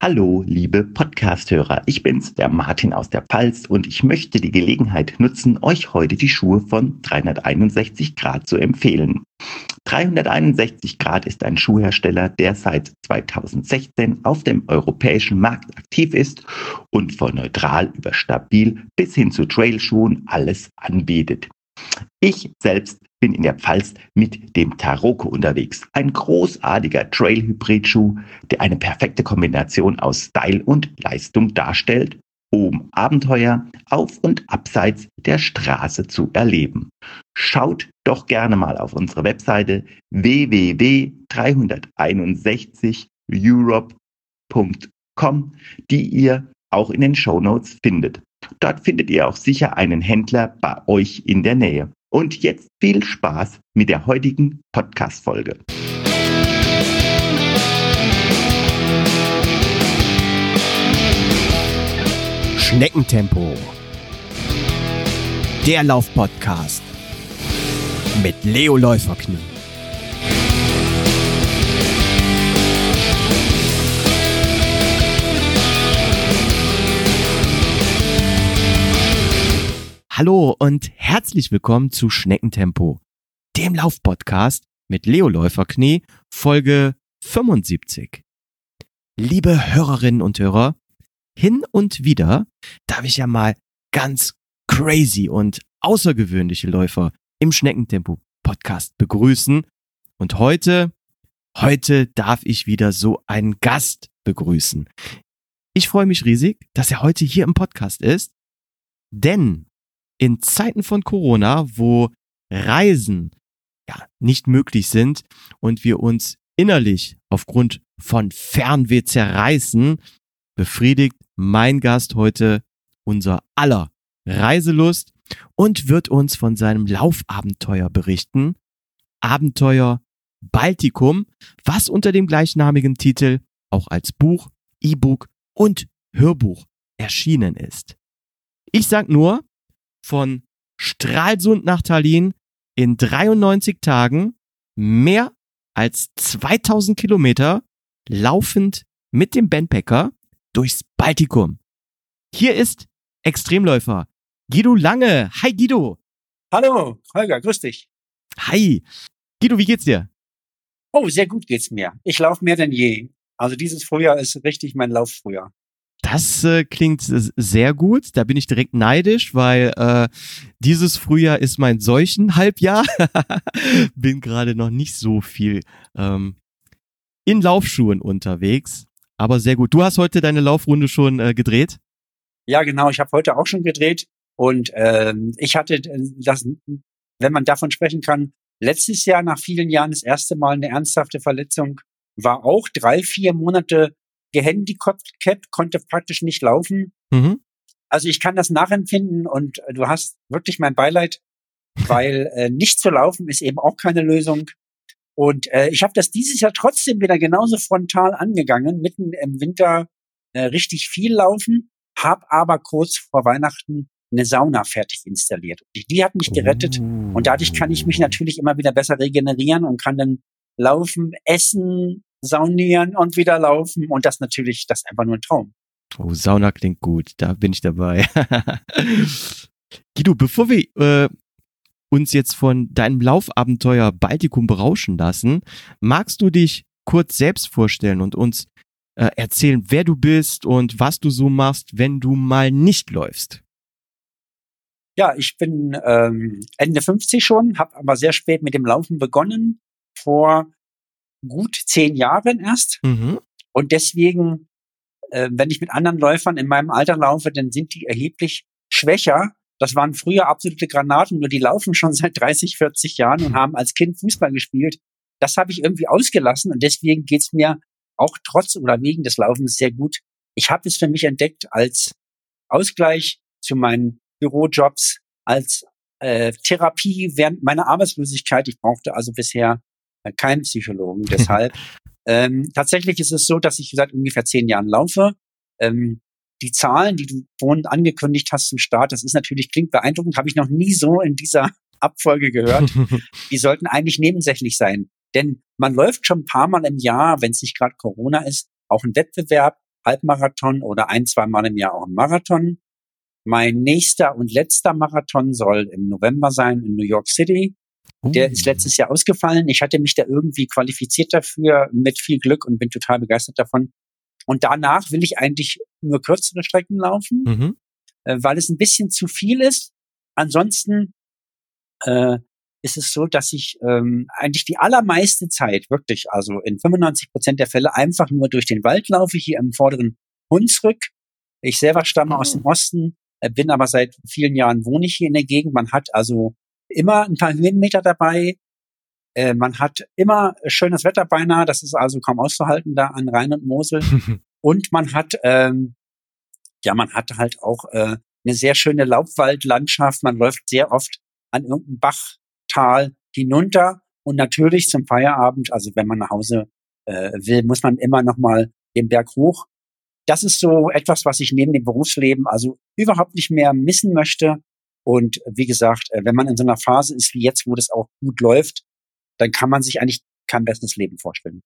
Hallo, liebe Podcast-Hörer. Ich bin's, der Martin aus der Pfalz und ich möchte die Gelegenheit nutzen, euch heute die Schuhe von 361 Grad zu empfehlen. 361 Grad ist ein Schuhhersteller, der seit 2016 auf dem europäischen Markt aktiv ist und von neutral über stabil bis hin zu Trailschuhen alles anbietet. Ich selbst bin in der Pfalz mit dem Taroko unterwegs. Ein großartiger Trail-Hybrid-Schuh, der eine perfekte Kombination aus Style und Leistung darstellt, um Abenteuer auf und abseits der Straße zu erleben. Schaut doch gerne mal auf unsere Webseite www.361europe.com, die ihr auch in den Show Notes findet. Dort findet ihr auch sicher einen Händler bei euch in der Nähe. Und jetzt viel Spaß mit der heutigen Podcast-Folge. Schneckentempo. Der Laufpodcast mit Leo Läuferknie. Hallo und herzlich willkommen zu Schneckentempo, dem Laufpodcast mit Leo Läuferknie, Folge 75. Liebe Hörerinnen und Hörer, hin und wieder darf ich ja mal ganz crazy und außergewöhnliche Läufer im Schneckentempo Podcast begrüßen. Und heute, heute darf ich wieder so einen Gast begrüßen. Ich freue mich riesig, dass er heute hier im Podcast ist, denn in Zeiten von Corona, wo Reisen ja nicht möglich sind und wir uns innerlich aufgrund von Fernweh zerreißen, befriedigt mein Gast heute unser aller Reiselust und wird uns von seinem Laufabenteuer berichten. Abenteuer Baltikum, was unter dem gleichnamigen Titel auch als Buch, E-Book und Hörbuch erschienen ist. Ich sag nur, von Stralsund nach Tallinn in 93 Tagen mehr als 2000 Kilometer laufend mit dem Bandpacker durchs Baltikum. Hier ist Extremläufer Guido Lange. Hi Guido. Hallo, Holger, grüß dich. Hi. Guido, wie geht's dir? Oh, sehr gut geht's mir. Ich laufe mehr denn je. Also dieses Frühjahr ist richtig mein Lauffrühjahr. Das äh, klingt sehr gut. Da bin ich direkt neidisch, weil äh, dieses Frühjahr ist mein Seuchenhalbjahr. bin gerade noch nicht so viel ähm, in Laufschuhen unterwegs. Aber sehr gut. Du hast heute deine Laufrunde schon äh, gedreht? Ja, genau. Ich habe heute auch schon gedreht. Und ähm, ich hatte äh, das, wenn man davon sprechen kann, letztes Jahr nach vielen Jahren das erste Mal eine ernsthafte Verletzung. War auch drei, vier Monate gehandicapt, konnte praktisch nicht laufen. Mhm. Also ich kann das nachempfinden und äh, du hast wirklich mein Beileid, weil äh, nicht zu laufen ist eben auch keine Lösung. Und äh, ich habe das dieses Jahr trotzdem wieder genauso frontal angegangen, mitten im Winter äh, richtig viel laufen, habe aber kurz vor Weihnachten eine Sauna fertig installiert. Und die hat mich gerettet und dadurch kann ich mich natürlich immer wieder besser regenerieren und kann dann laufen, essen, saunieren und wieder laufen und das natürlich, das ist einfach nur ein Traum. Oh, Sauna klingt gut, da bin ich dabei. Guido, bevor wir äh, uns jetzt von deinem Laufabenteuer Baltikum berauschen lassen, magst du dich kurz selbst vorstellen und uns äh, erzählen, wer du bist und was du so machst, wenn du mal nicht läufst? Ja, ich bin ähm, Ende 50 schon, habe aber sehr spät mit dem Laufen begonnen. Vor gut zehn Jahren erst. Mhm. Und deswegen, äh, wenn ich mit anderen Läufern in meinem Alter laufe, dann sind die erheblich schwächer. Das waren früher absolute Granaten, nur die laufen schon seit 30, 40 Jahren und haben als Kind Fußball gespielt. Das habe ich irgendwie ausgelassen und deswegen geht's mir auch trotz oder wegen des Laufens sehr gut. Ich habe es für mich entdeckt als Ausgleich zu meinen Bürojobs, als äh, Therapie während meiner Arbeitslosigkeit. Ich brauchte also bisher äh, kein Psychologen. Deshalb ähm, tatsächlich ist es so, dass ich seit ungefähr zehn Jahren laufe. Ähm, die Zahlen, die du vorhin angekündigt hast zum Start, das ist natürlich klingt beeindruckend, habe ich noch nie so in dieser Abfolge gehört. die sollten eigentlich nebensächlich sein, denn man läuft schon ein paar Mal im Jahr, wenn es nicht gerade Corona ist, auch ein Wettbewerb, Halbmarathon oder ein, zwei Mal im Jahr auch einen Marathon. Mein nächster und letzter Marathon soll im November sein in New York City. Der ist uh. letztes Jahr ausgefallen. Ich hatte mich da irgendwie qualifiziert dafür mit viel Glück und bin total begeistert davon. Und danach will ich eigentlich nur kürzere Strecken laufen, mhm. äh, weil es ein bisschen zu viel ist. Ansonsten äh, ist es so, dass ich ähm, eigentlich die allermeiste Zeit wirklich, also in 95 Prozent der Fälle einfach nur durch den Wald laufe, hier im vorderen Hunsrück. Ich selber stamme oh. aus dem Osten, äh, bin aber seit vielen Jahren wohne ich hier in der Gegend. Man hat also immer ein paar Höhenmeter dabei. Äh, man hat immer schönes Wetter beinahe. Das ist also kaum auszuhalten da an Rhein und Mosel. und man hat, ähm, ja, man hat halt auch äh, eine sehr schöne Laubwaldlandschaft. Man läuft sehr oft an irgendeinem Bachtal hinunter. Und natürlich zum Feierabend, also wenn man nach Hause äh, will, muss man immer noch mal den Berg hoch. Das ist so etwas, was ich neben dem Berufsleben also überhaupt nicht mehr missen möchte. Und wie gesagt, äh, wenn man in so einer Phase ist wie jetzt, wo das auch gut läuft, dann kann man sich eigentlich kein besseres Leben vorstellen.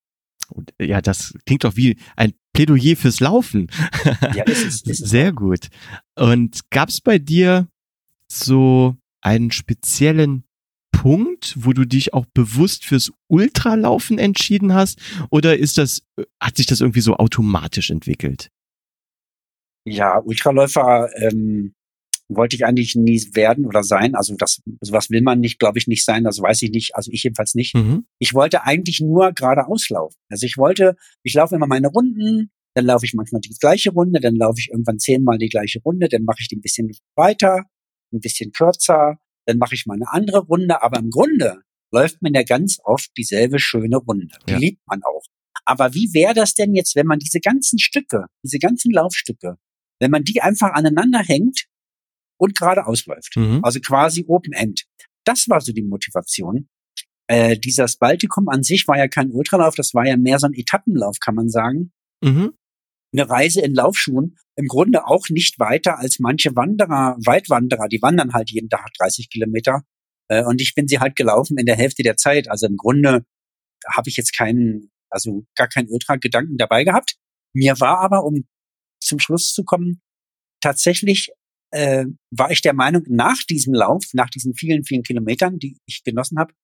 Und, äh, ja, das klingt doch wie ein Plädoyer fürs Laufen. Ja, ist es, ist es Sehr gut. Und gab es bei dir so einen speziellen Punkt, wo du dich auch bewusst fürs Ultralaufen entschieden hast? Oder ist das, äh, hat sich das irgendwie so automatisch entwickelt? Ja, Ultraläufer ähm, wollte ich eigentlich nie werden oder sein. Also das, sowas will man nicht, glaube ich, nicht sein. Das weiß ich nicht. Also ich jedenfalls nicht. Mhm. Ich wollte eigentlich nur geradeaus laufen. Also ich wollte, ich laufe immer meine Runden, dann laufe ich manchmal die gleiche Runde, dann laufe ich irgendwann zehnmal die gleiche Runde, dann mache ich die ein bisschen weiter, ein bisschen kürzer, dann mache ich mal eine andere Runde. Aber im Grunde läuft man ja ganz oft dieselbe schöne Runde. Die ja. liebt man auch. Aber wie wäre das denn jetzt, wenn man diese ganzen Stücke, diese ganzen Laufstücke, wenn man die einfach aneinander hängt und geradeaus läuft. Mhm. Also quasi Open End. Das war so die Motivation. Äh, dieses Baltikum an sich war ja kein Ultralauf, das war ja mehr so ein Etappenlauf, kann man sagen. Mhm. Eine Reise in Laufschuhen, im Grunde auch nicht weiter als manche Wanderer, Weitwanderer, die wandern halt jeden Tag 30 Kilometer. Äh, und ich bin sie halt gelaufen in der Hälfte der Zeit. Also im Grunde habe ich jetzt keinen, also gar keinen Ultra-Gedanken dabei gehabt. Mir war aber, um zum Schluss zu kommen, tatsächlich äh, war ich der Meinung, nach diesem Lauf, nach diesen vielen, vielen Kilometern, die ich genossen habe,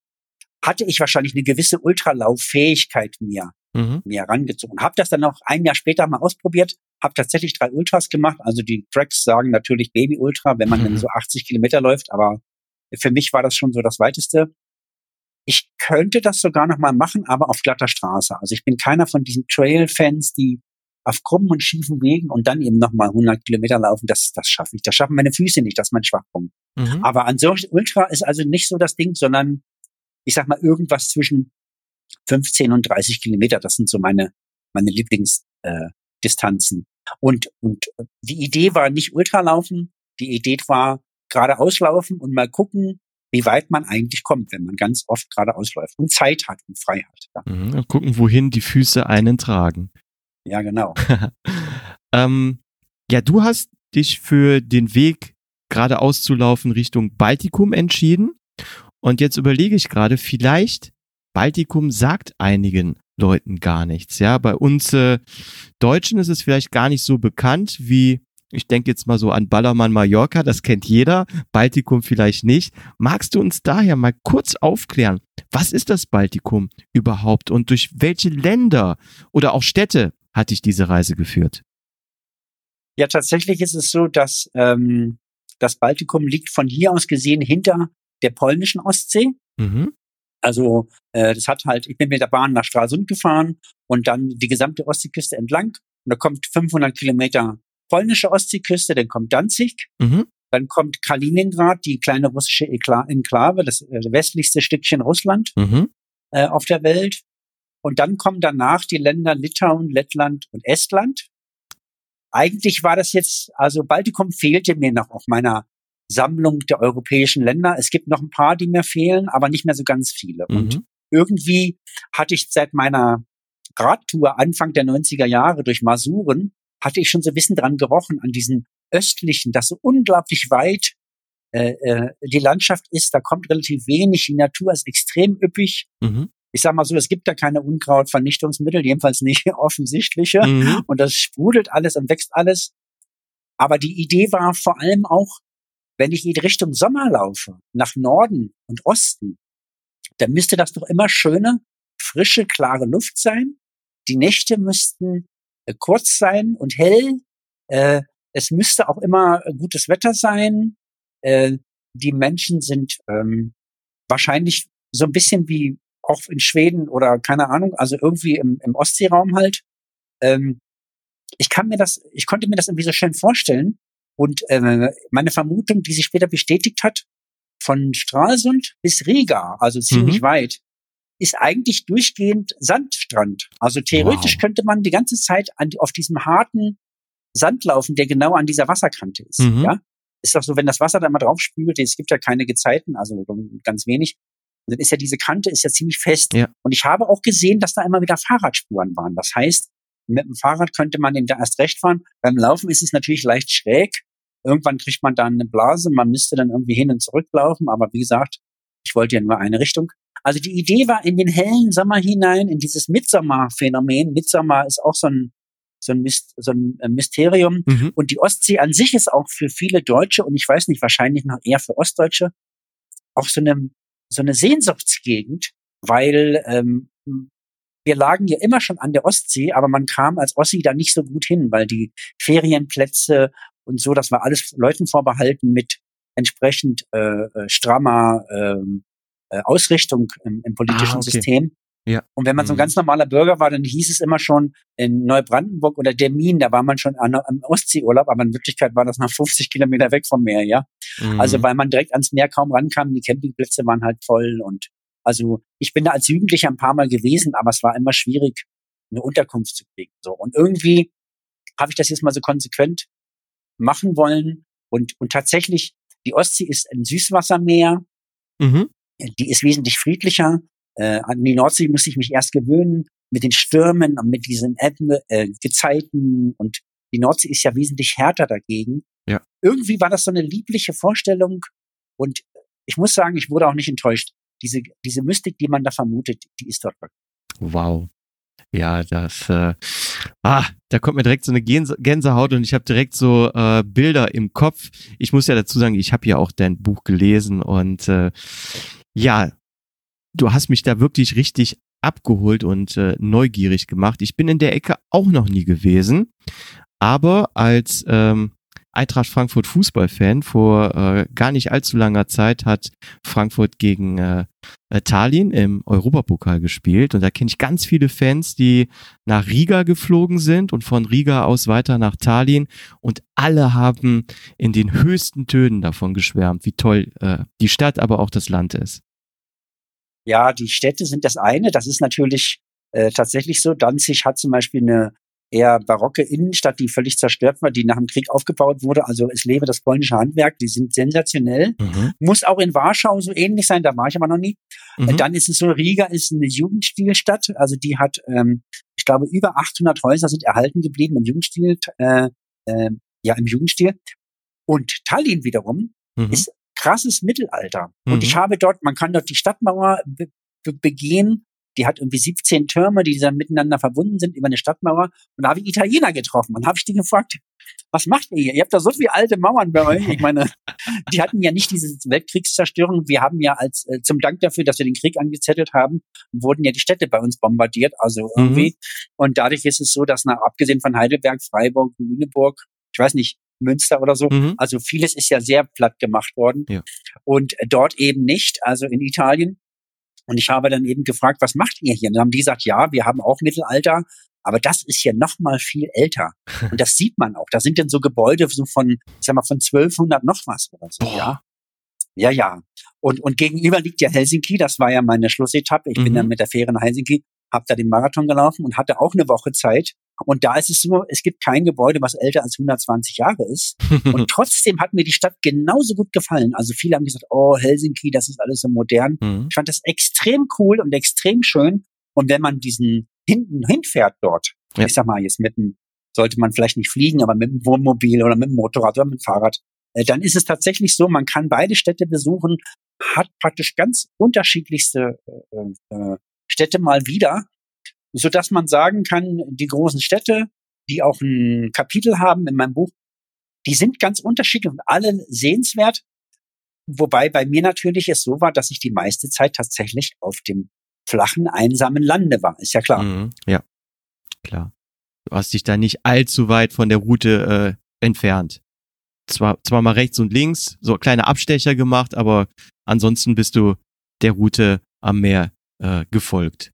hatte ich wahrscheinlich eine gewisse Ultralauffähigkeit mir, mhm. mir herangezogen. Habe das dann noch ein Jahr später mal ausprobiert, habe tatsächlich drei Ultras gemacht. Also die Tracks sagen natürlich Baby Ultra, wenn man mhm. dann so 80 Kilometer läuft, aber für mich war das schon so das weiteste. Ich könnte das sogar noch mal machen, aber auf glatter Straße. Also ich bin keiner von diesen Trail-Fans, die auf krummen und schiefen Wegen und dann eben nochmal 100 Kilometer laufen, das, das schaffe ich. Das schaffen meine Füße nicht, das ist mein Schwachpunkt. Mhm. Aber an solchen Ultra ist also nicht so das Ding, sondern ich sag mal irgendwas zwischen 15 und 30 Kilometer. Das sind so meine, meine Lieblingsdistanzen. Äh, und, und die Idee war nicht Ultralaufen, die Idee war geradeaus laufen und mal gucken, wie weit man eigentlich kommt, wenn man ganz oft geradeaus läuft und Zeit hat und frei hat. Ja. Mhm, und gucken, wohin die Füße einen tragen. Ja, genau. ähm, ja, du hast dich für den Weg geradeaus zu laufen Richtung Baltikum entschieden. Und jetzt überlege ich gerade, vielleicht Baltikum sagt einigen Leuten gar nichts. Ja, bei uns äh, Deutschen ist es vielleicht gar nicht so bekannt wie ich denke jetzt mal so an Ballermann Mallorca, das kennt jeder, Baltikum vielleicht nicht. Magst du uns daher mal kurz aufklären, was ist das Baltikum überhaupt und durch welche Länder oder auch Städte hat dich diese Reise geführt? Ja, tatsächlich ist es so, dass ähm, das Baltikum liegt von hier aus gesehen hinter der polnischen Ostsee. Mhm. Also äh, das hat halt, ich bin mit der Bahn nach Stralsund gefahren und dann die gesamte Ostseeküste entlang. Und da kommt 500 Kilometer polnische Ostseeküste, dann kommt Danzig, mhm. dann kommt Kaliningrad, die kleine russische Enklave, das äh, westlichste Stückchen Russland mhm. äh, auf der Welt. Und dann kommen danach die Länder Litauen, Lettland und Estland. Eigentlich war das jetzt, also Baltikum fehlte mir noch auf meiner Sammlung der europäischen Länder. Es gibt noch ein paar, die mir fehlen, aber nicht mehr so ganz viele. Mhm. Und irgendwie hatte ich seit meiner Radtour Anfang der 90er Jahre durch Masuren, hatte ich schon so ein bisschen dran gerochen an diesen östlichen, das so unglaublich weit äh, äh, die Landschaft ist, da kommt relativ wenig, die Natur ist extrem üppig. Mhm. Ich sag mal so, es gibt da keine Unkrautvernichtungsmittel, jedenfalls nicht offensichtliche. Mhm. Und das sprudelt alles und wächst alles. Aber die Idee war vor allem auch, wenn ich in Richtung Sommer laufe, nach Norden und Osten, dann müsste das doch immer schöne, frische, klare Luft sein. Die Nächte müssten äh, kurz sein und hell. Äh, es müsste auch immer gutes Wetter sein. Äh, die Menschen sind ähm, wahrscheinlich so ein bisschen wie auch in Schweden oder keine Ahnung, also irgendwie im, im Ostseeraum halt. Ähm, ich kann mir das, ich konnte mir das irgendwie so schön vorstellen. Und äh, meine Vermutung, die sich später bestätigt hat, von Stralsund bis Riga, also ziemlich mhm. weit, ist eigentlich durchgehend Sandstrand. Also theoretisch wow. könnte man die ganze Zeit an, auf diesem harten Sand laufen, der genau an dieser Wasserkante ist. Mhm. Ja, ist doch so, wenn das Wasser da mal drauf spült, es gibt ja keine Gezeiten, also ganz wenig. Und dann ist ja diese Kante ist ja ziemlich fest. Ja. Und ich habe auch gesehen, dass da immer wieder Fahrradspuren waren. Das heißt, mit dem Fahrrad könnte man dem da erst recht fahren. Beim Laufen ist es natürlich leicht schräg. Irgendwann kriegt man dann eine Blase. Man müsste dann irgendwie hin und zurück laufen. Aber wie gesagt, ich wollte ja nur eine Richtung. Also die Idee war in den hellen Sommer hinein, in dieses Mitsommerphänomen. Mitsommer ist auch so ein, so ein, Myst, so ein äh, Mysterium. Mhm. Und die Ostsee an sich ist auch für viele Deutsche und ich weiß nicht, wahrscheinlich noch eher für Ostdeutsche, auch so eine, so eine Sehnsuchtsgegend, weil ähm, wir lagen ja immer schon an der Ostsee, aber man kam als Ossi da nicht so gut hin, weil die Ferienplätze und so, das war alles Leuten vorbehalten mit entsprechend äh, äh strammer ähm, äh, Ausrichtung im, im politischen ah, okay. System. Ja. Und wenn man so ein mhm. ganz normaler Bürger war, dann hieß es immer schon in Neubrandenburg oder Dermin, da war man schon an, am Ostseeurlaub, aber in Wirklichkeit war das nach 50 Kilometer weg vom Meer, ja. Mhm. Also weil man direkt ans Meer kaum rankam, die Campingplätze waren halt voll und also ich bin da als Jugendlicher ein paar Mal gewesen, aber es war immer schwierig, eine Unterkunft zu kriegen. So und irgendwie habe ich das jetzt mal so konsequent machen wollen und und tatsächlich die Ostsee ist ein Süßwassermeer. Mhm. Die ist wesentlich friedlicher. Äh, an die Nordsee muss ich mich erst gewöhnen mit den Stürmen und mit diesen äh, Gezeiten und die Nordsee ist ja wesentlich härter dagegen. Ja. Irgendwie war das so eine liebliche Vorstellung und ich muss sagen, ich wurde auch nicht enttäuscht diese, diese Mystik, die man da vermutet, die ist dort wirklich. Wow. Ja, das, äh, ah, da kommt mir direkt so eine Gänse, Gänsehaut und ich habe direkt so äh, Bilder im Kopf. Ich muss ja dazu sagen, ich habe ja auch dein Buch gelesen und äh, ja, du hast mich da wirklich richtig abgeholt und äh, neugierig gemacht. Ich bin in der Ecke auch noch nie gewesen, aber als ähm, Eintracht Frankfurt Fußballfan. Vor äh, gar nicht allzu langer Zeit hat Frankfurt gegen äh, Tallinn im Europapokal gespielt. Und da kenne ich ganz viele Fans, die nach Riga geflogen sind und von Riga aus weiter nach Tallinn. Und alle haben in den höchsten Tönen davon geschwärmt, wie toll äh, die Stadt, aber auch das Land ist. Ja, die Städte sind das eine. Das ist natürlich äh, tatsächlich so. Danzig hat zum Beispiel eine eher barocke Innenstadt, die völlig zerstört war, die nach dem Krieg aufgebaut wurde. Also es lebe das polnische Handwerk, die sind sensationell. Mhm. Muss auch in Warschau so ähnlich sein, da war ich aber noch nie. Mhm. Dann ist es so, Riga ist eine Jugendstilstadt, also die hat, ähm, ich glaube, über 800 Häuser sind erhalten geblieben im Jugendstil, äh, äh, ja, im Jugendstil. Und Tallinn wiederum mhm. ist krasses Mittelalter. Und ich mhm. habe dort, man kann dort die Stadtmauer be begehen die hat irgendwie 17 Türme, die dann miteinander verbunden sind über eine Stadtmauer. Und da habe ich Italiener getroffen und habe ich die gefragt, was macht ihr hier? Ihr habt da so viele alte Mauern bei euch. Ich meine, die hatten ja nicht diese Weltkriegszerstörung. Wir haben ja als äh, zum Dank dafür, dass wir den Krieg angezettelt haben, wurden ja die Städte bei uns bombardiert. Also irgendwie. Mhm. Und dadurch ist es so, dass nach abgesehen von Heidelberg, Freiburg, Lüneburg, ich weiß nicht, Münster oder so. Mhm. Also vieles ist ja sehr platt gemacht worden. Ja. Und dort eben nicht, also in Italien. Und ich habe dann eben gefragt, was macht ihr hier? Und dann haben die gesagt, ja, wir haben auch Mittelalter, aber das ist ja noch mal viel älter. Und das sieht man auch. Da sind dann so Gebäude so von, ich sag mal, von 1200 noch was oder so, Boah. ja. Ja, ja. Und, und gegenüber liegt ja Helsinki. Das war ja meine Schlussetappe. Ich mhm. bin dann mit der Fähre nach Helsinki, habe da den Marathon gelaufen und hatte auch eine Woche Zeit. Und da ist es so, es gibt kein Gebäude, was älter als 120 Jahre ist. und trotzdem hat mir die Stadt genauso gut gefallen. Also viele haben gesagt, oh, Helsinki, das ist alles so modern. Mhm. Ich fand das extrem cool und extrem schön. Und wenn man diesen hinten hinfährt dort, ja. ich sag mal, jetzt mit dem, sollte man vielleicht nicht fliegen, aber mit dem Wohnmobil oder mit dem Motorrad oder mit dem Fahrrad, äh, dann ist es tatsächlich so, man kann beide Städte besuchen, hat praktisch ganz unterschiedlichste äh, äh, Städte mal wieder, so dass man sagen kann, die großen Städte, die auch ein Kapitel haben in meinem Buch, die sind ganz unterschiedlich und alle sehenswert. Wobei bei mir natürlich es so war, dass ich die meiste Zeit tatsächlich auf dem flachen, einsamen Lande war. Ist ja klar. Mhm, ja, klar. Du hast dich da nicht allzu weit von der Route äh, entfernt. Zwar, zwar mal rechts und links, so kleine Abstecher gemacht, aber ansonsten bist du der Route am Meer äh, gefolgt.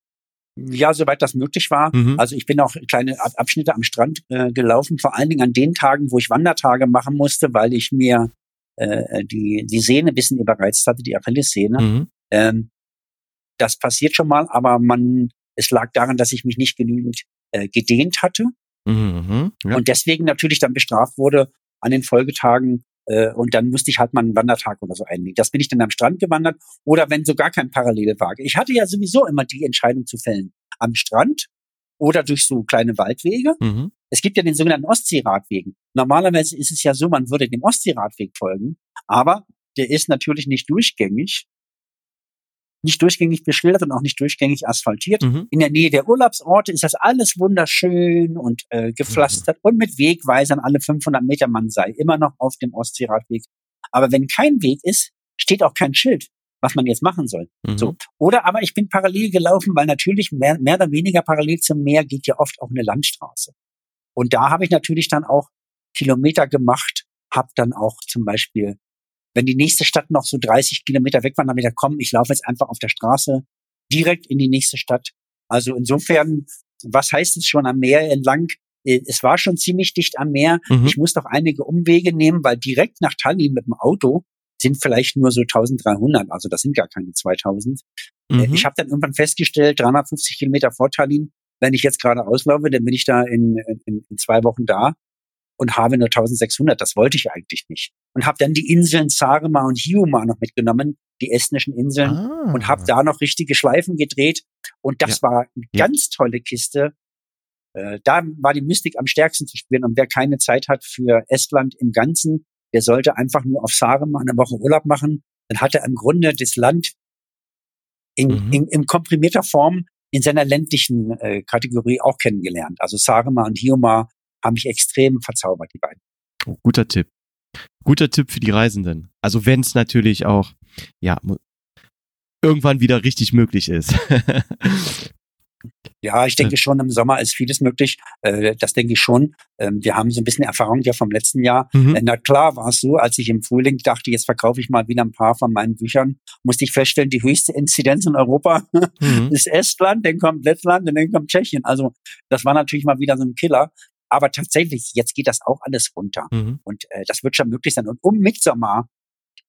Ja, soweit das möglich war. Mhm. Also ich bin auch kleine Abschnitte am Strand äh, gelaufen, vor allen Dingen an den Tagen, wo ich Wandertage machen musste, weil ich mir äh, die, die Sehne ein bisschen überreizt hatte, die Achillessehne. Mhm. Ähm, das passiert schon mal, aber man, es lag daran, dass ich mich nicht genügend äh, gedehnt hatte. Mhm, ja. Und deswegen natürlich dann bestraft wurde an den Folgetagen, äh, und dann musste ich halt mal einen Wandertag oder so einlegen. Das bin ich dann am Strand gewandert oder wenn so gar kein Parallel war. Ich hatte ja sowieso immer die Entscheidung zu fällen. Am Strand oder durch so kleine Waldwege. Mhm. Es gibt ja den sogenannten Ostseeradwegen. Normalerweise ist es ja so, man würde dem Ostseeradweg folgen, aber der ist natürlich nicht durchgängig nicht durchgängig beschildert und auch nicht durchgängig asphaltiert. Mhm. In der Nähe der Urlaubsorte ist das alles wunderschön und äh, gepflastert mhm. und mit Wegweisern alle 500 Meter. Man sei immer noch auf dem Ostseeradweg. Aber wenn kein Weg ist, steht auch kein Schild, was man jetzt machen soll. Mhm. So. Oder aber ich bin parallel gelaufen, weil natürlich mehr, mehr oder weniger parallel zum Meer geht ja oft auch eine Landstraße. Und da habe ich natürlich dann auch Kilometer gemacht, habe dann auch zum Beispiel wenn die nächste Stadt noch so 30 Kilometer weg war, dann wieder kommen, ich laufe jetzt einfach auf der Straße direkt in die nächste Stadt. Also insofern, was heißt es schon am Meer entlang? Äh, es war schon ziemlich dicht am Meer. Mhm. Ich muss doch einige Umwege nehmen, weil direkt nach Tallinn mit dem Auto sind vielleicht nur so 1300, also das sind gar keine 2000. Äh, mhm. Ich habe dann irgendwann festgestellt, 350 Kilometer vor Tallinn, wenn ich jetzt gerade auslaufe, dann bin ich da in, in, in zwei Wochen da und habe nur 1600. Das wollte ich eigentlich nicht. Und habe dann die Inseln Saaremaa und Hiiumaa noch mitgenommen, die estnischen Inseln, ah. und habe da noch richtige Schleifen gedreht. Und das ja. war eine ja. ganz tolle Kiste. Äh, da war die Mystik am stärksten zu spüren. Und wer keine Zeit hat für Estland im Ganzen, der sollte einfach nur auf Saaremaa eine Woche Urlaub machen. Dann hat er im Grunde das Land in, mhm. in, in komprimierter Form in seiner ländlichen äh, Kategorie auch kennengelernt. Also Saaremaa und Hiiumaa haben mich extrem verzaubert, die beiden. Oh, guter Tipp. Guter Tipp für die Reisenden. Also wenn es natürlich auch, ja, irgendwann wieder richtig möglich ist. Ja, ich denke schon, im Sommer ist vieles möglich. Äh, das denke ich schon. Ähm, wir haben so ein bisschen Erfahrung ja vom letzten Jahr. Mhm. Äh, na klar war es so, als ich im Frühling dachte, jetzt verkaufe ich mal wieder ein paar von meinen Büchern, musste ich feststellen, die höchste Inzidenz in Europa mhm. ist Estland, dann kommt Lettland und dann kommt Tschechien. Also das war natürlich mal wieder so ein Killer. Aber tatsächlich, jetzt geht das auch alles runter. Mhm. Und äh, das wird schon möglich sein. Und um Midsommar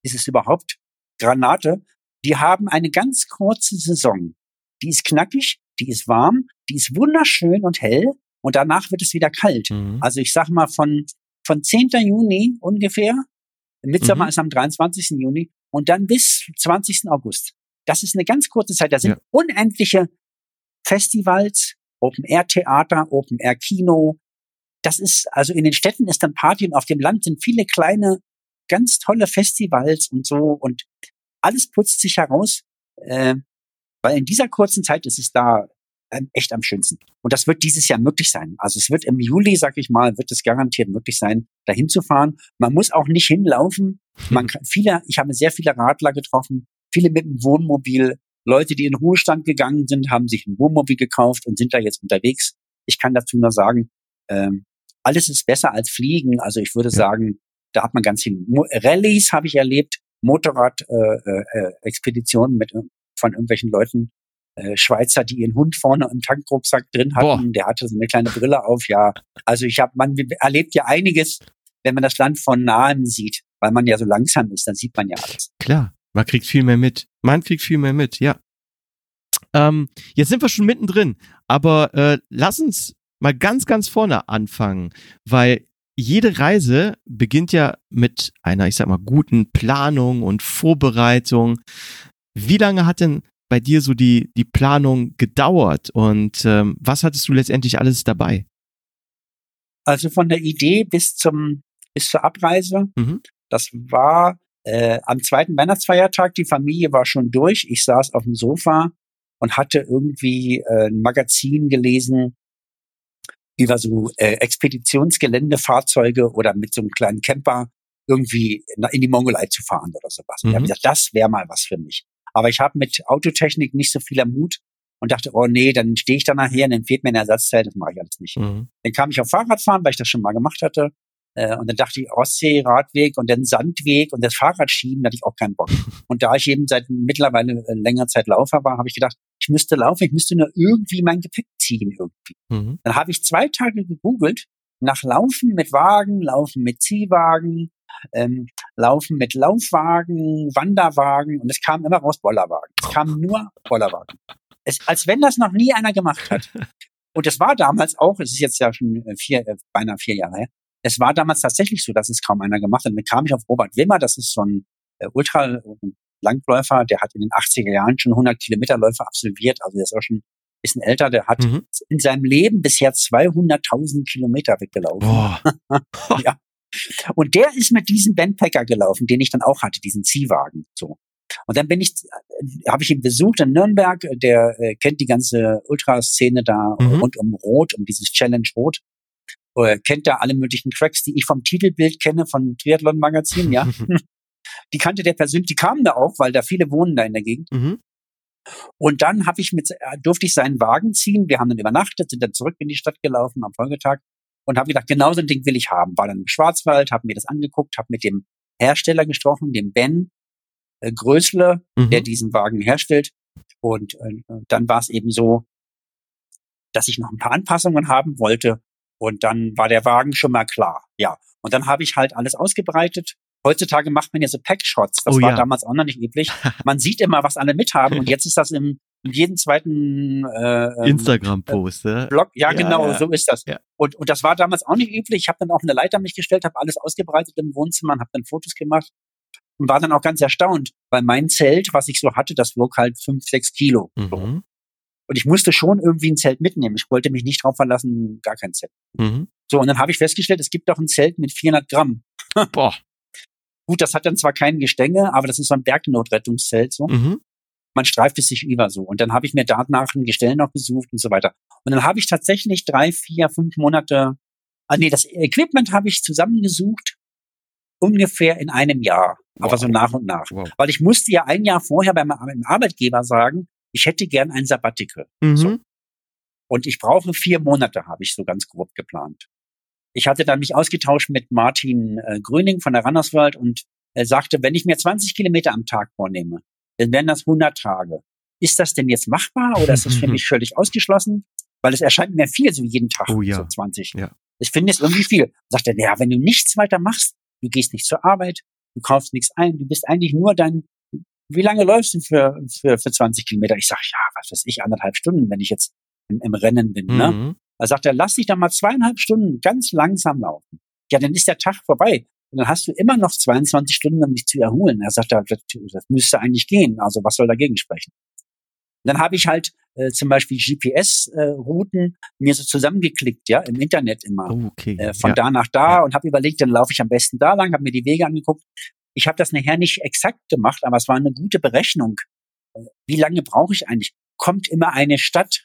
ist es überhaupt Granate. Die haben eine ganz kurze Saison. Die ist knackig, die ist warm, die ist wunderschön und hell. Und danach wird es wieder kalt. Mhm. Also ich sag mal von, von 10. Juni ungefähr. Midsommar mhm. ist am 23. Juni. Und dann bis 20. August. Das ist eine ganz kurze Zeit. Da sind ja. unendliche Festivals, Open-Air-Theater, Open-Air-Kino, das ist, also in den Städten ist dann Party und auf dem Land sind viele kleine, ganz tolle Festivals und so und alles putzt sich heraus, äh, weil in dieser kurzen Zeit ist es da ähm, echt am schönsten. Und das wird dieses Jahr möglich sein. Also es wird im Juli, sag ich mal, wird es garantiert möglich sein, dahin zu fahren. Man muss auch nicht hinlaufen. Man kann, viele, ich habe sehr viele Radler getroffen, viele mit dem Wohnmobil. Leute, die in Ruhestand gegangen sind, haben sich ein Wohnmobil gekauft und sind da jetzt unterwegs. Ich kann dazu nur sagen, ähm, alles ist besser als Fliegen. Also ich würde ja. sagen, da hat man ganz viel. Rallyes habe ich erlebt, Motorrad-Expeditionen äh, äh, mit von irgendwelchen Leuten, äh, Schweizer, die ihren Hund vorne im Tankrucksack drin hatten. Boah. Der hatte so eine kleine Brille auf. Ja, also ich habe, man erlebt ja einiges, wenn man das Land von nahem sieht, weil man ja so langsam ist, dann sieht man ja alles. Klar, man kriegt viel mehr mit. Man kriegt viel mehr mit, ja. Ähm, jetzt sind wir schon mittendrin, aber äh, lass uns mal ganz, ganz vorne anfangen, weil jede Reise beginnt ja mit einer, ich sag mal, guten Planung und Vorbereitung. Wie lange hat denn bei dir so die, die Planung gedauert und ähm, was hattest du letztendlich alles dabei? Also von der Idee bis zum bis zur Abreise, mhm. das war äh, am zweiten Weihnachtsfeiertag, die Familie war schon durch, ich saß auf dem Sofa und hatte irgendwie äh, ein Magazin gelesen über so äh, Expeditionsgeländefahrzeuge oder mit so einem kleinen Camper irgendwie in die Mongolei zu fahren oder sowas. Mhm. ich habe gesagt, das wäre mal was für mich. Aber ich habe mit Autotechnik nicht so viel am Mut und dachte, oh nee, dann stehe ich da nachher und dann fehlt mir ein Ersatzteil, das mache ich alles nicht. Mhm. Dann kam ich auf Fahrradfahren, weil ich das schon mal gemacht hatte. Äh, und dann dachte ich, Ostsee, Radweg und dann Sandweg und das Fahrradschieben, da hatte ich auch keinen Bock. Und da ich eben seit mittlerweile äh, länger Zeit Laufer war, habe ich gedacht, ich müsste laufen, ich müsste nur irgendwie mein Gepäck ziehen irgendwie. Mhm. Dann habe ich zwei Tage gegoogelt nach Laufen mit Wagen, Laufen mit Ziehwagen, ähm, Laufen mit Laufwagen, Wanderwagen und es kam immer raus Bollerwagen. Es kam nur Bollerwagen. Es, als wenn das noch nie einer gemacht hat. Und es war damals auch, es ist jetzt ja schon äh, vier, äh, beinahe vier Jahre her, es war damals tatsächlich so, dass es kaum einer gemacht hat. Und dann kam ich auf Robert Wimmer, das ist so ein äh, Ultra, Langläufer, der hat in den 80er Jahren schon 100 Kilometerläufe absolviert, also der ist auch schon ein bisschen älter, der hat mhm. in seinem Leben bisher 200.000 Kilometer weggelaufen. ja. Und der ist mit diesem Bandpacker gelaufen, den ich dann auch hatte, diesen Ziehwagen. So. Und dann bin ich, äh, habe ich ihn besucht in Nürnberg. Der äh, kennt die ganze Ultraszene da mhm. rund um Rot, um dieses Challenge Rot. Äh, kennt da alle möglichen Tracks, die ich vom Titelbild kenne, von Triathlon Magazin, ja. die kannte der persönlich, die kamen da auch, weil da viele wohnen da in der Gegend. Mhm. Und dann habe ich mit, äh, durfte ich seinen Wagen ziehen. Wir haben dann übernachtet, sind dann zurück in die Stadt gelaufen am Folgetag und habe gedacht, genau so ein Ding will ich haben. War dann im Schwarzwald, habe mir das angeguckt, habe mit dem Hersteller gesprochen, dem Ben äh, Größle, mhm. der diesen Wagen herstellt. Und äh, dann war es eben so, dass ich noch ein paar Anpassungen haben wollte. Und dann war der Wagen schon mal klar. Ja. Und dann habe ich halt alles ausgebreitet, Heutzutage macht man ja so Packshots. Das oh, war ja. damals auch noch nicht üblich. Man sieht immer, was alle mithaben und jetzt ist das im in jedem zweiten äh, ähm, Instagram-Post, äh, Blog. Ja, ja genau, ja. so ist das. Ja. Und, und das war damals auch nicht üblich. Ich habe dann auch eine Leiter mich gestellt, habe alles ausgebreitet im Wohnzimmer, habe dann Fotos gemacht und war dann auch ganz erstaunt, weil mein Zelt, was ich so hatte, das wog halt fünf, sechs Kilo. Mhm. Und ich musste schon irgendwie ein Zelt mitnehmen. Ich wollte mich nicht drauf verlassen, gar kein Zelt. Mhm. So, und dann habe ich festgestellt, es gibt auch ein Zelt mit 400 Gramm. Boah. Gut, das hat dann zwar kein Gestänge, aber das ist so ein Bergnotrettungszelt so. Mhm. Man streift es sich über so. Und dann habe ich mir danach ein Gestell noch gesucht und so weiter. Und dann habe ich tatsächlich drei, vier, fünf Monate, ah nee, das Equipment habe ich zusammengesucht, ungefähr in einem Jahr. Wow. Aber so nach und nach. Wow. Weil ich musste ja ein Jahr vorher beim, beim Arbeitgeber sagen, ich hätte gern ein Sabbatical. Mhm. So. Und ich brauche vier Monate, habe ich so ganz grob geplant. Ich hatte dann mich ausgetauscht mit Martin äh, Gröning von der Rannerswald und er sagte, wenn ich mir 20 Kilometer am Tag vornehme, dann wären das 100 Tage. Ist das denn jetzt machbar oder ist das für mich völlig ausgeschlossen? Weil es erscheint mir viel, so jeden Tag, oh, ja. so 20. Ja. Ich finde es irgendwie viel. Sagt er, naja, wenn du nichts weiter machst, du gehst nicht zur Arbeit, du kaufst nichts ein, du bist eigentlich nur dein, wie lange läufst du für, für, für 20 Kilometer? Ich sag, ja, was weiß ich, anderthalb Stunden, wenn ich jetzt im, im Rennen bin, ne? mhm. ne? Da sagt er, lass dich da mal zweieinhalb Stunden ganz langsam laufen. Ja, dann ist der Tag vorbei. Und dann hast du immer noch 22 Stunden, um dich zu erholen. Er sagt, das, das müsste eigentlich gehen. Also was soll dagegen sprechen? Und dann habe ich halt äh, zum Beispiel GPS-Routen äh, mir so zusammengeklickt, ja, im Internet immer. Oh, okay. äh, von ja. da nach da ja. und habe überlegt, dann laufe ich am besten da lang, habe mir die Wege angeguckt. Ich habe das nachher nicht exakt gemacht, aber es war eine gute Berechnung. Äh, wie lange brauche ich eigentlich? Kommt immer eine Stadt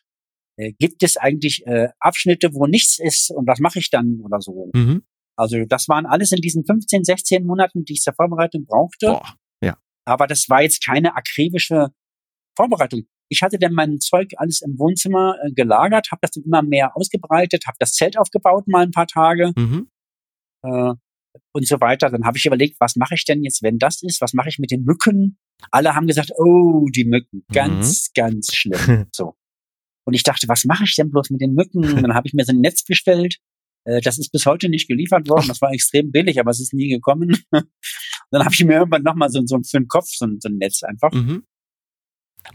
äh, gibt es eigentlich äh, Abschnitte, wo nichts ist und was mache ich dann oder so. Mhm. Also das waren alles in diesen 15, 16 Monaten, die ich zur Vorbereitung brauchte. Boah, ja. Aber das war jetzt keine akribische Vorbereitung. Ich hatte dann mein Zeug alles im Wohnzimmer äh, gelagert, habe das dann immer mehr ausgebreitet, habe das Zelt aufgebaut mal ein paar Tage mhm. äh, und so weiter. Dann habe ich überlegt, was mache ich denn jetzt, wenn das ist? Was mache ich mit den Mücken? Alle haben gesagt, oh, die Mücken, ganz, mhm. ganz schlimm. so. Und ich dachte, was mache ich denn bloß mit den Mücken? Und dann habe ich mir so ein Netz bestellt. Äh, das ist bis heute nicht geliefert worden. Das war extrem billig, aber es ist nie gekommen. dann habe ich mir irgendwann nochmal so, so für den Kopf so, so ein Netz einfach. Mhm.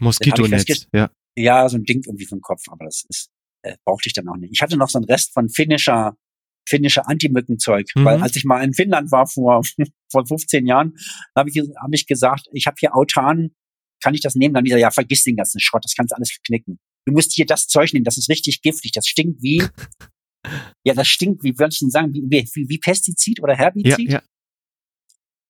Moskitonetz, ja. Ja, so ein Ding irgendwie für den Kopf, aber das ist, äh, brauchte ich dann auch nicht. Ich hatte noch so einen Rest von finnischer, finnischer Anti-Mückenzeug, mhm. weil als ich mal in Finnland war vor, vor 15 Jahren, habe ich, hab ich gesagt, ich habe hier Autan, kann ich das nehmen? Dann dieser, ja, vergiss den ganzen Schrott, das kannst du alles knicken du musst hier das Zeug nehmen, das ist richtig giftig, das stinkt wie, ja, das stinkt wie, würde ich denn sagen, wie, wie, wie Pestizid oder Herbizid. Ja, ja.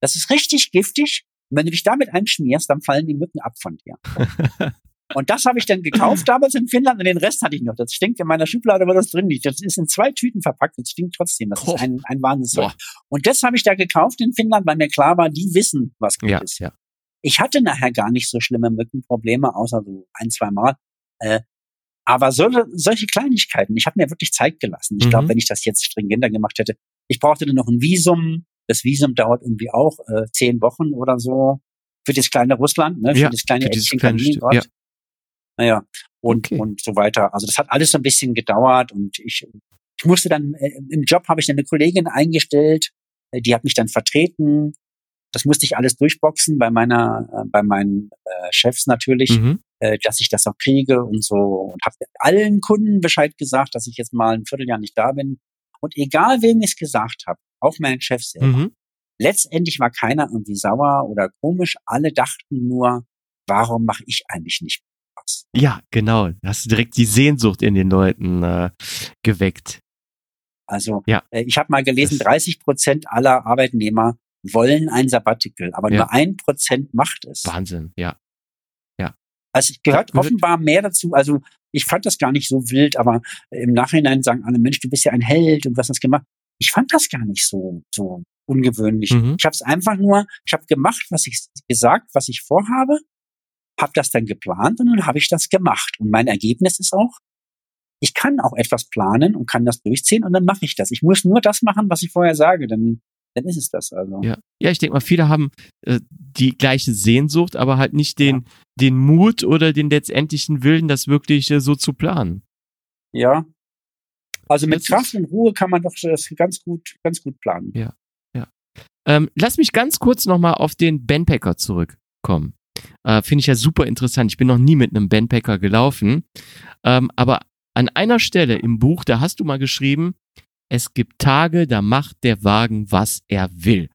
Das ist richtig giftig. Und wenn du dich damit einschmierst, dann fallen die Mücken ab von dir. Und das habe ich dann gekauft damals in Finnland und den Rest hatte ich noch. Das stinkt in meiner Schublade, wo das drin liegt. Das ist in zwei Tüten verpackt, das stinkt trotzdem. Das ist ein, ein Wahnsinnszeug. Und das habe ich da gekauft in Finnland, weil mir klar war, die wissen, was gut ja, ist. Ja. Ich hatte nachher gar nicht so schlimme Mückenprobleme, außer so ein, zwei Mal. Äh, aber so, solche Kleinigkeiten, ich habe mir wirklich Zeit gelassen. Ich mhm. glaube, wenn ich das jetzt stringenter gemacht hätte, ich brauchte dann noch ein Visum. Das Visum dauert irgendwie auch äh, zehn Wochen oder so für das kleine Russland, ne, für ja, das kleine Eckchen Kaliningrad. Ja. Naja, und, okay. und so weiter. Also das hat alles so ein bisschen gedauert und ich, ich musste dann, äh, im Job habe ich dann eine Kollegin eingestellt, äh, die hat mich dann vertreten. Das musste ich alles durchboxen bei meiner, äh, bei meinen äh, Chefs natürlich, mhm. Äh, dass ich das auch kriege und so und habe allen Kunden Bescheid gesagt, dass ich jetzt mal ein Vierteljahr nicht da bin. Und egal wem ich es gesagt habe, auch meinen Chef selber, mhm. letztendlich war keiner irgendwie sauer oder komisch. Alle dachten nur, warum mache ich eigentlich nicht was? Ja, genau. Hast du direkt die Sehnsucht in den Leuten äh, geweckt. Also ja. äh, ich habe mal gelesen, 30 Prozent aller Arbeitnehmer wollen ein Sabbatical, aber ja. nur ein Prozent macht es. Wahnsinn, ja. Ja. Also es gehört offenbar mehr dazu. Also ich fand das gar nicht so wild, aber im Nachhinein sagen alle, Mensch, du bist ja ein Held und was hast gemacht. Ich fand das gar nicht so, so ungewöhnlich. Mhm. Ich habe es einfach nur, ich habe gemacht, was ich gesagt, was ich vorhabe, habe das dann geplant und dann habe ich das gemacht. Und mein Ergebnis ist auch, ich kann auch etwas planen und kann das durchziehen und dann mache ich das. Ich muss nur das machen, was ich vorher sage, dann, dann ist es das also. Ja, ja ich denke mal, viele haben äh, die gleiche Sehnsucht, aber halt nicht den, ja. den Mut oder den letztendlichen Willen, das wirklich äh, so zu planen. Ja. Also mit das Kraft und Ruhe kann man doch das ganz gut, ganz gut planen. Ja, ja. Ähm, lass mich ganz kurz nochmal auf den Bandpacker zurückkommen. Äh, Finde ich ja super interessant. Ich bin noch nie mit einem Bandpacker gelaufen. Ähm, aber an einer Stelle im Buch, da hast du mal geschrieben, es gibt Tage, da macht der Wagen, was er will.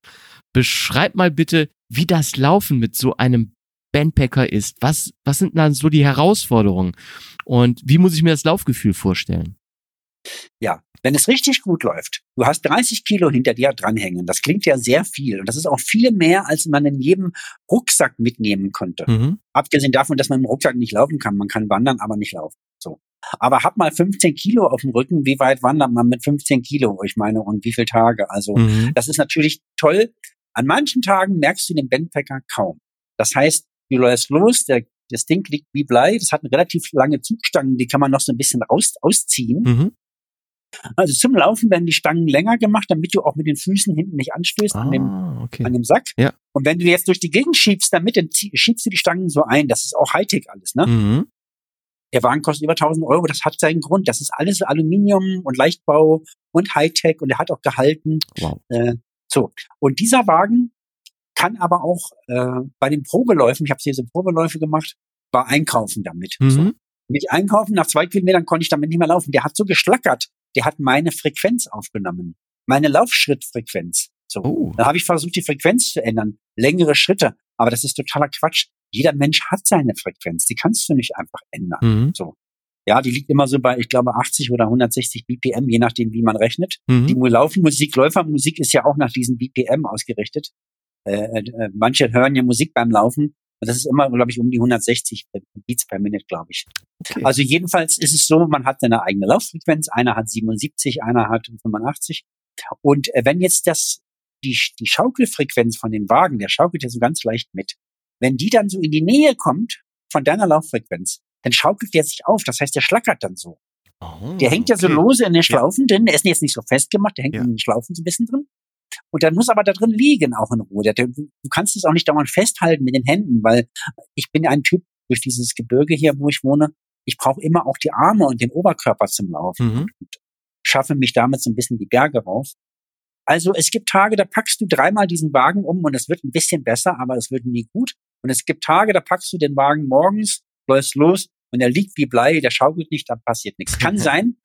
Beschreib mal bitte, wie das Laufen mit so einem Bandpacker ist. Was, was sind dann so die Herausforderungen? Und wie muss ich mir das Laufgefühl vorstellen? Ja, wenn es richtig gut läuft, du hast 30 Kilo hinter dir dranhängen, das klingt ja sehr viel und das ist auch viel mehr, als man in jedem Rucksack mitnehmen könnte. Mhm. Abgesehen davon, dass man im Rucksack nicht laufen kann, man kann wandern, aber nicht laufen. So. Aber hab mal 15 Kilo auf dem Rücken, wie weit wandert man mit 15 Kilo? Ich meine, und wie viele Tage? Also, mhm. das ist natürlich toll. An manchen Tagen merkst du den Bandpacker kaum. Das heißt, du läufst los, der, das Ding liegt wie Blei, das hat eine relativ lange Zugstangen, die kann man noch so ein bisschen raus, ausziehen. Mhm. Also zum Laufen werden die Stangen länger gemacht, damit du auch mit den Füßen hinten nicht anstößt ah, an, dem, ah, okay. an dem Sack. Ja. Und wenn du jetzt durch die Gegend schiebst damit, dann schiebst du die Stangen so ein. Das ist auch Hightech alles, ne? Mhm. Der Wagen kostet über 1000 Euro, das hat seinen Grund. Das ist alles Aluminium und Leichtbau und Hightech und der hat auch gehalten. Wow. Äh, so. Und dieser Wagen kann aber auch äh, bei den Probeläufen, ich habe hier so Probeläufe gemacht, war einkaufen damit. Mhm. So. Mit einkaufen, nach zwei Kilometern konnte ich damit nicht mehr laufen. Der hat so geschlackert der hat meine Frequenz aufgenommen, meine Laufschrittfrequenz. So, oh. da habe ich versucht, die Frequenz zu ändern, längere Schritte, aber das ist totaler Quatsch. Jeder Mensch hat seine Frequenz, die kannst du nicht einfach ändern. Mhm. So, ja, die liegt immer so bei, ich glaube, 80 oder 160 BPM, je nachdem, wie man rechnet. Mhm. Die Laufmusik, Läufermusik ist ja auch nach diesen BPM ausgerichtet. Äh, äh, manche hören ja Musik beim Laufen und das ist immer, glaube ich, um die 160 Beats per Minute, glaube ich. Okay. Also jedenfalls ist es so, man hat eine eigene Lauffrequenz. Einer hat 77, einer hat 85. Und äh, wenn jetzt das, die, die Schaukelfrequenz von dem Wagen, der schaukelt ja so ganz leicht mit. Wenn die dann so in die Nähe kommt von deiner Lauffrequenz, dann schaukelt der sich auf. Das heißt, der schlackert dann so. Oh, der hängt ja so lose in den Schlaufen ja. drin. Der ist jetzt nicht so festgemacht, der hängt ja. in den Schlaufen so ein bisschen drin. Und dann muss aber da drin liegen, auch in Ruhe. Du kannst es auch nicht dauernd festhalten mit den Händen, weil ich bin ein Typ durch dieses Gebirge hier, wo ich wohne. Ich brauche immer auch die Arme und den Oberkörper zum Laufen mhm. und schaffe mich damit so ein bisschen die Berge rauf. Also es gibt Tage, da packst du dreimal diesen Wagen um und es wird ein bisschen besser, aber es wird nie gut. Und es gibt Tage, da packst du den Wagen morgens, läufst los und er liegt wie Blei, der schaukelt nicht, da passiert nichts. Kann sein,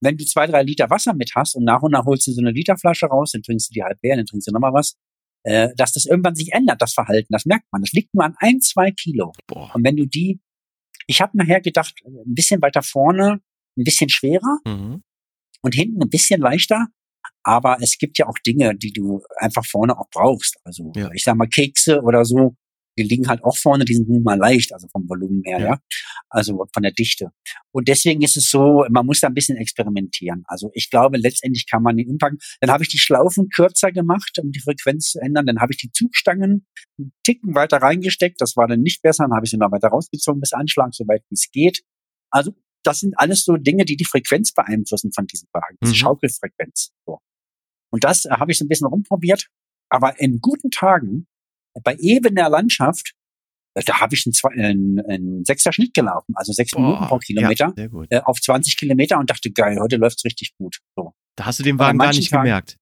wenn du zwei, drei Liter Wasser mit hast und nach und nach holst du so eine Literflasche raus, dann trinkst du die halb leer, dann trinkst du nochmal was, äh, dass das irgendwann sich ändert, das Verhalten, das merkt man. Das liegt nur an ein, zwei Kilo. Boah. Und wenn du die, ich habe nachher gedacht, ein bisschen weiter vorne, ein bisschen schwerer mhm. und hinten ein bisschen leichter, aber es gibt ja auch Dinge, die du einfach vorne auch brauchst. Also ja. ich sag mal Kekse oder so, Die liegen halt auch vorne, die sind nun mal leicht, also vom Volumen her, ja. ja. Also von der Dichte. Und deswegen ist es so, man muss da ein bisschen experimentieren. Also ich glaube, letztendlich kann man den umpacken. Dann habe ich die Schlaufen kürzer gemacht, um die Frequenz zu ändern. Dann habe ich die Zugstangen einen Ticken weiter reingesteckt. Das war dann nicht besser. Dann habe ich sie noch weiter rausgezogen bis Anschlag, soweit wie es geht. Also das sind alles so Dinge, die die Frequenz beeinflussen von diesem Wagen, diese mhm. Schaukelfrequenz. So. Und das äh, habe ich so ein bisschen rumprobiert. Aber in guten Tagen, bei ebener Landschaft, äh, da habe ich einen, zwei, einen, einen sechster Schnitt gelaufen, also sechs Boah, Minuten pro Kilometer ja, äh, auf 20 Kilometer und dachte, geil, heute läuft's richtig gut. So. Da hast du den Wagen gar nicht Tagen, gemerkt.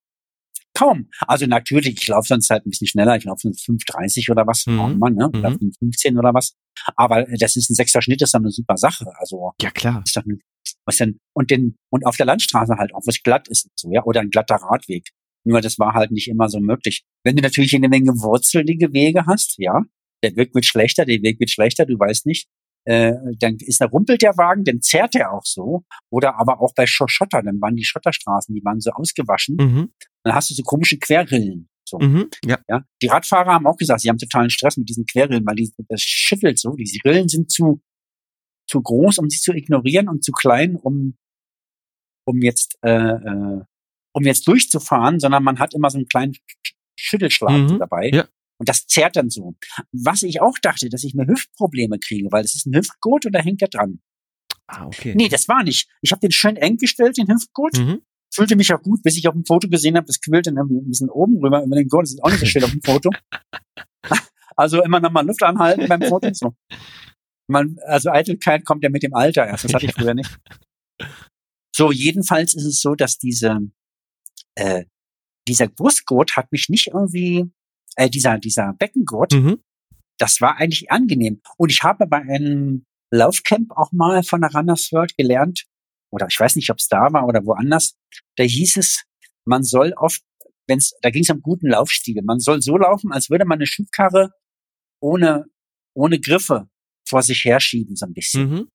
Kaum. Also natürlich, ich laufe sonst halt ein bisschen schneller, ich laufe sonst 5,30 oder was, mhm. Mann, ne? oder mhm. 15 oder was. Aber äh, das ist ein sechster Schnitt, ist dann eine super Sache. Also ja klar. Ist dann, was denn, und den und auf der Landstraße halt auch, was glatt ist, so ja, oder ein glatter Radweg. Nur das war halt nicht immer so möglich. Wenn du natürlich eine Menge wurzelige Wege hast, ja, der Weg wird schlechter, der Weg wird schlechter, du weißt nicht, äh, dann ist da rumpelt der Wagen, dann zerrt er auch so. Oder aber auch bei Schotter, dann waren die Schotterstraßen, die waren so ausgewaschen. Mhm. Dann hast du so komische Querrillen. So. Mhm, ja. ja. Die Radfahrer haben auch gesagt, sie haben totalen Stress mit diesen Querrillen, weil die, das schüttelt so. Diese Rillen sind zu, zu groß, um sie zu ignorieren und zu klein, um, um jetzt, äh, äh, um jetzt durchzufahren, sondern man hat immer so einen kleinen Schüttelschlag mhm, dabei. Ja. Und das zerrt dann so. Was ich auch dachte, dass ich mir Hüftprobleme kriege, weil es ist ein Hüftgurt und da hängt er dran. Ah, okay. Nee, das war nicht. Ich habe den schön eng gestellt, den Hüftgurt. Mhm. Fühlte mich auch gut, bis ich auf dem Foto gesehen habe, das quillt dann irgendwie ein bisschen oben rüber über den Gurt. Das ist auch nicht so schön auf dem Foto. also immer nochmal Luft anhalten beim Foto. So. Man, also Eitelkeit kommt ja mit dem Alter erst. Das hatte ich früher nicht. So, jedenfalls ist es so, dass diese, äh, dieser Brustgurt hat mich nicht irgendwie äh, dieser, dieser Beckengurt, mhm. das war eigentlich angenehm. Und ich habe bei einem Laufcamp auch mal von der Runners World gelernt, oder ich weiß nicht, ob es da war oder woanders, da hieß es, man soll oft, wenn's, da ging es um guten Laufstil, man soll so laufen, als würde man eine Schubkarre ohne, ohne Griffe vor sich herschieben, so ein bisschen. Mhm.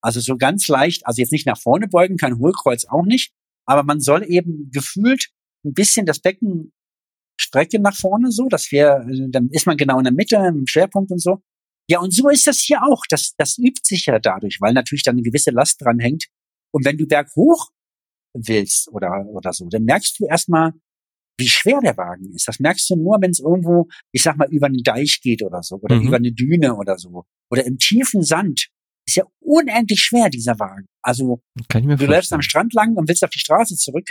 Also so ganz leicht, also jetzt nicht nach vorne beugen, kein Hohlkreuz auch nicht, aber man soll eben gefühlt ein bisschen das Becken Strecke nach vorne so, dass wir, dann ist man genau in der Mitte, im Schwerpunkt und so. Ja, und so ist das hier auch. Das, das übt sich ja dadurch, weil natürlich dann eine gewisse Last dran hängt. Und wenn du berghoch willst oder, oder so, dann merkst du erstmal, wie schwer der Wagen ist. Das merkst du nur, wenn es irgendwo, ich sag mal, über einen Deich geht oder so, oder mhm. über eine Düne oder so. Oder im tiefen Sand. Ist ja unendlich schwer, dieser Wagen. Also, du läufst am Strand lang und willst auf die Straße zurück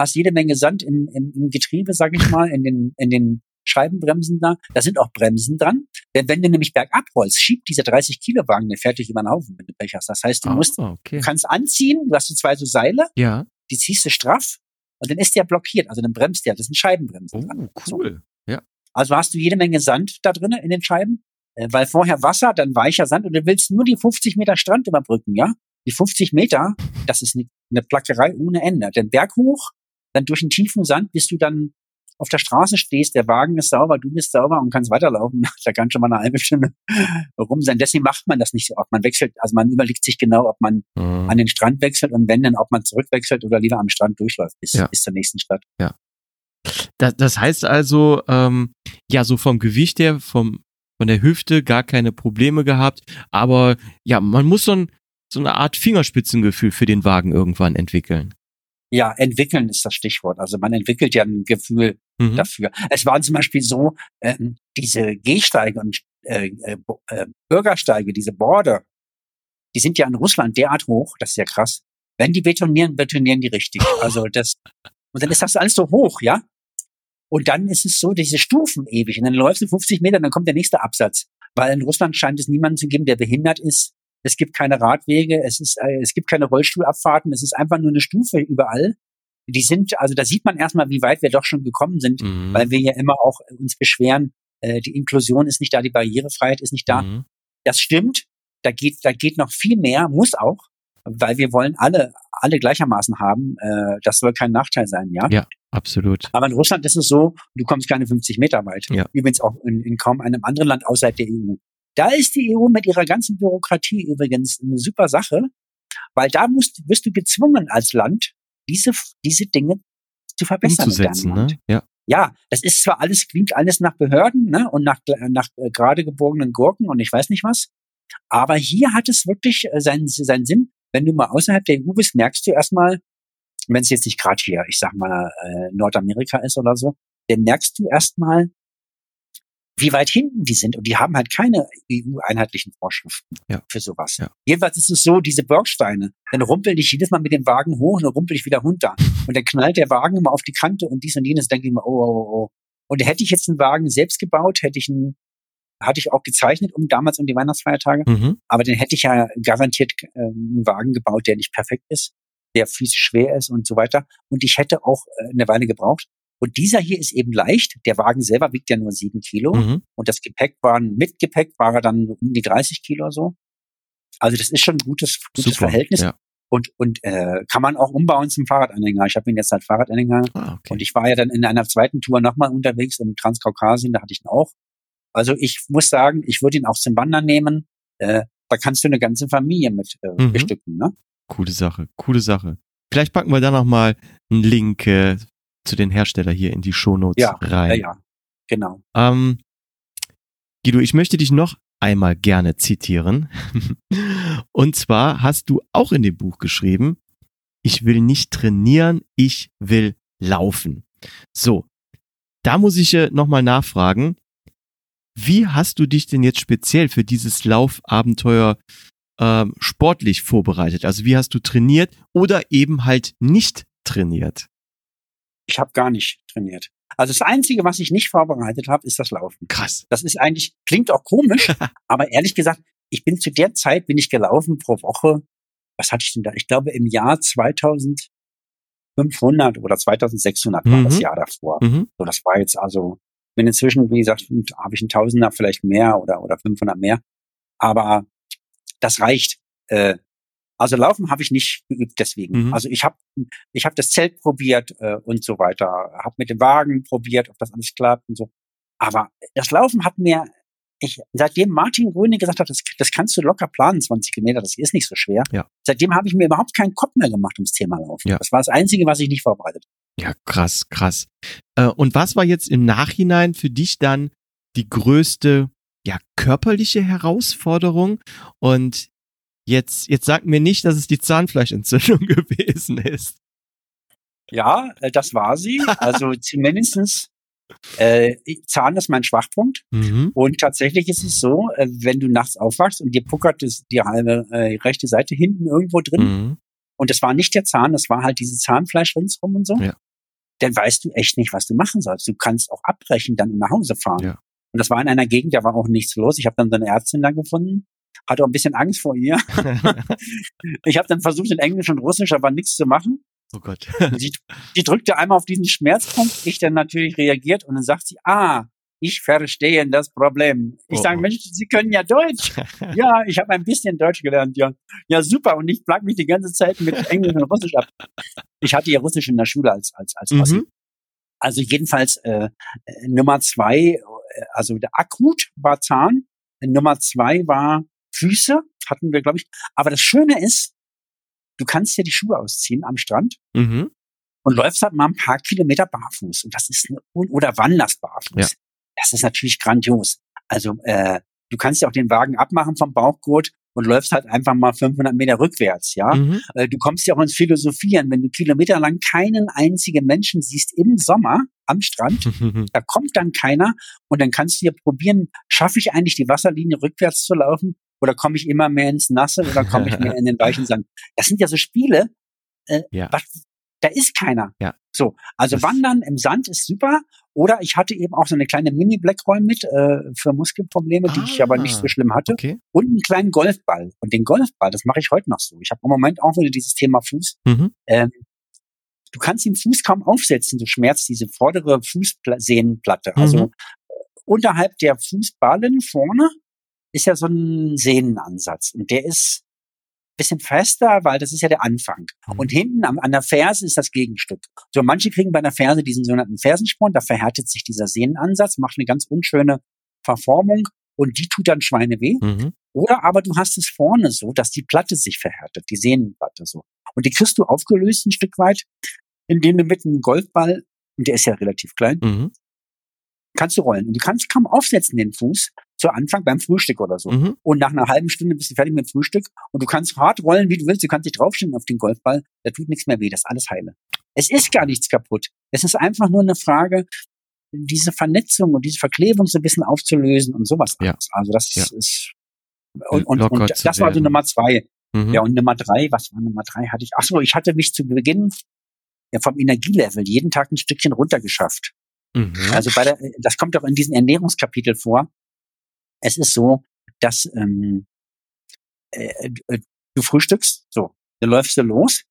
hast jede Menge Sand im, im, im Getriebe, sag ich mal, in den, in den Scheibenbremsen da. Da sind auch Bremsen dran. Denn wenn du nämlich bergab rollst, schiebt dieser 30 Kilo Wagen der fertig über den Haufen, wenn du Pech hast. Das heißt, du oh, musst, okay. du kannst anziehen, du hast so zwei so Seile, ja. die ziehst du straff und dann ist der blockiert, also dann bremst der. Das sind Scheibenbremsen. Oh, dran. cool. Ja. Also hast du jede Menge Sand da drinnen in den Scheiben, weil vorher Wasser, dann weicher Sand und du willst nur die 50 Meter Strand überbrücken, ja? Die 50 Meter, das ist eine, eine Plackerei ohne Ende. Den Berg hoch, dann durch den tiefen Sand, bis du dann auf der Straße stehst, der Wagen ist sauber, du bist sauber und kannst weiterlaufen. Da kann schon mal eine halbe Stunde rum sein. Deswegen macht man das nicht so oft. Man wechselt, also man überlegt sich genau, ob man mhm. an den Strand wechselt und wenn dann, ob man zurückwechselt oder lieber am Strand durchläuft bis, ja. bis zur nächsten Stadt. Ja. Das, das heißt also, ähm, ja, so vom Gewicht her, vom, von der Hüfte gar keine Probleme gehabt, aber ja, man muss so, ein, so eine Art Fingerspitzengefühl für den Wagen irgendwann entwickeln. Ja, entwickeln ist das Stichwort. Also man entwickelt ja ein Gefühl mhm. dafür. Es war zum Beispiel so, äh, diese Gehsteige und äh, äh, äh, Bürgersteige, diese Border, die sind ja in Russland derart hoch, das ist ja krass. Wenn die betonieren, betonieren die richtig. Also das, und dann ist das alles so hoch, ja? Und dann ist es so, diese Stufen ewig. Und dann läufst du 50 Meter, dann kommt der nächste Absatz. Weil in Russland scheint es niemanden zu geben, der behindert ist es gibt keine Radwege, es ist, äh, es gibt keine Rollstuhlabfahrten, es ist einfach nur eine Stufe überall. Die sind, also da sieht man erstmal, wie weit wir doch schon gekommen sind, mhm. weil wir ja immer auch uns beschweren, äh, die Inklusion ist nicht da, die Barrierefreiheit ist nicht da. Mhm. Das stimmt, da geht, da geht noch viel mehr, muss auch, weil wir wollen alle, alle gleichermaßen haben. Äh, das soll kein Nachteil sein, ja? Ja, absolut. Aber in Russland ist es so, du kommst keine 50 Meter weit. Ja. Übrigens auch in, in kaum einem anderen Land außerhalb der EU. Da ist die EU mit ihrer ganzen Bürokratie übrigens eine super Sache, weil da musst, wirst du gezwungen als Land, diese, diese Dinge zu verbessern. Umzusetzen, ne? Ja. ja, das ist zwar alles, klingt alles nach Behörden ne, und nach, nach äh, gerade gebogenen Gurken und ich weiß nicht was, aber hier hat es wirklich äh, seinen, seinen Sinn. Wenn du mal außerhalb der EU bist, merkst du erstmal, wenn es jetzt nicht gerade hier, ich sag mal, äh, Nordamerika ist oder so, dann merkst du erstmal, wie weit hinten die sind. Und die haben halt keine EU-einheitlichen Vorschriften ja. für sowas. Ja. Jedenfalls ist es so, diese Bergsteine, dann rumpel ich jedes Mal mit dem Wagen hoch und dann rumpel ich wieder runter. Und dann knallt der Wagen immer auf die Kante und dies und jenes, denke ich mir, oh, oh, oh. Und hätte ich jetzt einen Wagen selbst gebaut, hätte ich einen, hatte ich auch gezeichnet, um damals um die Weihnachtsfeiertage. Mhm. Aber dann hätte ich ja garantiert äh, einen Wagen gebaut, der nicht perfekt ist, der physisch schwer ist und so weiter. Und ich hätte auch äh, eine Weile gebraucht. Und dieser hier ist eben leicht. Der Wagen selber wiegt ja nur sieben Kilo. Mhm. Und das Gepäck waren, mit Gepäck war er dann um die 30 Kilo so. Also das ist schon ein gutes, gutes Super, Verhältnis. Ja. Und, und äh, kann man auch umbauen zum Fahrradanhänger. Ich habe ihn jetzt als Fahrradanhänger. Ah, okay. Und ich war ja dann in einer zweiten Tour nochmal unterwegs im Transkaukasien, da hatte ich ihn auch. Also ich muss sagen, ich würde ihn auch zum Wandern nehmen. Äh, da kannst du eine ganze Familie mit äh, mhm. bestücken. Ne? Coole Sache, coole Sache. Vielleicht packen wir da nochmal einen Link äh, zu den Hersteller hier in die Shownotes ja, rein. Ja, ja, genau. Ähm, Guido, ich möchte dich noch einmal gerne zitieren. Und zwar hast du auch in dem Buch geschrieben, ich will nicht trainieren, ich will laufen. So, da muss ich nochmal nachfragen, wie hast du dich denn jetzt speziell für dieses Laufabenteuer ähm, sportlich vorbereitet? Also wie hast du trainiert oder eben halt nicht trainiert? Ich habe gar nicht trainiert. Also das Einzige, was ich nicht vorbereitet habe, ist das Laufen. Krass. Das ist eigentlich, klingt auch komisch, aber ehrlich gesagt, ich bin zu der Zeit, bin ich gelaufen pro Woche. Was hatte ich denn da? Ich glaube im Jahr 2500 oder 2600 mhm. war das mhm. Jahr davor. Mhm. So, das war jetzt also, bin inzwischen, wie gesagt, habe ich ein Tausender vielleicht mehr oder, oder 500 mehr. Aber das reicht. Äh, also laufen habe ich nicht geübt deswegen. Mhm. Also ich habe ich hab das Zelt probiert äh, und so weiter, habe mit dem Wagen probiert, ob das alles klappt und so. Aber das Laufen hat mir, ich, seitdem Martin Grüne gesagt hat, das, das kannst du locker planen, 20 Kilometer, das ist nicht so schwer. Ja. Seitdem habe ich mir überhaupt keinen Kopf mehr gemacht ums Thema Laufen. Ja. Das war das Einzige, was ich nicht vorbereitet. Ja, krass, krass. Äh, und was war jetzt im Nachhinein für dich dann die größte ja, körperliche Herausforderung? Und Jetzt, jetzt sag mir nicht, dass es die Zahnfleischentzündung gewesen ist. Ja, äh, das war sie. Also zumindestens äh, Zahn ist mein Schwachpunkt. Mhm. Und tatsächlich ist es so, äh, wenn du nachts aufwachst und dir puckert die halbe äh, rechte Seite hinten irgendwo drin, mhm. und das war nicht der Zahn, das war halt diese Zahnfleisch ringsrum und so, ja. Dann weißt du echt nicht, was du machen sollst. Du kannst auch abbrechen, dann nach Hause fahren. Ja. Und das war in einer Gegend, da war auch nichts los. Ich habe dann so eine Ärztin da gefunden, hatte auch ein bisschen Angst vor ihr. ich habe dann versucht, in Englisch und Russisch aber nichts zu machen. Oh Gott. die, die drückte einmal auf diesen Schmerzpunkt, ich dann natürlich reagiert und dann sagt sie, ah, ich verstehe das Problem. Ich oh, sage, oh. Mensch, Sie können ja Deutsch. ja, ich habe ein bisschen Deutsch gelernt, ja. Ja, super. Und ich plag mich die ganze Zeit mit Englisch und Russisch ab. Ich hatte ja Russisch in der Schule als als als mhm. Also jedenfalls äh, Nummer zwei, äh, also der akut war Zahn. Nummer zwei war Füße, hatten wir, glaube ich. Aber das Schöne ist, du kannst ja die Schuhe ausziehen am Strand mhm. und läufst halt mal ein paar Kilometer barfuß. Und das ist eine, oder wanderst barfuß. Ja. Das ist natürlich grandios. Also äh, du kannst ja auch den Wagen abmachen vom Bauchgurt und läufst halt einfach mal 500 Meter rückwärts, ja. Mhm. Äh, du kommst ja auch ins Philosophieren, wenn du kilometerlang keinen einzigen Menschen siehst im Sommer am Strand, da kommt dann keiner und dann kannst du dir probieren, schaffe ich eigentlich die Wasserlinie rückwärts zu laufen oder komme ich immer mehr ins Nasse oder komme ich mehr in den weichen Sand? Das sind ja so Spiele, äh, ja. Was, da ist keiner. Ja. So, also das Wandern im Sand ist super. Oder ich hatte eben auch so eine kleine Mini-Blackroll mit äh, für Muskelprobleme, die ah, ich aber nicht so schlimm hatte. Okay. Und einen kleinen Golfball. Und den Golfball, das mache ich heute noch so. Ich habe im Moment auch wieder dieses Thema Fuß. Mhm. Ähm, du kannst den Fuß kaum aufsetzen, du schmerzt diese vordere Fußsehnenplatte. Also mhm. unterhalb der Fußballen vorne ist ja so ein Sehnenansatz. Und der ist bisschen fester, weil das ist ja der Anfang. Mhm. Und hinten am, an der Ferse ist das Gegenstück. So, manche kriegen bei der Ferse diesen sogenannten Fersensporn, da verhärtet sich dieser Sehnenansatz, macht eine ganz unschöne Verformung und die tut dann Schweine weh. Mhm. Oder aber du hast es vorne so, dass die Platte sich verhärtet, die Sehnenplatte so. Und die kriegst du aufgelöst ein Stück weit, indem du mit einem Golfball und der ist ja relativ klein, mhm. kannst du rollen. Und du kannst kaum aufsetzen den Fuß zu Anfang beim Frühstück oder so. Mhm. Und nach einer halben Stunde bist du fertig mit dem Frühstück und du kannst hart rollen, wie du willst. Du kannst dich draufstellen auf den Golfball. Da tut nichts mehr weh. Das ist alles heile. Es ist gar nichts kaputt. Es ist einfach nur eine Frage, diese Vernetzung und diese Verklebung so ein bisschen aufzulösen und sowas. Ja. Also das ja. ist und, und, und das war also Nummer zwei. Mhm. Ja, und Nummer drei, was war Nummer drei? Hatte ich, ach so, ich hatte mich zu Beginn ja, vom Energielevel jeden Tag ein Stückchen runtergeschafft. Mhm. Also bei der, das kommt auch in diesem Ernährungskapitel vor. Es ist so, dass ähm, äh, äh, du frühstückst, so, dann läufst du los.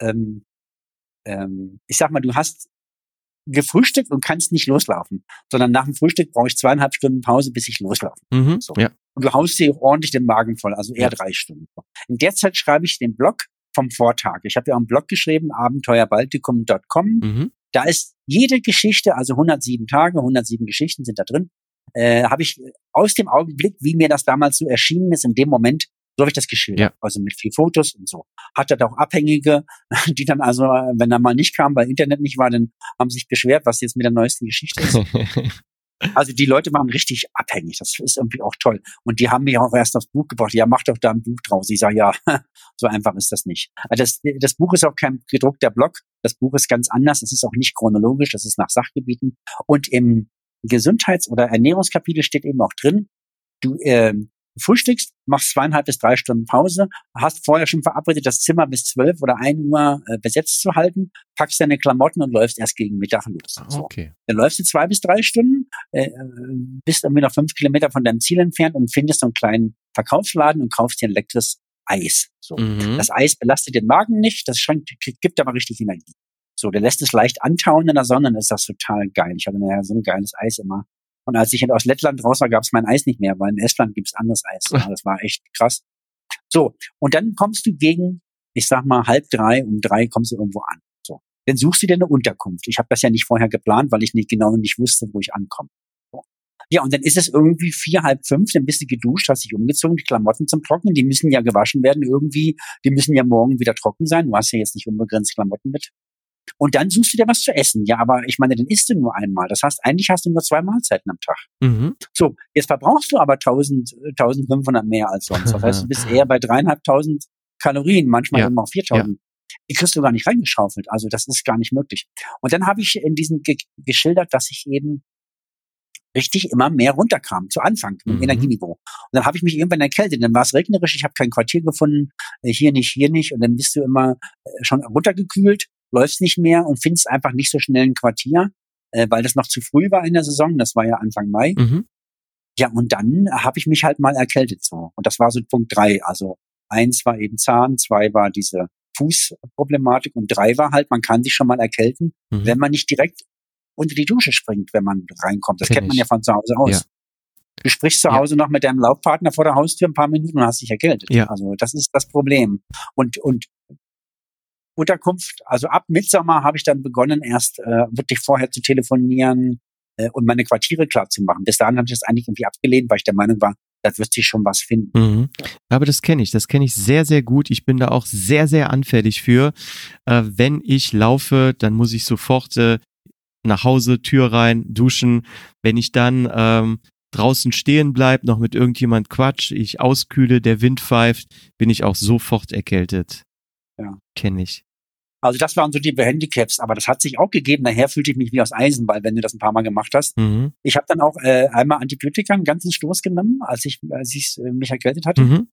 Ähm, ähm, ich sag mal, du hast gefrühstückt und kannst nicht loslaufen, sondern nach dem Frühstück brauche ich zweieinhalb Stunden Pause, bis ich loslaufe. Mhm, so. ja. Und du haust dir ordentlich den Magen voll, also eher ja. drei Stunden. In der Zeit schreibe ich den Blog vom Vortag. Ich habe ja auch einen Blog geschrieben, abenteuerbaltikum.com. Mhm. Da ist jede Geschichte, also 107 Tage, 107 Geschichten sind da drin, äh, habe ich aus dem Augenblick, wie mir das damals so erschienen ist, in dem Moment, so habe ich das geschildert. Ja. Also mit viel Fotos und so. Hatte da auch Abhängige, die dann also, wenn er mal nicht kam, weil Internet nicht war, dann haben sich beschwert, was jetzt mit der neuesten Geschichte ist. Also die Leute waren richtig abhängig. Das ist irgendwie auch toll. Und die haben mich auch erst aufs Buch gebracht. Ja, mach doch da ein Buch draus. Ich sage, ja, so einfach ist das nicht. Das, das Buch ist auch kein gedruckter Blog. Das Buch ist ganz anders. Es ist auch nicht chronologisch. Das ist nach Sachgebieten. Und im Gesundheits- oder Ernährungskapitel steht eben auch drin, du äh, frühstückst, machst zweieinhalb bis drei Stunden Pause, hast vorher schon verabredet, das Zimmer bis zwölf oder ein Uhr äh, besetzt zu halten, packst deine Klamotten und läufst erst gegen Mittag los. Ah, okay. Dann läufst du zwei bis drei Stunden, äh, bist irgendwie noch fünf Kilometer von deinem Ziel entfernt und findest so einen kleinen Verkaufsladen und kaufst dir ein leckeres Eis. So. Mhm. Das Eis belastet den Magen nicht, das schränkt, gibt aber richtig Energie. So, der lässt es leicht antauen in der Sonne, dann ist das total geil. Ich hatte mir so ein geiles Eis immer und als ich aus Lettland raus war, gab es mein Eis nicht mehr, weil in Estland gibt's anderes Eis. Ja, das war echt krass. So, und dann kommst du gegen, ich sag mal, halb drei, um drei kommst du irgendwo an. So, dann suchst du dir eine Unterkunft. Ich habe das ja nicht vorher geplant, weil ich nicht genau nicht wusste, wo ich ankomme. So. Ja, und dann ist es irgendwie vier, halb fünf, dann bist du geduscht, hast dich umgezogen, die Klamotten zum Trocknen, die müssen ja gewaschen werden irgendwie, die müssen ja morgen wieder trocken sein. Du hast ja jetzt nicht unbegrenzt Klamotten mit. Und dann suchst du dir was zu essen. Ja, aber ich meine, dann isst du nur einmal. Das heißt, eigentlich hast du nur zwei Mahlzeiten am Tag. Mhm. So, jetzt verbrauchst du aber 1000, 1500 mehr als sonst. Das heißt, du bist eher bei dreieinhalbtausend Kalorien, manchmal ja. eben auch 4000. Ja. Die kriegst du gar nicht reingeschaufelt. Also das ist gar nicht möglich. Und dann habe ich in diesem ge geschildert, dass ich eben richtig immer mehr runterkam, zu Anfang mit mhm. Energieniveau. Und dann habe ich mich irgendwann erkältet, dann war es regnerisch, ich habe kein Quartier gefunden, äh, hier nicht, hier nicht, und dann bist du immer äh, schon runtergekühlt läufst nicht mehr und findest einfach nicht so schnell ein Quartier, äh, weil das noch zu früh war in der Saison. Das war ja Anfang Mai. Mhm. Ja, und dann habe ich mich halt mal erkältet so. Und das war so Punkt drei. Also eins war eben Zahn, zwei war diese Fußproblematik und drei war halt, man kann sich schon mal erkälten, mhm. wenn man nicht direkt unter die Dusche springt, wenn man reinkommt. Das Kenn kennt man ja von zu Hause aus. Ja. Du sprichst zu Hause ja. noch mit deinem Laufpartner vor der Haustür ein paar Minuten und hast dich erkältet. Ja. Also das ist das Problem. Und, und Unterkunft, also ab Mitsommer habe ich dann begonnen, erst äh, wirklich vorher zu telefonieren äh, und meine Quartiere klar zu machen. Bis dahin habe ich das eigentlich irgendwie abgelehnt, weil ich der Meinung war, da wird sich schon was finden. Mhm. Aber das kenne ich, das kenne ich sehr, sehr gut. Ich bin da auch sehr, sehr anfällig für. Äh, wenn ich laufe, dann muss ich sofort äh, nach Hause, Tür rein, duschen. Wenn ich dann ähm, draußen stehen bleib, noch mit irgendjemand quatsch, ich auskühle, der Wind pfeift, bin ich auch sofort erkältet. Ja. Kenne ich. Also das waren so die Handicaps, aber das hat sich auch gegeben. Daher fühlte ich mich wie aus Eisen, weil wenn du das ein paar Mal gemacht hast. Mhm. Ich habe dann auch äh, einmal Antibiotika einen ganzen Stoß genommen, als ich, als ich äh, mich erkältet hatte. Mhm.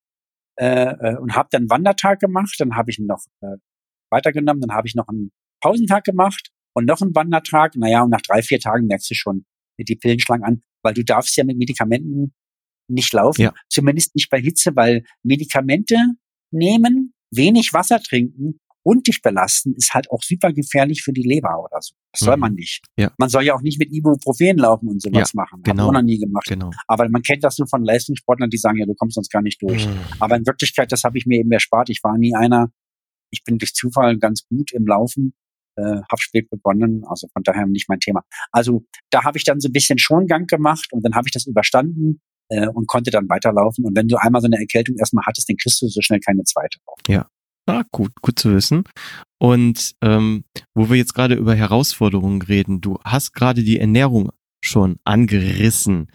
Äh, äh, und habe dann Wandertag gemacht. Dann habe ich noch äh, weitergenommen. Dann habe ich noch einen Pausentag gemacht und noch einen Wandertag. Naja, und nach drei, vier Tagen merkst du schon die Pillen schlagen an, weil du darfst ja mit Medikamenten nicht laufen. Ja. Zumindest nicht bei Hitze, weil Medikamente nehmen wenig Wasser trinken und dich belasten, ist halt auch super gefährlich für die Leber oder so. Das soll mhm. man nicht. Ja. Man soll ja auch nicht mit Ibuprofen laufen und sowas ja, machen. Genau. Hab ich noch nie gemacht. Genau. Aber man kennt das nur von Leistungssportlern, die sagen, ja, du kommst sonst gar nicht durch. Mhm. Aber in Wirklichkeit, das habe ich mir eben erspart. Ich war nie einer, ich bin durch Zufall ganz gut im Laufen, äh, habe spät begonnen, also von daher nicht mein Thema. Also da habe ich dann so ein bisschen Schongang gemacht und dann habe ich das überstanden äh, und konnte dann weiterlaufen. Und wenn du einmal so eine Erkältung erstmal hattest, dann kriegst du so schnell keine zweite. Ja. Ah, gut, gut zu wissen. Und ähm, wo wir jetzt gerade über Herausforderungen reden, du hast gerade die Ernährung schon angerissen.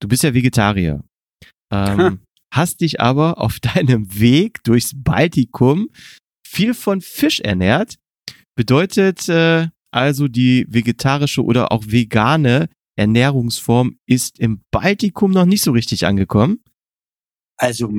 Du bist ja Vegetarier. Ähm, hast dich aber auf deinem Weg durchs Baltikum viel von Fisch ernährt. Bedeutet äh, also die vegetarische oder auch vegane Ernährungsform ist im Baltikum noch nicht so richtig angekommen? Also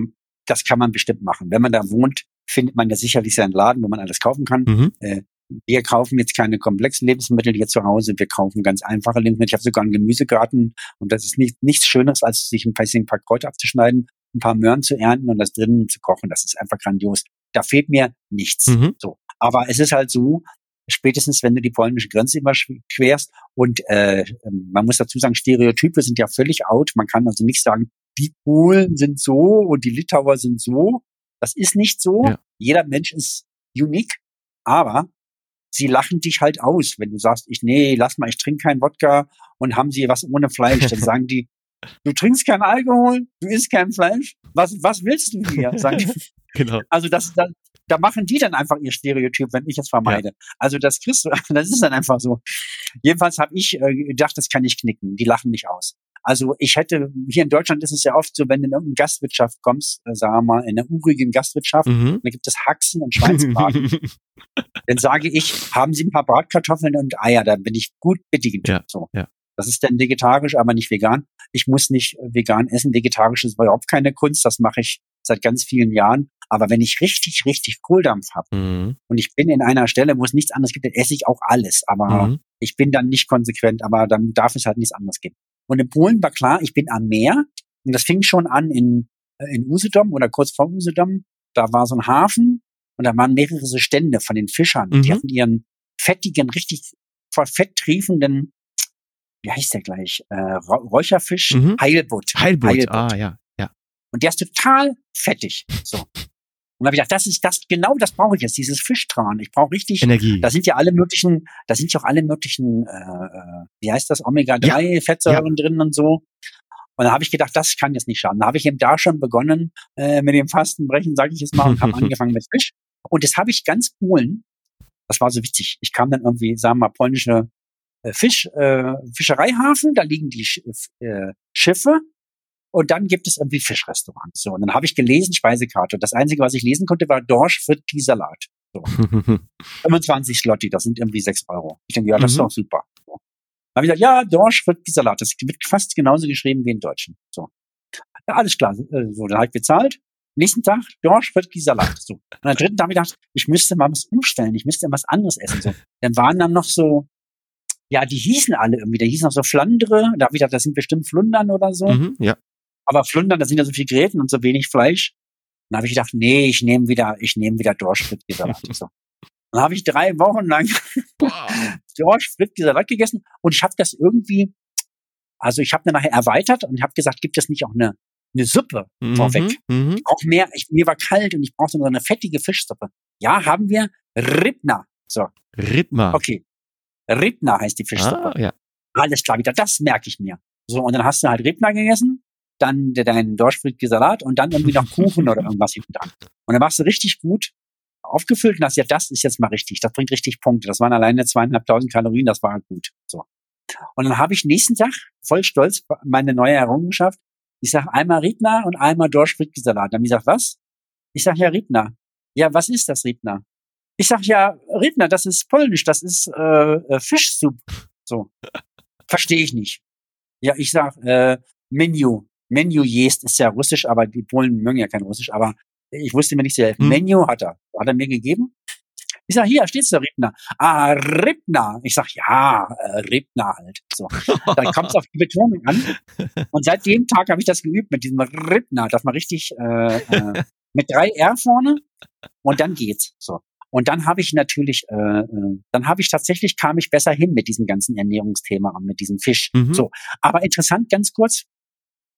das kann man bestimmt machen. Wenn man da wohnt, findet man ja sicherlich seinen Laden, wo man alles kaufen kann. Mhm. Äh, wir kaufen jetzt keine komplexen Lebensmittel hier zu Hause. Wir kaufen ganz einfache Lebensmittel. Ich habe sogar einen Gemüsegarten und das ist nicht, nichts Schöneres, als sich ein paar Kräuter abzuschneiden, ein paar Möhren zu ernten und das drinnen zu kochen. Das ist einfach grandios. Da fehlt mir nichts. Mhm. So. Aber es ist halt so, spätestens wenn du die polnische Grenze überquerst und äh, ähm, man muss dazu sagen, Stereotype sind ja völlig out. Man kann also nicht sagen, die Polen sind so und die Litauer sind so. Das ist nicht so. Ja. Jeder Mensch ist unique, aber sie lachen dich halt aus, wenn du sagst, ich nee, lass mal, ich trinke kein Wodka und haben sie was ohne Fleisch, dann sagen die, du trinkst kein Alkohol, du isst kein Fleisch, was was willst du hier? Sagen genau. Also das, das da machen die dann einfach ihr Stereotyp, wenn ich es vermeide. Ja. Also das kriegst du, das ist dann einfach so. Jedenfalls habe ich äh, gedacht, das kann ich knicken. Die lachen nicht aus. Also ich hätte, hier in Deutschland ist es ja oft so, wenn du in irgendeine Gastwirtschaft kommst, äh, sagen wir mal, in einer urigen Gastwirtschaft, mhm. da gibt es Haxen und Schweinsbraten. dann sage ich, haben Sie ein paar Bratkartoffeln und Eier, dann bin ich gut bedient. Ja. So. Ja. Das ist dann vegetarisch, aber nicht vegan. Ich muss nicht vegan essen. Vegetarisch ist überhaupt keine Kunst. Das mache ich seit ganz vielen Jahren. Aber wenn ich richtig, richtig Kohldampf habe mhm. und ich bin in einer Stelle, wo es nichts anderes gibt, dann esse ich auch alles. Aber mhm. ich bin dann nicht konsequent, aber dann darf es halt nichts anderes geben. Und in Polen war klar, ich bin am Meer. Und das fing schon an in, äh, in Usedom oder kurz vor Usedom. Da war so ein Hafen und da waren mehrere so Stände von den Fischern. Mhm. Die hatten ihren fettigen, richtig vor Fett triefenden, wie heißt der gleich, äh, Räucherfisch, mhm. Heilbutt. Heilbutt. Heilbutt, ah ja. Und der ist total fettig. So. Und habe ich gedacht, das ist das, genau das brauche ich jetzt, dieses Fischtran. Ich brauche richtig Energie. Da sind ja alle möglichen, da sind ja auch alle möglichen, äh, wie heißt das, Omega-3-Fettsäuren ja. drin und so. Und da habe ich gedacht, das kann jetzt nicht schaden. Da habe ich eben da schon begonnen äh, mit dem Fastenbrechen, sage ich jetzt mal, und habe angefangen mit Fisch. Und das habe ich ganz Polen. Das war so witzig. Ich kam dann irgendwie, sagen wir mal, polnische Fisch, äh, Fischereihafen. Da liegen die äh, Schiffe und dann gibt es irgendwie Fischrestaurants. So, und dann habe ich gelesen, Speisekarte. Und das Einzige, was ich lesen konnte, war Dorsch Fritti Salat. So. 25 Slotti, das sind irgendwie 6 Euro. Ich denke, ja, das mhm. ist doch super. So. Dann habe ich gesagt, ja, Dorsch Fritti Salat. Das wird fast genauso geschrieben wie in Deutschen. So. Ja, alles klar. Äh, so, dann habe ich bezahlt. Nächsten Tag Dorsch Fritti Salat. So. Und am dritten Tag habe ich gedacht, ich müsste mal was umstellen. Ich müsste was anderes essen. So. Dann waren dann noch so ja, die hießen alle irgendwie. Da hießen auch so Flandre. Da habe ich gedacht, das sind bestimmt Flundern oder so. Mhm, ja. Aber Flundern, da sind ja so viele Gräten und so wenig Fleisch. Dann habe ich gedacht, nee, ich nehme wieder, ich nehme wieder Dorschfrittsalat. so. Dann habe ich drei Wochen lang Dorschfrittsalat gegessen und ich habe das irgendwie, also ich habe dann nachher erweitert und habe gesagt, gibt es nicht auch eine, eine Suppe mhm, vorweg? Mhm. Brauche mehr, ich, mir war kalt und ich brauchte so eine fettige Fischsuppe. Ja, haben wir Ribna. So. Ribna. Okay. Ribna heißt die Fischsuppe. Ah, ja. Alles klar, wieder, das merke ich mir. So, und dann hast du halt Ribna gegessen dann deinen Dorschfriedke Salat und dann irgendwie noch Kuchen oder irgendwas hinten dran. Und dann machst du richtig gut aufgefüllt und hast ja, das ist jetzt mal richtig, das bringt richtig Punkte. Das waren alleine zweieinhalbtausend Kalorien, das war gut. So. Und dann habe ich nächsten Tag voll stolz meine neue Errungenschaft. Ich sage einmal Riedner und einmal Dorschfriedke Salat. Dann habe ich gesagt, was? Ich sage ja Riedner. Ja, was ist das Riedner? Ich sage ja Riedner, das ist polnisch, das ist äh, äh Fischsuppe. So. Verstehe ich nicht. Ja, ich sag äh, Menü. Menu jest ist ja russisch, aber die Polen mögen ja kein Russisch, aber ich wusste mir nicht sehr helfen. Hm. Menu hat er, hat er mir gegeben. Ich sag, hier steht's der Rippner. Ah, Rippner. Ich sag, ja, äh, Rippner halt. So. Dann kommt es auf die Betonung an. Und seit dem Tag habe ich das geübt mit diesem Rippner, dass man richtig äh, äh, mit drei R vorne und dann geht's. So. Und dann habe ich natürlich, äh, äh dann habe ich tatsächlich kam ich besser hin mit diesem ganzen Ernährungsthema und mit diesem Fisch. Mhm. So, aber interessant, ganz kurz.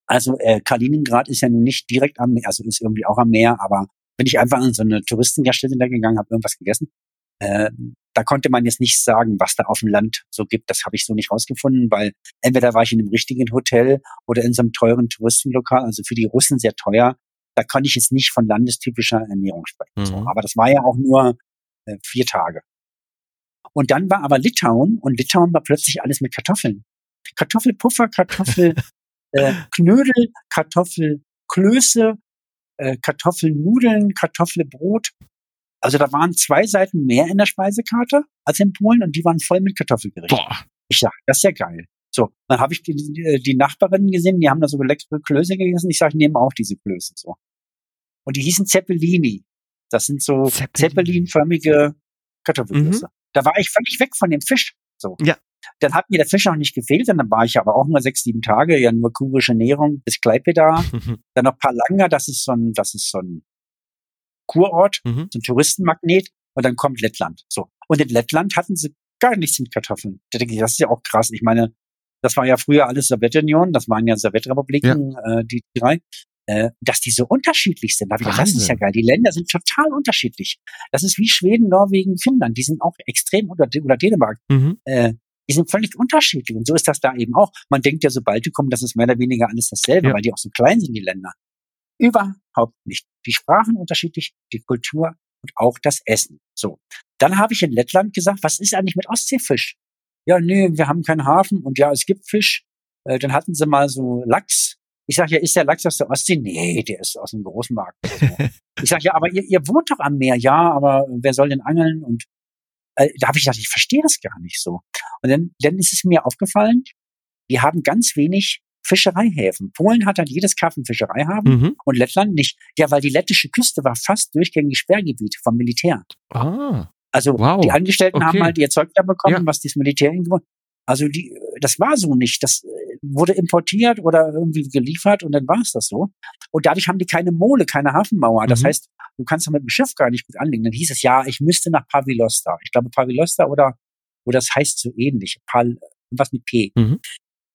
Also äh, Kaliningrad ist ja nun nicht direkt am Meer, also ist irgendwie auch am Meer, aber bin ich einfach in so eine Touristengaststätte da gegangen, habe irgendwas gegessen. Äh, da konnte man jetzt nicht sagen, was da auf dem Land so gibt. Das habe ich so nicht rausgefunden, weil entweder war ich in einem richtigen Hotel oder in so einem teuren Touristenlokal, also für die Russen sehr teuer. da kann ich jetzt nicht von landestypischer Ernährung sprechen. Mhm. So, aber das war ja auch nur äh, vier Tage. Und dann war aber Litauen und Litauen war plötzlich alles mit Kartoffeln. Kartoffelpuffer, Kartoffel, äh, Knödel, Kartoffelklöße, äh, Kartoffelnudeln, Kartoffelbrot. Also da waren zwei Seiten mehr in der Speisekarte als in Polen und die waren voll mit Kartoffelgerichten. Boah. Ich sag, das ist ja geil. So, dann habe ich die, die, die Nachbarinnen gesehen, die haben da so leckere Klöße gegessen. Ich sage, ich nehme auch diese Klöße so. Und die hießen Zeppelini. Das sind so Zeppelin-förmige Kartoffelklöße. Mhm. Da war ich völlig weg von dem Fisch. So. Ja. Dann hat mir der Fisch noch nicht gefehlt, und dann war ich aber auch nur sechs, sieben Tage, ja nur kurische Ernährung bis Kleipeda. dann noch Palanga, das ist so ein, das ist so ein Kurort, mhm. so ein Touristenmagnet. Und dann kommt Lettland. So. Und in Lettland hatten sie gar nichts mit Kartoffeln. Da denke ich, das ist ja auch krass. Ich meine, das war ja früher alles Sowjetunion, das waren ja Sowjetrepubliken, ja. Äh, die drei, äh, dass die so unterschiedlich sind. Da ich das ist ja geil. Die Länder sind total unterschiedlich. Das ist wie Schweden, Norwegen, Finnland. Die sind auch extrem oder, oder Dänemark. Mhm. Äh, die sind völlig unterschiedlich. Und so ist das da eben auch. Man denkt ja, sobald die kommen, das ist mehr oder weniger alles dasselbe, ja. weil die auch so klein sind, die Länder. Überhaupt nicht. Die Sprachen unterschiedlich, die Kultur und auch das Essen. So. Dann habe ich in Lettland gesagt, was ist eigentlich mit Ostseefisch? ja, nee, wir haben keinen Hafen und ja, es gibt Fisch. Äh, dann hatten sie mal so Lachs. Ich sage ja, ist der Lachs aus der Ostsee? Nee, der ist aus dem Großmarkt. ich sage ja, aber ihr, ihr wohnt doch am Meer, ja, aber wer soll denn angeln? Und äh, da habe ich gedacht, ich verstehe das gar nicht so. Und dann, dann ist es mir aufgefallen, die haben ganz wenig Fischereihäfen. Polen hat halt jedes Kaff einen Fischereihafen mhm. und Lettland nicht. Ja, weil die lettische Küste war fast durchgängig Sperrgebiet vom Militär. Ah. Also wow. die Angestellten okay. haben halt ihr Zeug da bekommen, ja. was das Militär irgendwo. Also die, das war so nicht. Das äh, wurde importiert oder irgendwie geliefert und dann war es das so. Und dadurch haben die keine Mole, keine Hafenmauer. Das mhm. heißt, du kannst doch mit dem Schiff gar nicht gut anlegen. Dann hieß es ja, ich müsste nach Pavilosta. Ich glaube Pavilosta oder, oder das heißt so ähnlich. Pal, was mit P. Mhm.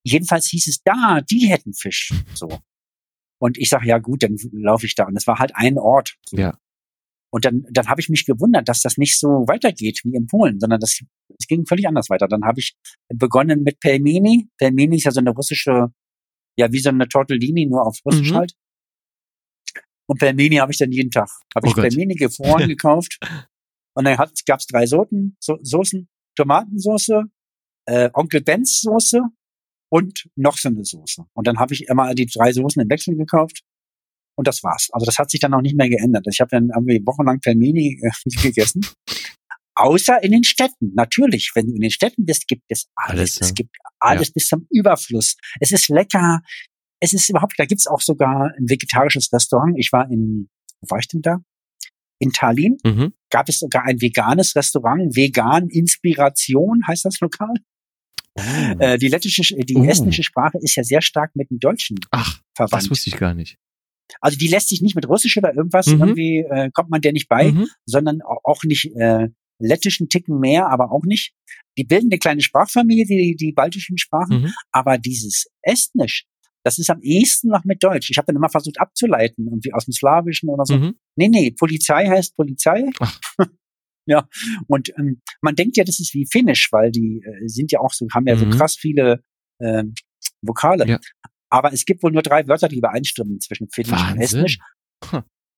Jedenfalls hieß es da, die hätten Fisch. So. Und ich sage, ja gut, dann laufe ich da. Und es war halt ein Ort. So. Ja. Und dann, dann habe ich mich gewundert, dass das nicht so weitergeht wie in Polen, sondern das, es ging völlig anders weiter. Dann habe ich begonnen mit Pelmeni. Pelmeni ist ja so eine russische, ja, wie so eine Tortellini, nur auf Russisch mhm. halt. Und Pelmeni habe ich dann jeden Tag. Habe oh ich Gott. Pelmeni gefroren gekauft. Und dann gab es drei Sorten, so, Soßen, Tomatensoße, äh, Onkel Benz Soße und noch so eine Soße. Und dann habe ich immer die drei Soßen im Wechsel gekauft und das war's. Also das hat sich dann auch nicht mehr geändert. Ich habe dann irgendwie wochenlang Termini äh, gegessen. Außer in den Städten. Natürlich, wenn du in den Städten bist, gibt es alles. alles ja. Es gibt alles ja. bis zum Überfluss. Es ist lecker. Es ist überhaupt, da gibt's auch sogar ein vegetarisches Restaurant. Ich war in, wo war ich denn da? In Tallinn mhm. gab es sogar ein veganes Restaurant. Vegan Inspiration heißt das Lokal. Oh. Die lettische, die oh. estnische Sprache ist ja sehr stark mit dem Deutschen Ach, verwandt. Das wusste ich gar nicht. Also die lässt sich nicht mit Russisch oder irgendwas, mhm. irgendwie äh, kommt man der nicht bei, mhm. sondern auch nicht äh, lettischen Ticken mehr, aber auch nicht. Die bilden eine kleine Sprachfamilie, die, die baltischen Sprachen, mhm. aber dieses Estnisch, das ist am ehesten noch mit Deutsch. Ich habe dann immer versucht abzuleiten, irgendwie aus dem Slawischen oder so. Mhm. Nee, nee, Polizei heißt Polizei. ja, und ähm, man denkt ja, das ist wie Finnisch, weil die äh, sind ja auch so, haben ja so mhm. krass viele äh, Vokale. Ja. Aber es gibt wohl nur drei Wörter, die übereinstimmen zwischen Finnisch Wahnsinn. und Estnisch.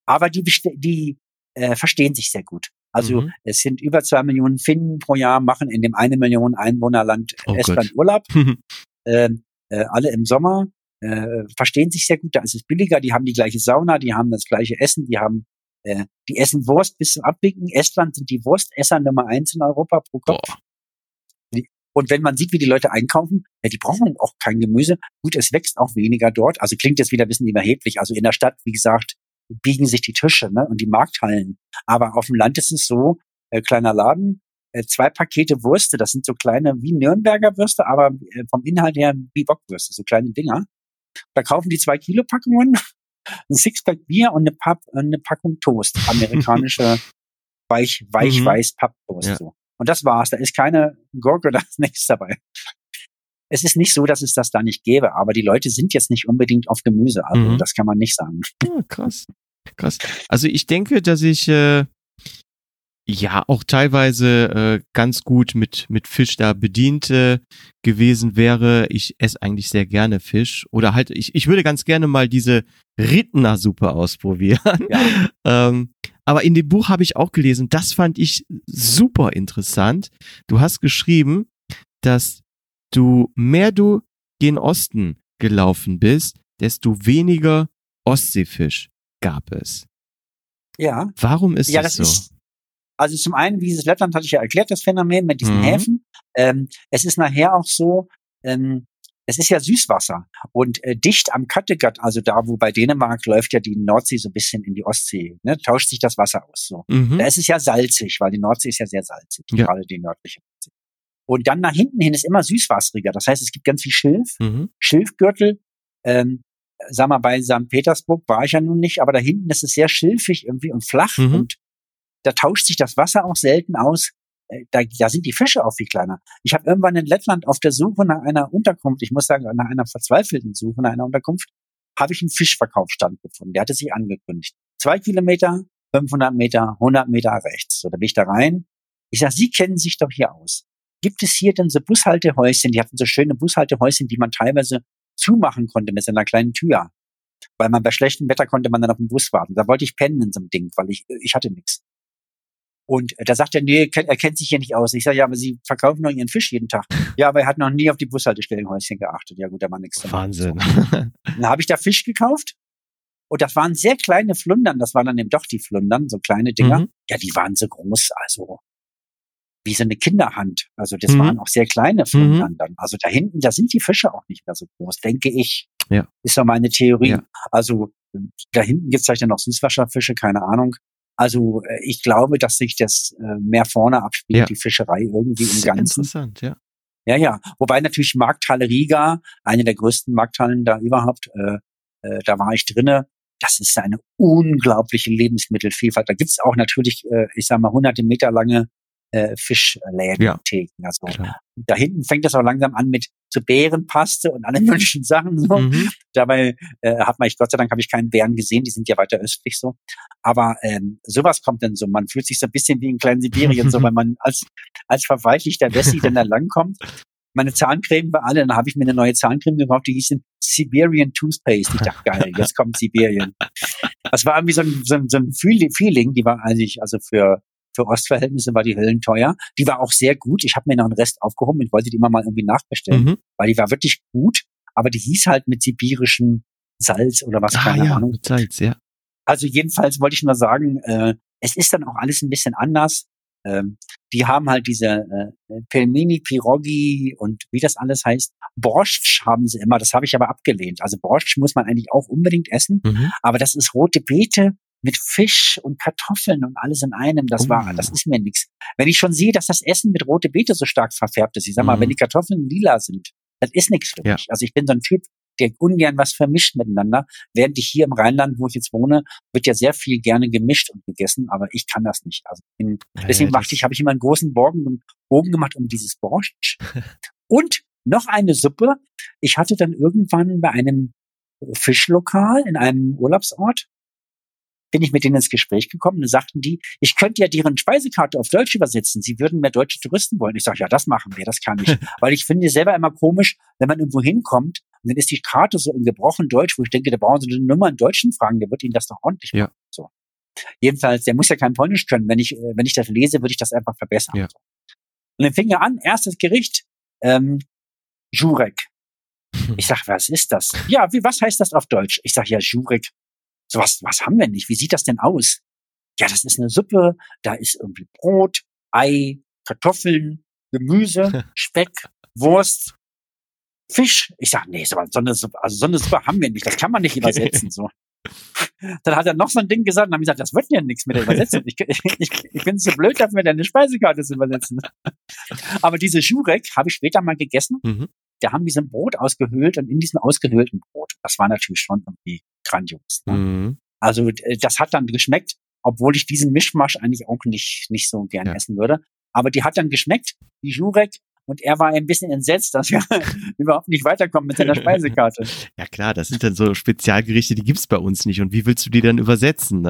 Aber die, die äh, verstehen sich sehr gut. Also mhm. es sind über zwei Millionen Finnen pro Jahr, machen in dem eine Million Einwohnerland oh Estland Gott. Urlaub. äh, äh, alle im Sommer, äh, verstehen sich sehr gut, da ist es billiger, die haben die gleiche Sauna, die haben das gleiche Essen, die haben äh, die essen Wurst bis zum Abwinken. Estland sind die Wurstesser Nummer eins in Europa pro Kopf. Boah. Und wenn man sieht, wie die Leute einkaufen, ja, die brauchen auch kein Gemüse. Gut, es wächst auch weniger dort. Also klingt jetzt wieder ein bisschen überheblich. Also in der Stadt, wie gesagt, biegen sich die Tische ne, und die Markthallen. Aber auf dem Land ist es so, äh, kleiner Laden, äh, zwei Pakete Würste, das sind so kleine wie Nürnberger Würste, aber äh, vom Inhalt her wie Bockwürste, so kleine Dinger. Da kaufen die zwei Kilo Packungen, ein Sixpack Bier und eine, Papp, eine Packung Toast, amerikanische weich, weich mhm. weiß Papptoast. Ja. So. Und das war's. Da ist keine Gurke oder nichts dabei. Es ist nicht so, dass es das da nicht gäbe, aber die Leute sind jetzt nicht unbedingt auf Gemüse. Also mhm. das kann man nicht sagen. Ja, krass. Krass. Also ich denke, dass ich äh, ja auch teilweise äh, ganz gut mit, mit Fisch da bedient äh, gewesen wäre. Ich esse eigentlich sehr gerne Fisch. Oder halt, ich, ich würde ganz gerne mal diese Rittner-Suppe ausprobieren. Ja. ähm, aber in dem Buch habe ich auch gelesen, das fand ich super interessant. Du hast geschrieben, dass du mehr du gen Osten gelaufen bist, desto weniger Ostseefisch gab es. Ja. Warum ist ja, das, das so? Ist, also zum einen, dieses Lettland hatte ich ja erklärt, das Phänomen mit diesen mhm. Häfen. Ähm, es ist nachher auch so, ähm, es ist ja Süßwasser und äh, dicht am Kattegat, also da, wo bei Dänemark läuft ja die Nordsee so ein bisschen in die Ostsee, ne, tauscht sich das Wasser aus. So. Mhm. Da ist es ja salzig, weil die Nordsee ist ja sehr salzig, ja. gerade die nördliche Nordsee. Und dann nach hinten hin ist immer süßwasseriger. Das heißt, es gibt ganz viel Schilf, mhm. Schilfgürtel. Ähm, sag mal, bei St. Petersburg war ich ja nun nicht, aber da hinten ist es sehr schilfig irgendwie und flach mhm. und da tauscht sich das Wasser auch selten aus. Da, da sind die Fische auch viel kleiner. Ich habe irgendwann in Lettland auf der Suche nach einer Unterkunft, ich muss sagen, nach einer verzweifelten Suche nach einer Unterkunft, habe ich einen Fischverkaufsstand gefunden. Der hatte sich angekündigt. Zwei Kilometer, 500 Meter, 100 Meter rechts. So, da bin ich da rein. Ich sage, Sie kennen sich doch hier aus. Gibt es hier denn so Bushaltehäuschen? Die hatten so schöne Bushaltehäuschen, die man teilweise zumachen konnte mit so einer kleinen Tür. Weil man bei schlechtem Wetter konnte man dann auf den Bus warten. Da wollte ich pennen in so einem Ding, weil ich, ich hatte nichts. Und da sagt er, nee, er kennt sich hier nicht aus. Ich sage, ja, aber Sie verkaufen doch Ihren Fisch jeden Tag. Ja, aber er hat noch nie auf die Bushaltestellenhäuschen geachtet. Ja gut, da war nichts. Wahnsinn. Dann habe ich da Fisch gekauft. Und das waren sehr kleine Flundern. Das waren dann eben doch die Flundern, so kleine Dinger. Mhm. Ja, die waren so groß, also wie so eine Kinderhand. Also das mhm. waren auch sehr kleine Flundern mhm. dann. Also da hinten, da sind die Fische auch nicht mehr so groß, denke ich. Ja. Ist doch meine Theorie. Ja. Also da hinten gibt es vielleicht noch Süßwasserfische, keine Ahnung. Also äh, ich glaube, dass sich das äh, mehr vorne abspielt, ja. die Fischerei irgendwie im Ganzen. Interessant, ja. Ja, ja. Wobei natürlich Markthalle Riga, eine der größten Markthallen da überhaupt, äh, äh, da war ich drinne. Das ist eine unglaubliche Lebensmittelvielfalt. Da gibt's auch natürlich, äh, ich sag mal, hunderte Meter lange äh, Fischläden ja. Theken. Also Klar. da hinten fängt das auch langsam an mit zu Bärenpaste und allen möglichen Sachen so. Mhm. Dabei äh, hat man, ich Gott sei Dank habe ich keinen Bären gesehen, die sind ja weiter östlich so. Aber ähm, sowas kommt dann so. Man fühlt sich so ein bisschen wie in kleinen Sibirien, so, weil man als als verweichlichter Wessi dann da langkommt. Meine Zahncreme war alle, dann habe ich mir eine neue Zahncreme gekauft, die hieß Siberian Toothpaste. Ich dachte, geil, jetzt kommt Sibirien. Das war irgendwie so ein, so ein, so ein Feeling, die war eigentlich, also für für Ostverhältnisse war die Höllen teuer. Die war auch sehr gut. Ich habe mir noch einen Rest aufgehoben und wollte die immer mal irgendwie nachbestellen, mhm. weil die war wirklich gut. Aber die hieß halt mit sibirischem Salz oder was, ah, keine ja, Ahnung. Salz, ja. Also jedenfalls wollte ich nur sagen, äh, es ist dann auch alles ein bisschen anders. Ähm, die haben halt diese äh, Pelmini, Pirogi und wie das alles heißt. Borscht haben sie immer, das habe ich aber abgelehnt. Also Borscht muss man eigentlich auch unbedingt essen, mhm. aber das ist rote Beete mit Fisch und Kartoffeln und alles in einem. Das war, das oh. ist mir nichts. Wenn ich schon sehe, dass das Essen mit rote Beete so stark verfärbt ist, ich sag mal, mhm. wenn die Kartoffeln lila sind, das ist nichts für ja. mich. Also ich bin so ein Typ, der ungern was vermischt miteinander. Während ich hier im Rheinland, wo ich jetzt wohne, wird ja sehr viel gerne gemischt und gegessen, aber ich kann das nicht. Also bin, deswegen ja, machte ich, habe ich immer einen großen Bogen, Bogen gemacht um dieses Borscht. und noch eine Suppe. Ich hatte dann irgendwann bei einem Fischlokal in einem Urlaubsort bin ich mit denen ins Gespräch gekommen und sagten die, ich könnte ja deren Speisekarte auf Deutsch übersetzen. Sie würden mehr deutsche Touristen wollen. Ich sage, ja, das machen wir, das kann ich. Weil ich finde selber immer komisch, wenn man irgendwo hinkommt und dann ist die Karte so in gebrochen Deutsch, wo ich denke, da brauchen Sie nur mal einen Deutschen fragen, der wird Ihnen das doch ordentlich machen. Ja. So. Jedenfalls, der muss ja kein Polnisch können. Wenn ich, äh, wenn ich das lese, würde ich das einfach verbessern. Ja. Und dann fing er an, erstes Gericht, ähm, Jurek. Ich sag, was ist das? Ja, wie, was heißt das auf Deutsch? Ich sag, ja, Jurek. So was, was haben wir nicht? Wie sieht das denn aus? Ja, das ist eine Suppe, da ist irgendwie Brot, Ei, Kartoffeln, Gemüse, Speck, Wurst, Fisch. Ich sage, nee, so, so, eine Suppe, also so eine Suppe haben wir nicht, das kann man nicht übersetzen. So. Dann hat er noch so ein Ding gesagt und haben gesagt, das wird ja nichts mit der Übersetzung. Ich, ich, ich bin so blöd, dafür deine Speisekarte zu übersetzen. Aber diese Jurek habe ich später mal gegessen. Mhm. Da haben die so ein Brot ausgehöhlt und in diesem ausgehöhlten Brot, das war natürlich schon irgendwie grandios. Ne? Mhm. Also äh, das hat dann geschmeckt, obwohl ich diesen Mischmasch eigentlich auch nicht, nicht so gern ja. essen würde. Aber die hat dann geschmeckt, die Jurek, und er war ein bisschen entsetzt, dass wir überhaupt nicht weiterkommen mit seiner Speisekarte. Ja klar, das sind dann so Spezialgerichte, die gibt's bei uns nicht. Und wie willst du die dann übersetzen?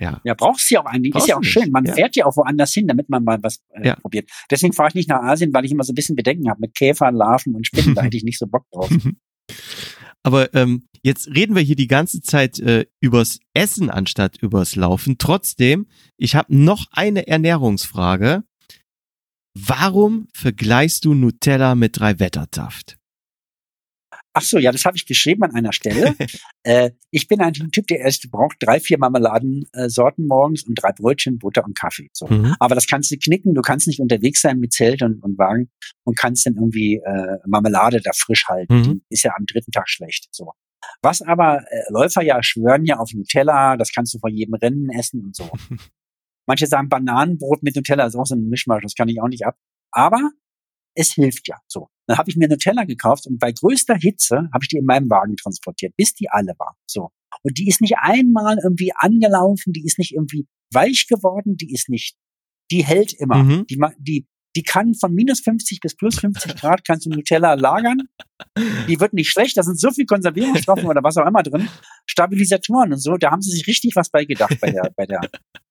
Ja. Ja, brauchst du ja auch eigentlich. Brauchst ist ja auch schön. Man ja. fährt ja auch woanders hin, damit man mal was äh, ja. probiert. Deswegen fahre ich nicht nach Asien, weil ich immer so ein bisschen Bedenken habe mit Käfern, Larven und Spinnen. da hätte ich nicht so Bock drauf. Aber ähm, jetzt reden wir hier die ganze Zeit äh, übers Essen anstatt übers Laufen. Trotzdem, ich habe noch eine Ernährungsfrage. Warum vergleichst du Nutella mit drei Wettertaft? Ach so, ja, das habe ich geschrieben an einer Stelle. äh, ich bin ein Typ, der erst braucht drei, vier Marmeladensorten morgens und drei Brötchen, Butter und Kaffee. So. Mhm. Aber das kannst du knicken. Du kannst nicht unterwegs sein mit Zelt und, und Wagen und kannst dann irgendwie äh, Marmelade da frisch halten. Mhm. ist ja am dritten Tag schlecht. So. Was aber äh, Läufer ja schwören ja auf Nutella, das kannst du vor jedem Rennen essen und so. Manche sagen Bananenbrot mit Nutella ist auch so ein Mischmasch, das kann ich auch nicht ab. Aber es hilft ja so. Dann habe ich mir Nutella gekauft und bei größter Hitze habe ich die in meinem Wagen transportiert, bis die alle war. So. Und die ist nicht einmal irgendwie angelaufen, die ist nicht irgendwie weich geworden, die ist nicht, die hält immer. Mhm. Die, die, die kann von minus 50 bis plus 50 Grad kannst du Nutella lagern. Die wird nicht schlecht. Da sind so viel Konservierungsstoffe oder was auch immer drin. Stabilisatoren und so. Da haben sie sich richtig was bei gedacht bei der, bei der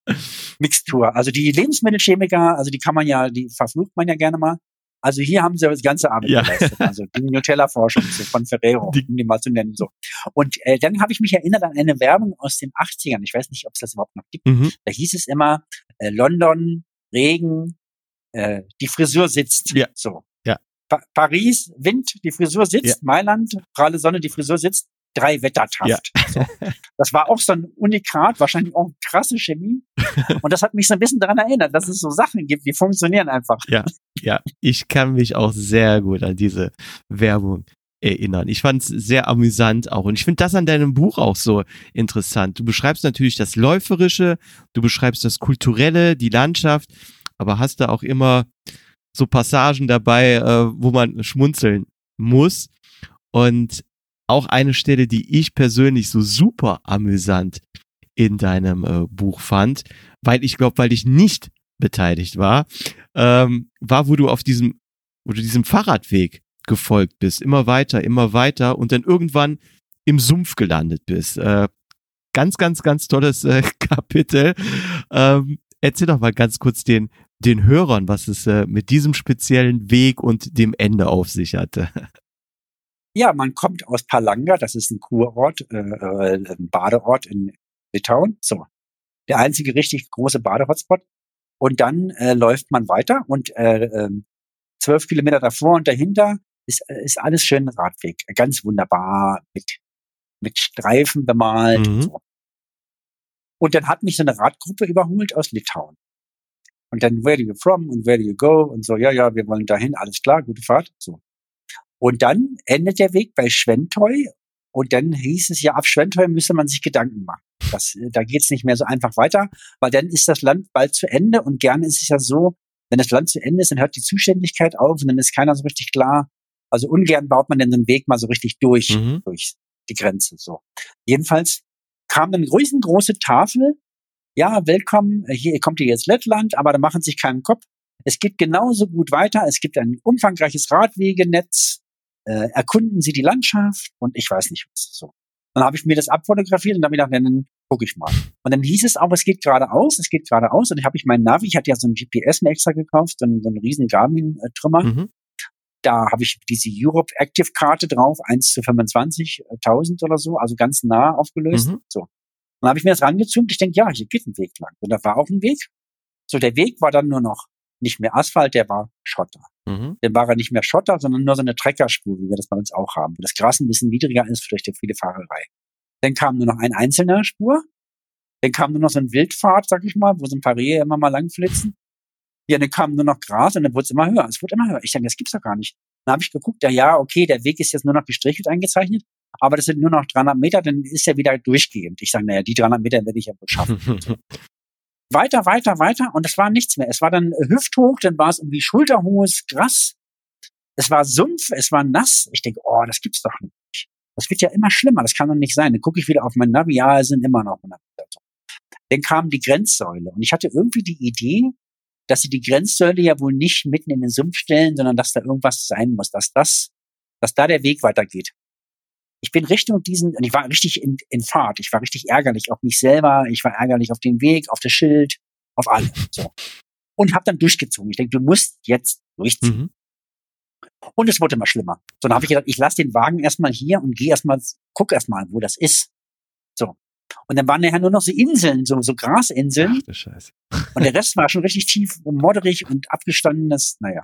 Mixtur. Also die Lebensmittelchemiker, also die kann man ja, die verflucht man ja gerne mal. Also hier haben sie das ganze Abend ja. geleistet. Also die Nutella-Forschung von Ferrero, um die mal zu nennen. so. Und äh, dann habe ich mich erinnert an eine Werbung aus den 80ern. Ich weiß nicht, ob es das überhaupt noch gibt. Mhm. Da hieß es immer, äh, London, Regen, äh, die Frisur sitzt. Ja. So. Ja. Pa Paris, Wind, die Frisur sitzt. Ja. Mailand, pralle Sonne, die Frisur sitzt drei Wettertaft. Ja. So. Das war auch so ein Unikat, wahrscheinlich auch krasse Chemie. Und das hat mich so ein bisschen daran erinnert, dass es so Sachen gibt, die funktionieren einfach. Ja, ja, ich kann mich auch sehr gut an diese Werbung erinnern. Ich fand es sehr amüsant auch. Und ich finde das an deinem Buch auch so interessant. Du beschreibst natürlich das Läuferische, du beschreibst das Kulturelle, die Landschaft, aber hast da auch immer so Passagen dabei, äh, wo man schmunzeln muss. Und auch eine Stelle, die ich persönlich so super amüsant in deinem äh, Buch fand, weil ich glaube, weil ich nicht beteiligt war, ähm, war, wo du auf diesem, wo du diesem Fahrradweg gefolgt bist, immer weiter, immer weiter und dann irgendwann im Sumpf gelandet bist. Äh, ganz, ganz, ganz tolles äh, Kapitel. Ähm, erzähl doch mal ganz kurz den, den Hörern, was es äh, mit diesem speziellen Weg und dem Ende auf sich hatte. Ja, man kommt aus Palanga, das ist ein Kurort, äh, äh, ein Badeort in Litauen. So, der einzige richtig große Badehotspot. Und dann äh, läuft man weiter und äh, äh, zwölf Kilometer davor und dahinter ist, äh, ist alles schön Radweg. Ganz wunderbar, mit, mit Streifen bemalt. Mhm. Und, so. und dann hat mich so eine Radgruppe überholt aus Litauen. Und dann, where do you from und where do you go? Und so, ja, ja, wir wollen dahin, alles klar, gute Fahrt. So. Und dann endet der Weg bei Schwentoy. Und dann hieß es ja, ab Schwentoy müsse man sich Gedanken machen. Das, äh, da geht's nicht mehr so einfach weiter, weil dann ist das Land bald zu Ende. Und gerne ist es ja so, wenn das Land zu Ende ist, dann hört die Zuständigkeit auf und dann ist keiner so richtig klar. Also ungern baut man denn den Weg mal so richtig durch, mhm. durch die Grenze. So. Jedenfalls kam dann eine riesengroße Tafel. Ja, willkommen, hier kommt ihr jetzt Lettland, aber da machen sich keinen Kopf. Es geht genauso gut weiter. Es gibt ein umfangreiches Radwegenetz äh, erkunden Sie die Landschaft und ich weiß nicht was. So. Dann habe ich mir das abfotografiert und dann habe ich gedacht, dann gucke ich mal. Und dann hieß es auch, es geht geradeaus, es geht geradeaus. Und dann habe ich meinen Navi, ich hatte ja so ein GPS mir extra gekauft, so einen, so einen riesen Garmin-Trümmer. Mhm. Da habe ich diese Europe Active Karte drauf, 1 zu 25.000 oder so, also ganz nah aufgelöst. Mhm. So. Dann habe ich mir das rangezoomt. Ich denke, ja, hier geht ein Weg lang. Und da war auch ein Weg. So, der Weg war dann nur noch nicht mehr Asphalt, der war Schotter. Mhm. Dann war er nicht mehr Schotter, sondern nur so eine Treckerspur, wie wir das bei uns auch haben, wo das Gras ein bisschen niedriger ist durch die viele Fahrerei. Dann kam nur noch ein einzelner Spur. Dann kam nur noch so ein Wildfahrt, sag ich mal, wo so ein paar Rehe immer mal langflitzen. Ja, dann kam nur noch Gras und dann wurde es immer höher. Es wurde immer höher. Ich denke, das gibt's doch gar nicht. Dann habe ich geguckt, ja, ja, okay, der Weg ist jetzt nur noch gestrichelt eingezeichnet, aber das sind nur noch 300 Meter, dann ist er wieder durchgehend. Ich sage, naja, die 300 Meter werde ich ja wohl schaffen. weiter, weiter, weiter und es war nichts mehr. Es war dann hüfthoch, dann war es irgendwie schulterhohes Gras. Es war Sumpf, es war nass. Ich denke, oh, das gibt's doch nicht. Das wird ja immer schlimmer, das kann doch nicht sein. Dann gucke ich wieder auf mein Navi, ja, es sind immer noch 100 Meter. Dann kam die Grenzsäule und ich hatte irgendwie die Idee, dass sie die Grenzsäule ja wohl nicht mitten in den Sumpf stellen, sondern dass da irgendwas sein muss, dass das, dass da der Weg weitergeht. Ich bin Richtung diesen, und ich war richtig in, in Fahrt, ich war richtig ärgerlich auf mich selber, ich war ärgerlich auf den Weg, auf das Schild, auf alle. So. Und habe dann durchgezogen. Ich denke, du musst jetzt durchziehen. Mhm. Und es wurde immer schlimmer. So, dann habe ich gedacht, ich lasse den Wagen erstmal hier und gehe erstmal, guck erstmal, wo das ist. So. Und dann waren nachher nur noch so Inseln, so, so Grasinseln. Ach, Scheiße. Und der Rest war schon richtig tief und modderig und abgestandenes, naja.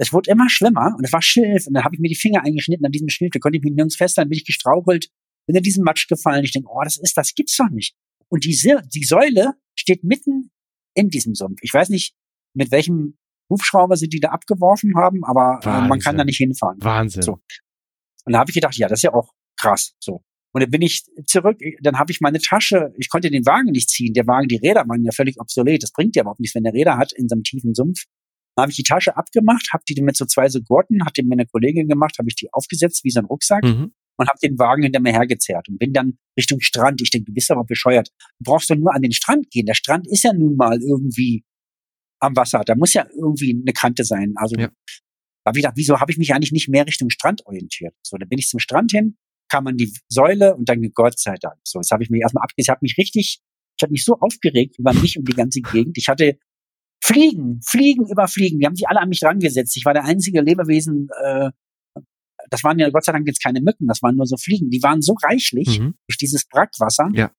Es wurde immer schlimmer und es war Schilf und dann habe ich mir die Finger eingeschnitten an diesem Schilf, da konnte ich mich nirgends festhalten, bin ich gestrauchelt, bin in diesen Matsch gefallen. Ich denke, oh, das ist, das gibt's doch nicht. Und die, die Säule steht mitten in diesem Sumpf. Ich weiß nicht, mit welchem Hubschrauber sie die da abgeworfen haben, aber äh, man kann da nicht hinfahren. Wahnsinn. So. Und da habe ich gedacht, ja, das ist ja auch krass. So. Und dann bin ich zurück, dann habe ich meine Tasche, ich konnte den Wagen nicht ziehen. Der Wagen, die Räder waren ja völlig obsolet. Das bringt ja überhaupt nichts, wenn der Räder hat in so einem tiefen Sumpf. Dann habe ich die Tasche abgemacht, habe die mit so zwei so Gurten, hat die mir eine Kollegin gemacht, habe ich die aufgesetzt wie so ein Rucksack mhm. und habe den Wagen hinter mir hergezerrt und bin dann Richtung Strand. Ich denke, du bist aber bescheuert. Du brauchst doch nur an den Strand gehen. Der Strand ist ja nun mal irgendwie am Wasser. Da muss ja irgendwie eine Kante sein. Also ja. habe ich gedacht, wieso habe ich mich eigentlich nicht mehr Richtung Strand orientiert? So, dann bin ich zum Strand hin, kam an die Säule und dann Gott sei Dank. So, jetzt habe ich mich erstmal abgesehen. Ich habe mich richtig, ich habe mich so aufgeregt über mich und die ganze Gegend. Ich hatte Fliegen, Fliegen über Fliegen. Die haben sich alle an mich dran gesetzt. Ich war der einzige Lebewesen, äh, das waren ja Gott sei Dank jetzt keine Mücken, das waren nur so Fliegen. Die waren so reichlich mhm. durch dieses Brackwasser. Ja.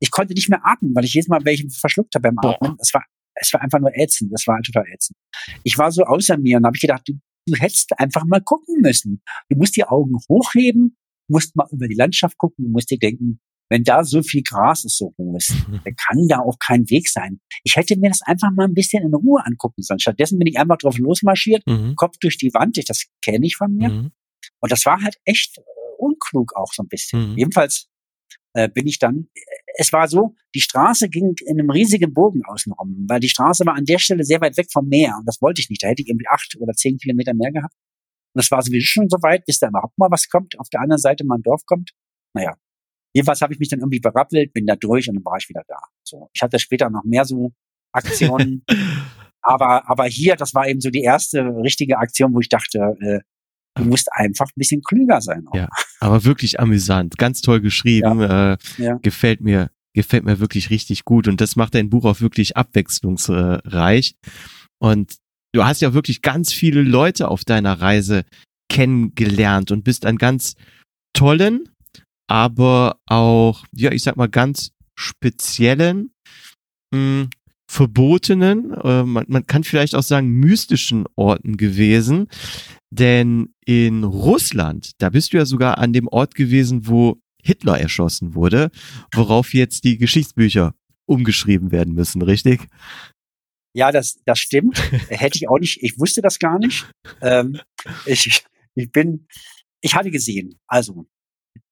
Ich konnte nicht mehr atmen, weil ich jedes Mal welche verschluckt habe beim Atmen. Es war es war einfach nur ätzend. Das war total ätzend. Ich war so außer mir und habe ich gedacht, du, du hättest einfach mal gucken müssen. Du musst die Augen hochheben, musst mal über die Landschaft gucken, du musst dir denken, wenn da so viel Gras ist, so hoch ist, dann kann da auch kein Weg sein. Ich hätte mir das einfach mal ein bisschen in Ruhe angucken sollen. Stattdessen bin ich einfach drauf losmarschiert, mhm. Kopf durch die Wand. Ich, das kenne ich von mir. Mhm. Und das war halt echt äh, unklug auch so ein bisschen. Mhm. Jedenfalls äh, bin ich dann, es war so, die Straße ging in einem riesigen Bogen außenrum, weil die Straße war an der Stelle sehr weit weg vom Meer und das wollte ich nicht. Da hätte ich irgendwie acht oder zehn Kilometer mehr gehabt. Und das war sowieso schon so weit, bis da überhaupt mal was kommt, auf der anderen Seite mal ein Dorf kommt. Naja, jedenfalls habe ich mich dann irgendwie berappelt, bin da durch und dann war ich wieder da. So, ich hatte später noch mehr so Aktionen. aber, aber hier, das war eben so die erste richtige Aktion, wo ich dachte, äh, Du musst einfach ein bisschen klüger sein. Auch. Ja, aber wirklich amüsant, ganz toll geschrieben, ja. Äh, ja. gefällt mir, gefällt mir wirklich richtig gut und das macht dein Buch auch wirklich abwechslungsreich. Und du hast ja wirklich ganz viele Leute auf deiner Reise kennengelernt und bist an ganz tollen, aber auch, ja, ich sag mal, ganz speziellen, mh, hm, verbotenen, äh, man, man kann vielleicht auch sagen mystischen Orten gewesen. Denn in Russland, da bist du ja sogar an dem Ort gewesen, wo Hitler erschossen wurde, worauf jetzt die Geschichtsbücher umgeschrieben werden müssen, richtig? Ja, das, das stimmt. Hätte ich auch nicht, ich wusste das gar nicht. Ähm, ich, ich bin, ich hatte gesehen, also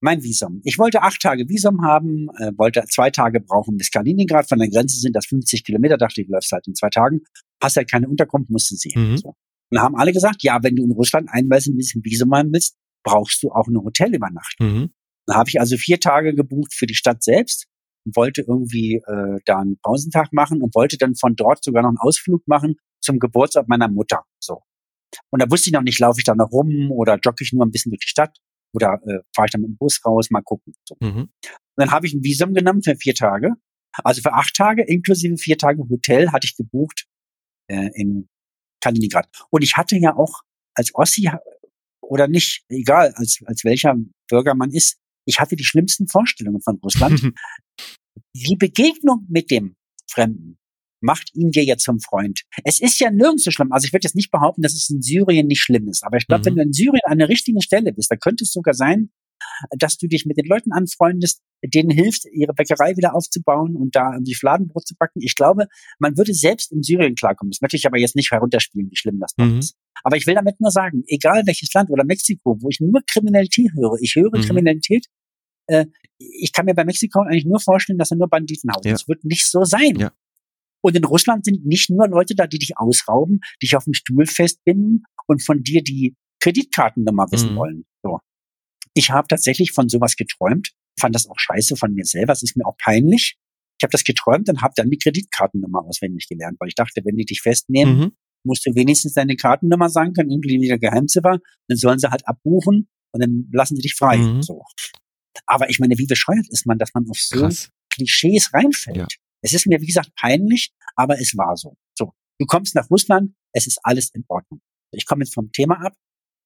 mein Visum. Ich wollte acht Tage Visum haben, äh, wollte zwei Tage brauchen bis Kaliningrad. Von der Grenze sind das 50 Kilometer. Dachte ich, läufst halt in zwei Tagen. Hast halt keine Unterkunft, musste sehen. Mhm. So. Und haben alle gesagt, ja, wenn du in Russland einweisen willst, ein Visum haben willst, brauchst du auch eine Hotelübernachtung. Mhm. Dann habe ich also vier Tage gebucht für die Stadt selbst und wollte irgendwie äh, da einen Pausentag machen und wollte dann von dort sogar noch einen Ausflug machen zum Geburtstag meiner Mutter. So. Und da wusste ich noch nicht, laufe ich da noch rum oder jogge ich nur ein bisschen durch die Stadt oder äh, fahre ich dann mit dem Bus raus, mal gucken. So. Mhm. Dann habe ich ein Visum genommen für vier Tage. Also für acht Tage inklusive vier Tage Hotel hatte ich gebucht äh, in Kaliningrad. Und ich hatte ja auch als Ossi oder nicht, egal als, als welcher Bürger man ist, ich hatte die schlimmsten Vorstellungen von Russland. die Begegnung mit dem Fremden macht ihn dir ja zum Freund. Es ist ja nirgends so schlimm. Also ich würde jetzt nicht behaupten, dass es in Syrien nicht schlimm ist. Aber ich glaube, mhm. wenn du in Syrien an der richtigen Stelle bist, da könnte es sogar sein, dass du dich mit den Leuten anfreundest, denen hilft, ihre Bäckerei wieder aufzubauen und da irgendwie Fladenbrot zu backen. Ich glaube, man würde selbst in Syrien klarkommen. Das möchte ich aber jetzt nicht herunterspielen, wie schlimm das mhm. ist. Aber ich will damit nur sagen, egal welches Land oder Mexiko, wo ich nur Kriminalität höre, ich höre mhm. Kriminalität, äh, ich kann mir bei Mexiko eigentlich nur vorstellen, dass er nur Banditen haut. Ja. Das wird nicht so sein. Ja. Und in Russland sind nicht nur Leute da, die dich ausrauben, dich auf dem Stuhl festbinden und von dir die Kreditkartennummer wissen mhm. wollen. So. Ich habe tatsächlich von sowas geträumt, fand das auch scheiße von mir selber, es ist mir auch peinlich. Ich habe das geträumt und habe dann die Kreditkartennummer auswendig gelernt, weil ich dachte, wenn die dich festnehmen, mhm. musst du wenigstens deine Kartennummer sagen können, inklusive Geheimziffer, dann sollen sie halt abbuchen und dann lassen sie dich frei. Mhm. So. Aber ich meine, wie bescheuert ist man, dass man auf so Krass. Klischees reinfällt? Ja. Es ist mir, wie gesagt, peinlich, aber es war so. So, du kommst nach Russland, es ist alles in Ordnung. Ich komme jetzt vom Thema ab.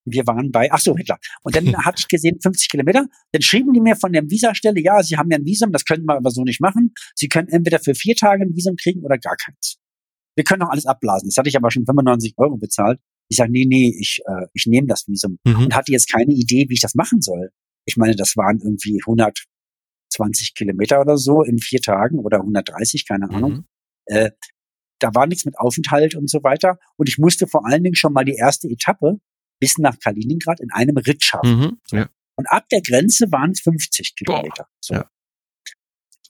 Wir waren bei, ach so, Hitler. Und dann hatte ich gesehen, 50 Kilometer. Dann schrieben die mir von der Visastelle, ja, Sie haben ja ein Visum, das können wir aber so nicht machen. Sie können entweder für vier Tage ein Visum kriegen oder gar keins. Wir können auch alles abblasen. Das hatte ich aber schon 95 Euro bezahlt. Ich sage, nee, nee, ich, äh, ich nehme das Visum. Mhm. Und hatte jetzt keine Idee, wie ich das machen soll. Ich meine, das waren irgendwie 120 Kilometer oder so in vier Tagen oder 130, keine Ahnung. Mhm. Äh, da war nichts mit Aufenthalt und so weiter. Und ich musste vor allen Dingen schon mal die erste Etappe bis nach Kaliningrad in einem Ritt schaffen. Mhm, ja. Und ab der Grenze waren es 50 Kilometer. So. Ja.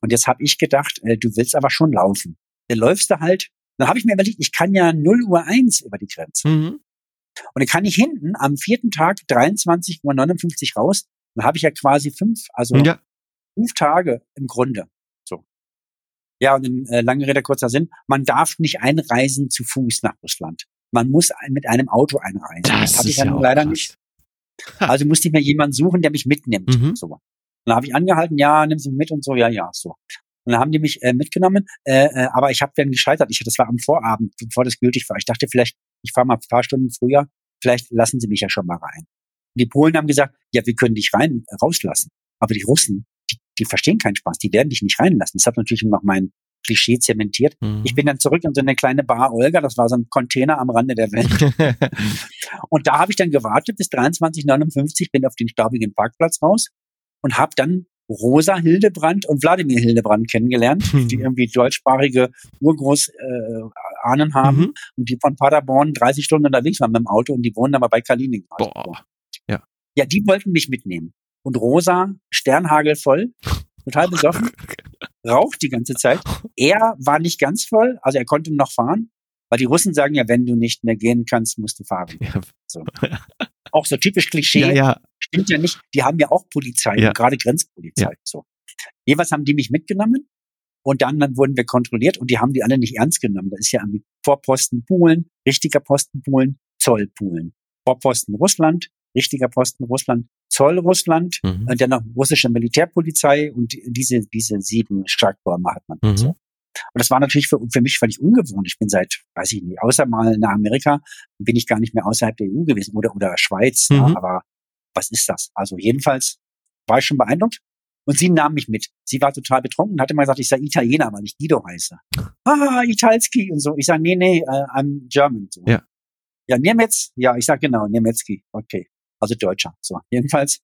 Und jetzt habe ich gedacht, äh, du willst aber schon laufen. Dann läufst du halt. Dann habe ich mir überlegt, ich kann ja 0 Uhr 1 über die Grenze. Mhm. Und dann kann ich hinten am vierten Tag 23.59 Uhr raus. Dann habe ich ja quasi fünf, also ja. Fünf Tage im Grunde. So. Ja, und in äh, lange Rede, kurzer Sinn, man darf nicht einreisen zu Fuß nach Russland man muss mit einem Auto einreisen. Das, das habe ich ja leider krass. nicht. Also musste ich mir jemanden suchen, der mich mitnimmt. Mhm. So. Und dann habe ich angehalten, ja, nimm sie mit und so, ja, ja, so. Und dann haben die mich äh, mitgenommen, äh, äh, aber ich habe dann gescheitert. Ich, das war am Vorabend, bevor das gültig war. Ich dachte vielleicht, ich fahre mal ein paar Stunden früher, vielleicht lassen sie mich ja schon mal rein. Die Polen haben gesagt, ja, wir können dich rein äh, rauslassen. Aber die Russen, die, verstehen keinen Spaß, die werden dich nicht reinlassen. Das hat natürlich noch mein Klischee zementiert. Mhm. Ich bin dann zurück in so eine kleine Bar Olga, das war so ein Container am Rande der Welt. und da habe ich dann gewartet bis 23.59, bin auf den staubigen Parkplatz raus und habe dann Rosa Hildebrand und Wladimir Hildebrand kennengelernt, mhm. die irgendwie deutschsprachige Urgroßahnen äh, haben mhm. und die von Paderborn 30 Stunden unterwegs waren mit dem Auto und die wohnen aber bei Kaliningrad. Boah. Ja. ja, die wollten mich mitnehmen. Und Rosa, Sternhagel voll, total besoffen, raucht die ganze Zeit. Er war nicht ganz voll, also er konnte noch fahren, weil die Russen sagen ja, wenn du nicht mehr gehen kannst, musst du fahren. Ja. So. Auch so typisch Klischee. Ja, ja. Stimmt ja nicht. Die haben ja auch Polizei, ja. gerade Grenzpolizei. So. Jeweils haben die mich mitgenommen und dann, dann wurden wir kontrolliert und die haben die alle nicht ernst genommen. Das ist ja Vorposten Polen, richtiger Posten Polen, Zoll Polen. Vorposten Russland, richtiger Posten Russland, Zoll Russland mhm. und dann noch russische Militärpolizei und diese, diese sieben Starktürme hat man. Mhm. So. Und das war natürlich für, für mich völlig ungewohnt. Ich bin seit, weiß ich nicht, außer mal nach Amerika, bin ich gar nicht mehr außerhalb der EU gewesen oder, oder Schweiz. Mhm. Ja, aber was ist das? Also jedenfalls war ich schon beeindruckt. Und sie nahm mich mit. Sie war total betrunken und hatte mal gesagt, ich sei Italiener, weil ich Guido heiße. Ah, Italski und so. Ich sage, nee, nee, uh, I'm German. So. Ja. Ja, Niemetz? Ja, ich sage genau, Niemetzki. Okay also Deutscher. So, jedenfalls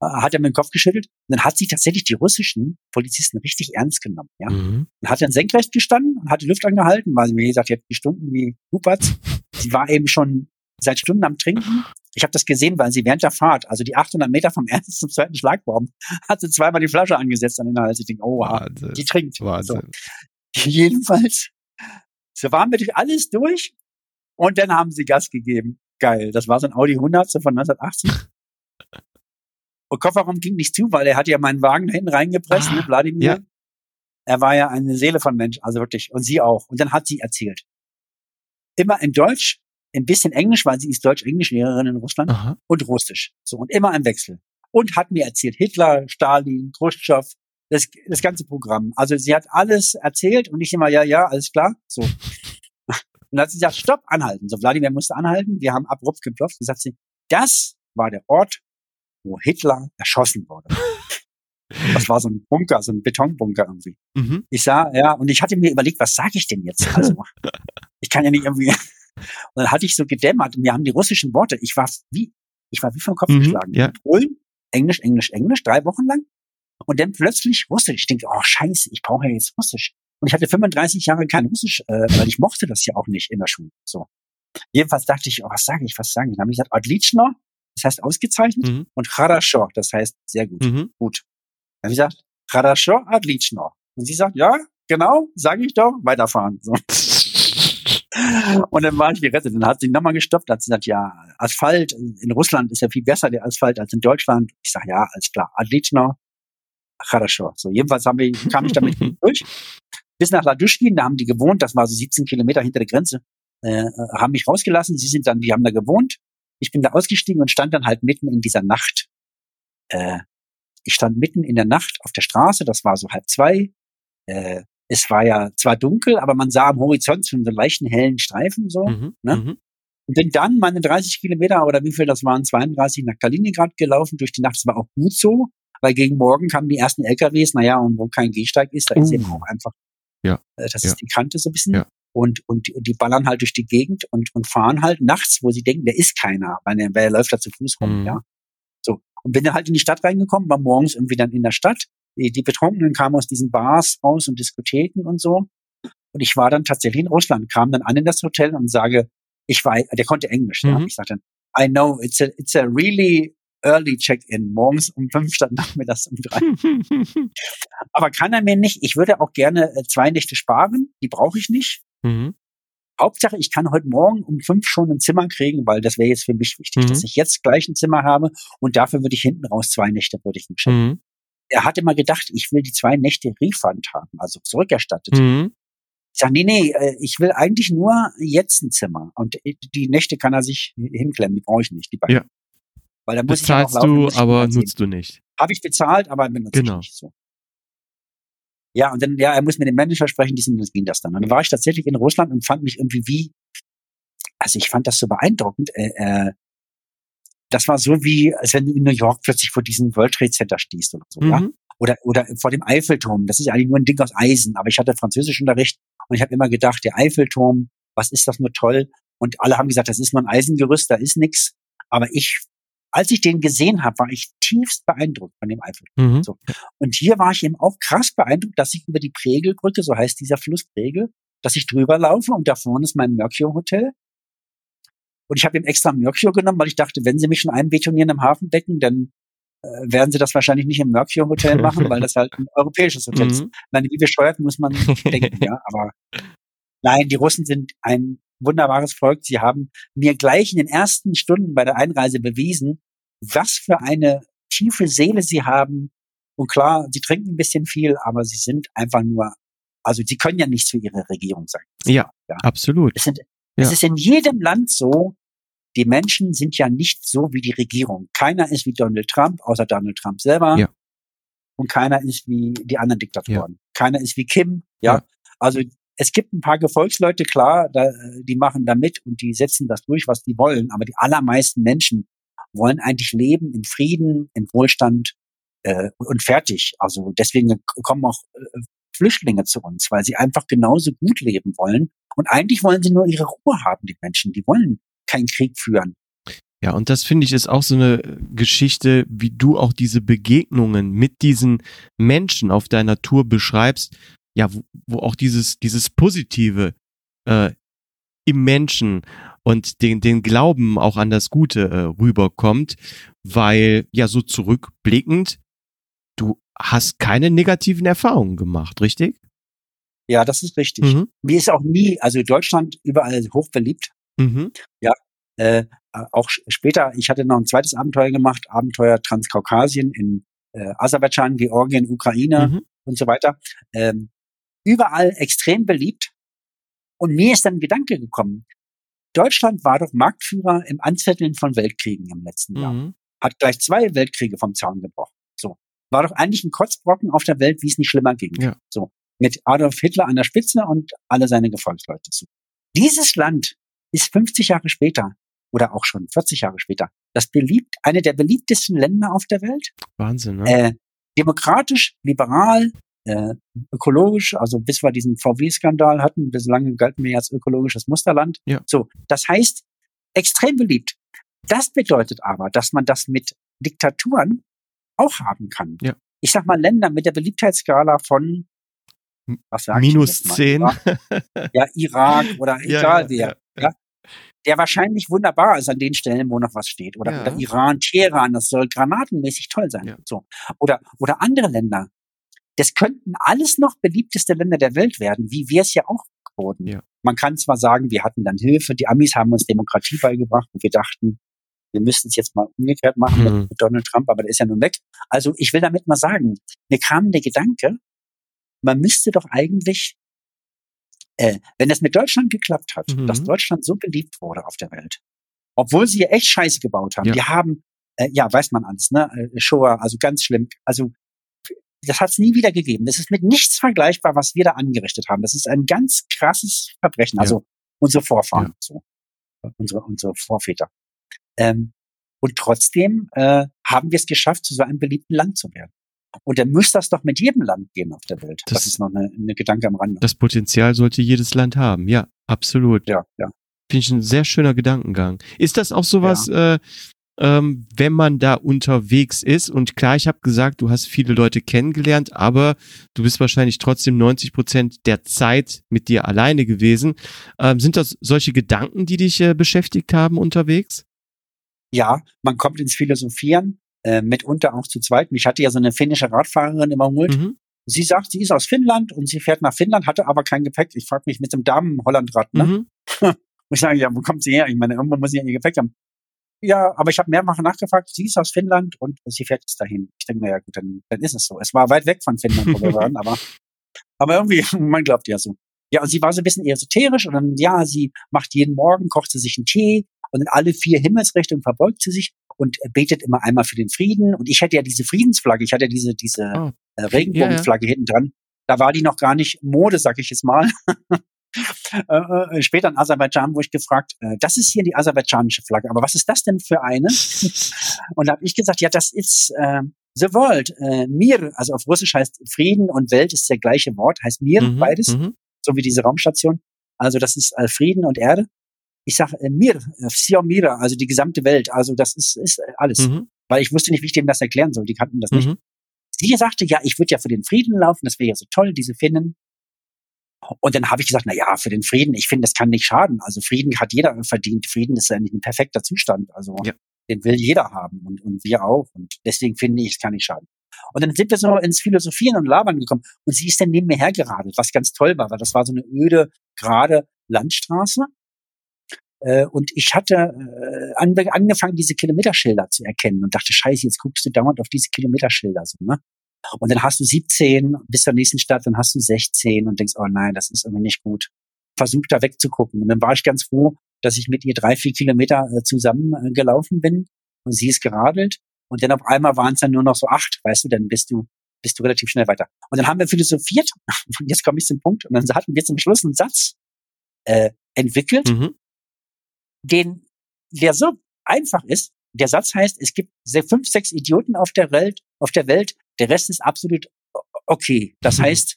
äh, hat er mir den Kopf geschüttelt. Und dann hat sich tatsächlich die russischen Polizisten richtig ernst genommen. Ja, mhm. und hat dann senkrecht gestanden und hat die Luft angehalten, weil sie mir gesagt, hat gestunken wie Hupatz. Sie war eben schon seit Stunden am Trinken. Ich habe das gesehen, weil sie während der Fahrt, also die 800 Meter vom ersten zum zweiten Schlagbaum, hat sie zweimal die Flasche angesetzt an den Hals. Ich denke, oh, Wahnsinn. die trinkt. Wahnsinn. So. Jedenfalls, so waren wir durch alles durch und dann haben sie Gas gegeben geil. Das war so ein Audi 100 von 1980. Und Kofferraum ging nicht zu, weil er hat ja meinen Wagen da hinten reingepresst, ah, ne, Vladimir. Ja. Er war ja eine Seele von Mensch, also wirklich. Und sie auch. Und dann hat sie erzählt. Immer in Deutsch, ein bisschen Englisch, weil sie ist Deutsch-Englisch-Lehrerin in Russland Aha. und Russisch. So, und immer im Wechsel. Und hat mir erzählt, Hitler, Stalin, Khrushchev, das, das ganze Programm. Also sie hat alles erzählt und ich immer, ja, ja, alles klar. So. Und dann hat sie gesagt, stopp, anhalten. So, Wladimir musste anhalten. Wir haben abrupt geklopft. Und sagt sie, das war der Ort, wo Hitler erschossen wurde. Das war so ein Bunker, so ein Betonbunker irgendwie. Mhm. Ich sah, ja, und ich hatte mir überlegt, was sage ich denn jetzt? Also, ich kann ja nicht irgendwie. Und dann hatte ich so gedämmert und mir haben die russischen Worte, ich war wie, ich war wie vom Kopf mhm, geschlagen. Ja. Polen, Englisch, Englisch, Englisch, drei Wochen lang. Und dann plötzlich Russisch. Ich denke, oh scheiße, ich brauche ja jetzt Russisch. Und ich hatte 35 Jahre kein Russisch, äh, weil ich mochte das ja auch nicht in der Schule. So. Jedenfalls dachte ich, oh, was sage ich, was sage ich? Dann habe ich gesagt, Odlichno, das heißt ausgezeichnet, mhm. und Harasho, das heißt sehr gut, mhm. gut. Dann habe ich gesagt, Harasho, Odlichno. Und sie sagt, ja, genau, sage ich doch, weiterfahren. So. Und dann war ich gerettet. Dann hat sie nochmal gestoppt, hat sie gesagt, ja, Asphalt, in Russland ist ja viel besser der Asphalt als in Deutschland. Ich sage, ja, alles klar, Adlichno, Kharasho. So, jedenfalls haben wir, kam ich damit durch bis nach Laduschkin, da haben die gewohnt, das war so 17 Kilometer hinter der Grenze, äh, haben mich rausgelassen. Sie sind dann, die haben da gewohnt. ich bin da ausgestiegen und stand dann halt mitten in dieser Nacht. Äh, ich stand mitten in der Nacht auf der Straße, das war so halb zwei. Äh, es war ja zwar dunkel, aber man sah am Horizont schon so leichten hellen Streifen so. Mhm, ne? Mhm. Und bin dann meine 30 Kilometer oder wie viel das waren, 32 nach Kaliningrad gelaufen durch die Nacht. Das war auch gut so, weil gegen morgen kamen die ersten LKWs. Naja, und wo kein Gehsteig ist, da uh. ist eben auch einfach, ja. Äh, das ja. ist die Kante so ein bisschen. Ja. Und, und, und die ballern halt durch die Gegend und, und fahren halt nachts, wo sie denken, der ist keiner, weil der, wer läuft da zu Fuß rum, mhm. ja. So. Und bin dann halt in die Stadt reingekommen, war morgens irgendwie dann in der Stadt. Die, die Betrunkenen kamen aus diesen Bars raus und Diskotheken und so. Und ich war dann tatsächlich in Russland, kam dann an in das Hotel und sage, ich war, der konnte Englisch, mhm. ja. Ich sagte dann, I know, it's a, it's a really early check-in. Morgens um fünf statt nachmittags um drei. Aber kann er mir nicht. Ich würde auch gerne äh, zwei Nächte sparen. Die brauche ich nicht. Mhm. Hauptsache, ich kann heute Morgen um fünf schon ein Zimmer kriegen, weil das wäre jetzt für mich wichtig, mhm. dass ich jetzt gleich ein Zimmer habe und dafür würde ich hinten raus zwei Nächte würde ich ihm schenken. Mhm. Er hatte mal gedacht, ich will die zwei Nächte Refund haben, also zurückerstattet. Mhm. Ich sage, nee, nee, äh, ich will eigentlich nur jetzt ein Zimmer. Und äh, die Nächte kann er sich hinklemmen, die brauche ich nicht, die beiden. Ja. Weil da muss Bezahlst ich ja laufen, du, aber nutzt du nicht. Habe ich bezahlt, aber benutze genau. ich nicht so. Ja, und dann, ja, er muss mit dem Manager sprechen, diesen, das ging das dann. Und dann war ich tatsächlich in Russland und fand mich irgendwie wie, also ich fand das so beeindruckend. Äh, äh, das war so wie, als wenn du in New York plötzlich vor diesem World Trade Center stehst oder so, mhm. ja. Oder, oder vor dem Eiffelturm. Das ist eigentlich nur ein Ding aus Eisen. Aber ich hatte Französischunterricht und ich habe immer gedacht, der Eiffelturm, was ist das nur toll? Und alle haben gesagt, das ist nur ein Eisengerüst, da ist nix. Aber ich als ich den gesehen habe, war ich tiefst beeindruckt von dem Eiffelturm. Mhm. So. Und hier war ich eben auch krass beeindruckt, dass ich über die Pregelbrücke, so heißt dieser Fluss Pregel, dass ich drüber laufe und da vorne ist mein Mercure Hotel. Und ich habe ihm extra Mercure genommen, weil ich dachte, wenn sie mich schon einbetonieren im Hafenbecken, dann äh, werden sie das wahrscheinlich nicht im Mercure Hotel machen, weil das halt ein europäisches Hotel ist. Mhm. Meine, wie bescheuert muss man denken, ja, aber nein, die Russen sind ein wunderbares Volk. Sie haben mir gleich in den ersten Stunden bei der Einreise bewiesen, was für eine tiefe Seele sie haben. Und klar, sie trinken ein bisschen viel, aber sie sind einfach nur, also sie können ja nichts für ihre Regierung sein. Ja, ja. absolut. Es, sind, ja. es ist in jedem Land so, die Menschen sind ja nicht so wie die Regierung. Keiner ist wie Donald Trump, außer Donald Trump selber. Ja. Und keiner ist wie die anderen Diktatoren. Ja. Keiner ist wie Kim. Ja. ja. Also es gibt ein paar Gefolgsleute, klar, da, die machen da mit und die setzen das durch, was die wollen. Aber die allermeisten Menschen wollen eigentlich leben in Frieden, in Wohlstand äh, und fertig. Also deswegen kommen auch äh, Flüchtlinge zu uns, weil sie einfach genauso gut leben wollen. Und eigentlich wollen sie nur ihre Ruhe haben, die Menschen. Die wollen keinen Krieg führen. Ja, und das finde ich ist auch so eine Geschichte, wie du auch diese Begegnungen mit diesen Menschen auf deiner Tour beschreibst, ja, wo, wo auch dieses, dieses Positive äh, im Menschen und den, den Glauben auch an das Gute äh, rüberkommt, weil ja so zurückblickend, du hast keine negativen Erfahrungen gemacht, richtig? Ja, das ist richtig. Mhm. Mir ist auch nie, also Deutschland überall hoch beliebt. Mhm. Ja, äh, auch später, ich hatte noch ein zweites Abenteuer gemacht, Abenteuer Transkaukasien in äh, Aserbaidschan, Georgien, Ukraine mhm. und so weiter. Ähm, überall extrem beliebt. Und mir ist dann ein Gedanke gekommen. Deutschland war doch Marktführer im Anzetteln von Weltkriegen im letzten Jahr. Mhm. Hat gleich zwei Weltkriege vom Zaun gebrochen. So. War doch eigentlich ein Kotzbrocken auf der Welt, wie es nicht schlimmer ging. Ja. So. Mit Adolf Hitler an der Spitze und alle seine Gefolgsleute. So. Dieses Land ist 50 Jahre später oder auch schon 40 Jahre später das beliebt, eine der beliebtesten Länder auf der Welt. Wahnsinn, ne? Äh, demokratisch, liberal, äh, ökologisch, also bis wir diesen VW-Skandal hatten, bislang galten wir als ökologisches Musterland. Ja. So, das heißt, extrem beliebt. Das bedeutet aber, dass man das mit Diktaturen auch haben kann. Ja. Ich sag mal Länder mit der Beliebtheitsskala von was sag minus zehn. Ja, Irak oder egal ja, wer. Ja, der wahrscheinlich wunderbar ist an den Stellen, wo noch was steht. Oder, oder Iran, Teheran, das soll granatenmäßig toll sein. So. Oder, oder andere Länder, das könnten alles noch beliebteste Länder der Welt werden, wie wir es ja auch wurden. Ja. Man kann zwar sagen, wir hatten dann Hilfe, die Amis haben uns Demokratie beigebracht und wir dachten, wir müssten es jetzt mal umgekehrt machen mhm. mit Donald Trump, aber der ist ja nun weg. Also ich will damit mal sagen, mir kam der Gedanke, man müsste doch eigentlich, äh, wenn es mit Deutschland geklappt hat, mhm. dass Deutschland so beliebt wurde auf der Welt, Obwohl sie ja echt Scheiße gebaut haben. Ja. Die haben, äh, ja, weiß man alles, ne? Äh, Shoah, also ganz schlimm. Also das hat es nie wieder gegeben. Das ist mit nichts vergleichbar, was wir da angerichtet haben. Das ist ein ganz krasses Verbrechen. Also ja. unsere Vorfahren, ja. so. unsere, unsere Vorväter. Ähm, und trotzdem äh, haben wir es geschafft, zu so einem beliebten Land zu werden. Und dann müsste das doch mit jedem Land gehen auf der Welt. Das, das ist noch eine, eine Gedanke am Rande. Das Potenzial sollte jedes Land haben. Ja, absolut. Ja, ja. Finde ich ein sehr schöner Gedankengang. Ist das auch sowas, ja. äh, ähm, wenn man da unterwegs ist? Und klar, ich habe gesagt, du hast viele Leute kennengelernt, aber du bist wahrscheinlich trotzdem 90 Prozent der Zeit mit dir alleine gewesen. Ähm, sind das solche Gedanken, die dich äh, beschäftigt haben unterwegs? Ja, man kommt ins Philosophieren äh, mitunter auch zu zweit. Mich hatte ja so eine finnische Radfahrerin immer geholt. Mhm. Sie sagt, sie ist aus Finnland und sie fährt nach Finnland, hatte aber kein Gepäck. Ich frage mich mit dem Damen-Hollandrad, ne? Mhm. und ich sage, ja, wo kommt sie her? Ich meine, irgendwo muss sie ja ihr Gepäck haben. Ja, aber ich habe mehrfach nachgefragt, sie ist aus Finnland und sie fährt jetzt dahin. Ich denke, naja, gut, dann, dann ist es so. Es war weit weg von Finnland, wo wir waren, aber, aber irgendwie, man glaubt ja so. Ja, und sie war so ein bisschen esoterisch und dann, ja, sie macht jeden Morgen, kocht sie sich einen Tee und in alle vier Himmelsrichtungen verbeugt sie sich und betet immer einmal für den Frieden. Und ich hätte ja diese Friedensflagge, ich hatte ja diese, diese oh. äh, Regenbogenflagge ja, ja. hinten dran. Da war die noch gar nicht Mode, sag ich jetzt mal. Äh, äh, später in Aserbaidschan wurde ich gefragt, äh, das ist hier die aserbaidschanische Flagge, aber was ist das denn für eine? und da habe ich gesagt, ja, das ist äh, The World, äh, Mir, also auf Russisch heißt Frieden und Welt ist der gleiche Wort, heißt Mir, mhm, beides, mhm. so wie diese Raumstation. Also das ist äh, Frieden und Erde ich sage äh, mir, äh, Mira, also die gesamte Welt, also das ist, ist äh, alles. Mhm. Weil ich wusste nicht, wie ich denen das erklären soll. Die kannten das mhm. nicht. Sie sagte, ja, ich würde ja für den Frieden laufen, das wäre ja so toll, diese Finnen. Und dann habe ich gesagt, na ja, für den Frieden, ich finde, das kann nicht schaden. Also Frieden hat jeder verdient. Frieden ist ja nicht ein perfekter Zustand. Also ja. den will jeder haben und, und wir auch. Und deswegen finde ich, es kann nicht schaden. Und dann sind wir so ins Philosophieren und Labern gekommen. Und sie ist dann neben mir hergeradelt, was ganz toll war, weil das war so eine öde, gerade Landstraße. Äh, und ich hatte äh, angefangen, diese Kilometerschilder zu erkennen und dachte, scheiße, jetzt guckst du dauernd auf diese Kilometerschilder so, ne? Und dann hast du 17 bis zur nächsten Stadt, dann hast du 16 und denkst, oh nein, das ist irgendwie nicht gut. Versuch da wegzugucken. Und dann war ich ganz froh, dass ich mit ihr drei, vier Kilometer äh, zusammen äh, gelaufen bin und sie ist geradelt. Und dann auf einmal waren es dann nur noch so acht, weißt du, dann bist du, bist du relativ schnell weiter. Und dann haben wir philosophiert, und jetzt komme ich zum Punkt, und dann hatten wir zum Schluss einen Satz äh, entwickelt, mhm den, der so einfach ist. Der Satz heißt, es gibt fünf, sechs Idioten auf der Welt, auf der Welt, der Rest ist absolut okay. Das mhm. heißt,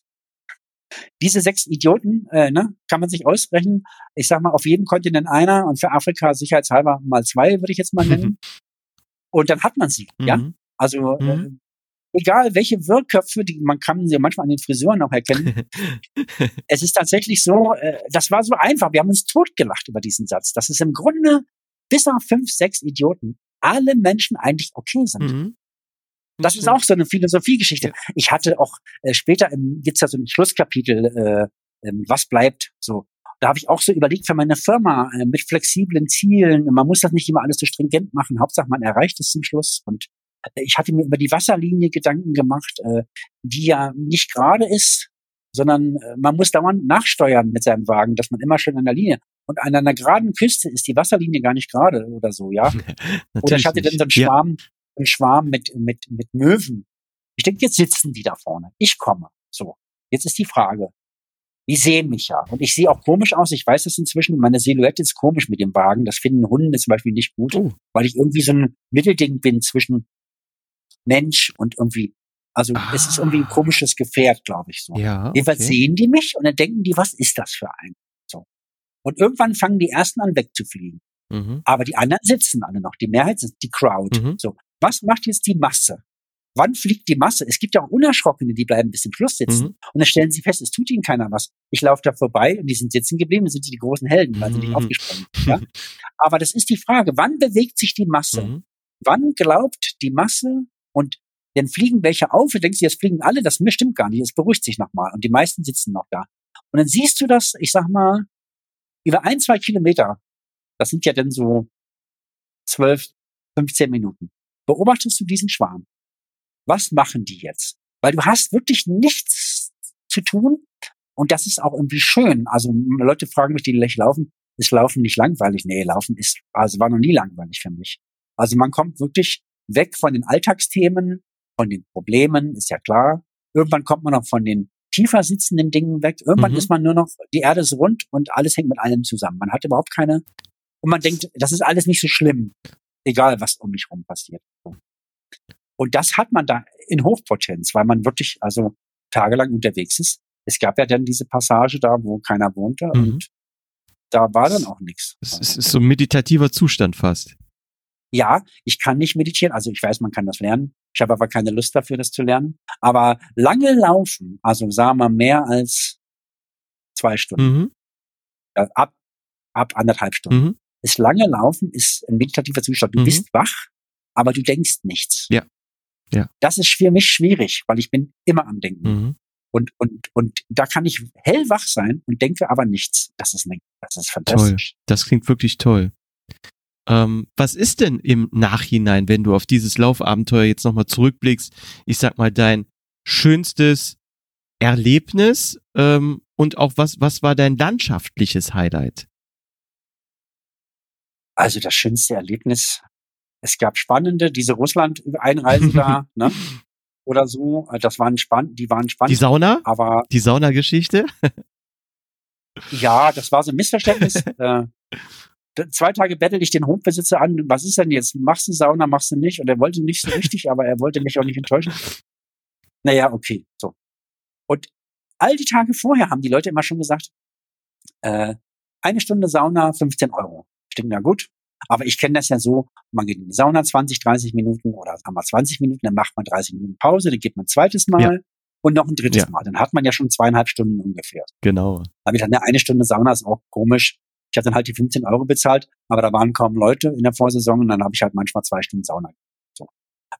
diese sechs Idioten, äh, ne, kann man sich ausrechnen. Ich sag mal, auf jedem Kontinent einer und für Afrika sicherheitshalber mal zwei, würde ich jetzt mal nennen. Und dann hat man sie, mhm. ja. Also äh, mhm egal welche Wirrköpfe, die man kann sie manchmal an den Friseuren auch erkennen. es ist tatsächlich so, äh, das war so einfach. Wir haben uns totgelacht über diesen Satz. Das ist im Grunde bis auf fünf, sechs Idioten alle Menschen eigentlich okay sind. Mhm. Das ist auch so eine Philosophiegeschichte. Ich hatte auch äh, später im, gibt's ja so ein Schlusskapitel, äh, äh, was bleibt so. Da habe ich auch so überlegt für meine Firma äh, mit flexiblen Zielen. Man muss das nicht immer alles so stringent machen. Hauptsache man erreicht es zum Schluss. Und ich hatte mir über die Wasserlinie Gedanken gemacht, äh, die ja nicht gerade ist, sondern äh, man muss dauernd nachsteuern mit seinem Wagen, dass man immer schön an der Linie. Und an einer geraden Küste ist die Wasserlinie gar nicht gerade oder so, ja. oder ich hatte dann so einen Schwarm, ja. Einen Schwarm mit, mit, mit Möwen. Ich denke, jetzt sitzen die da vorne. Ich komme. So. Jetzt ist die Frage. Die sehen mich ja. Und ich sehe auch komisch aus. Ich weiß das inzwischen. Meine Silhouette ist komisch mit dem Wagen. Das finden Hunde zum Beispiel nicht gut, oh. weil ich irgendwie so ein Mittelding bin zwischen Mensch und irgendwie, also ah. es ist irgendwie ein ah. komisches Gefährt, glaube ich so. Ja, okay. Jedenfalls sehen die mich und dann denken die, was ist das für ein? So. Und irgendwann fangen die ersten an wegzufliegen. Mhm. Aber die anderen sitzen alle noch. Die Mehrheit sind die Crowd. Mhm. So. Was macht jetzt die Masse? Wann fliegt die Masse? Es gibt ja auch Unerschrockene, die bleiben bis zum Schluss sitzen. Mhm. Und dann stellen sie fest, es tut ihnen keiner was. Ich laufe da vorbei und die sind sitzen geblieben, dann sind die die großen Helden, weil sie nicht mhm. aufgesprungen sind. Ja? Aber das ist die Frage, wann bewegt sich die Masse? Mhm. Wann glaubt die Masse, und dann fliegen welche auf, du denkst, jetzt fliegen alle, das stimmt gar nicht, es beruhigt sich nochmal und die meisten sitzen noch da. Und dann siehst du das, ich sag mal, über ein, zwei Kilometer, das sind ja dann so zwölf, 15 Minuten, beobachtest du diesen Schwarm. Was machen die jetzt? Weil du hast wirklich nichts zu tun und das ist auch irgendwie schön. Also Leute fragen mich, die gleich laufen, ist Laufen nicht langweilig? Nee, Laufen ist, also war noch nie langweilig für mich. Also man kommt wirklich weg von den Alltagsthemen, von den Problemen, ist ja klar. Irgendwann kommt man auch von den tiefer sitzenden Dingen weg. Irgendwann mhm. ist man nur noch, die Erde ist rund und alles hängt mit allem zusammen. Man hat überhaupt keine, und man denkt, das ist alles nicht so schlimm, egal was um mich rum passiert. Und das hat man da in Hochpotenz, weil man wirklich also tagelang unterwegs ist. Es gab ja dann diese Passage da, wo keiner wohnte mhm. und da war dann auch nichts. Es ist so ein meditativer Zustand fast. Ja, ich kann nicht meditieren. Also ich weiß, man kann das lernen. Ich habe aber keine Lust dafür, das zu lernen. Aber lange laufen, also sagen wir mehr als zwei Stunden, mhm. ab, ab anderthalb Stunden, mhm. ist lange Laufen, ist ein meditativer Zustand. Du mhm. bist wach, aber du denkst nichts. Ja. Ja. Das ist für mich schwierig, weil ich bin immer am Denken. Mhm. Und, und, und da kann ich hellwach sein und denke aber nichts. Das ist, ne, das ist fantastisch. Toll. Das klingt wirklich toll. Ähm, was ist denn im Nachhinein, wenn du auf dieses Laufabenteuer jetzt nochmal zurückblickst, ich sag mal, dein schönstes Erlebnis ähm, und auch was, was war dein landschaftliches Highlight? Also das schönste Erlebnis, es gab spannende, diese Russland-Einreise da, ne? Oder so, das waren spannend, die waren spannend. Die Sauna? Aber. Die Saunageschichte? ja, das war so ein Missverständnis. äh, zwei Tage bettel ich den Hofbesitzer an, was ist denn jetzt? Machst du Sauna, machst du nicht? Und er wollte nicht so richtig, aber er wollte mich auch nicht enttäuschen. Naja, okay, so. Und all die Tage vorher haben die Leute immer schon gesagt, äh, eine Stunde Sauna, 15 Euro. Denke, na gut. Aber ich kenne das ja so, man geht in die Sauna 20, 30 Minuten oder sagen wir 20 Minuten, dann macht man 30 Minuten Pause, dann geht man ein zweites Mal ja. und noch ein drittes ja. Mal. Dann hat man ja schon zweieinhalb Stunden ungefähr. Genau. Damit dann eine Stunde Sauna ist auch komisch. Ich habe dann halt die 15 Euro bezahlt, aber da waren kaum Leute in der Vorsaison und dann habe ich halt manchmal zwei Stunden Sauna. So.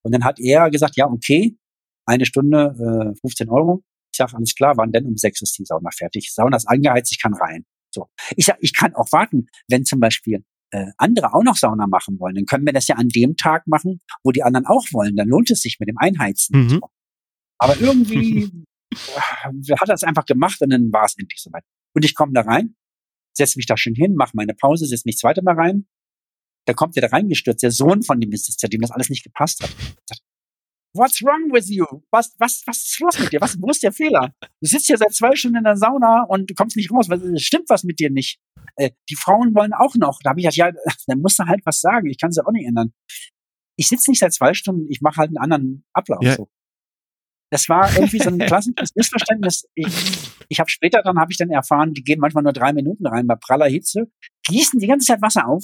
Und dann hat er gesagt, ja, okay, eine Stunde äh, 15 Euro. Ich sage, alles klar, wann denn um sechs ist die Sauna fertig? Sauna ist angeheizt, ich kann rein. So. Ich sag, ich kann auch warten, wenn zum Beispiel äh, andere auch noch Sauna machen wollen, dann können wir das ja an dem Tag machen, wo die anderen auch wollen. Dann lohnt es sich mit dem Einheizen. Mhm. Aber irgendwie äh, hat er es einfach gemacht und dann war es endlich soweit. Und ich komme da rein setze mich da schön hin, mache meine Pause, setze mich das zweite Mal rein. Da kommt der da reingestürzt, der Sohn von dem Besitzer, dem das alles nicht gepasst hat. Sagt, What's wrong with you? Was, was, was ist los mit dir? Was, wo ist der Fehler? Du sitzt hier seit zwei Stunden in der Sauna und du kommst nicht raus. Was, stimmt was mit dir nicht? Äh, die Frauen wollen auch noch. Da habe ich gesagt, ja, dann musst du halt was sagen. Ich kann es ja auch nicht ändern. Ich sitze nicht seit zwei Stunden, ich mache halt einen anderen Ablauf. Ja. So. Das war irgendwie so ein klassisches Missverständnis. Ich, ich habe später dann habe ich dann erfahren, die gehen manchmal nur drei Minuten rein bei praller Hitze, gießen die ganze Zeit Wasser auf,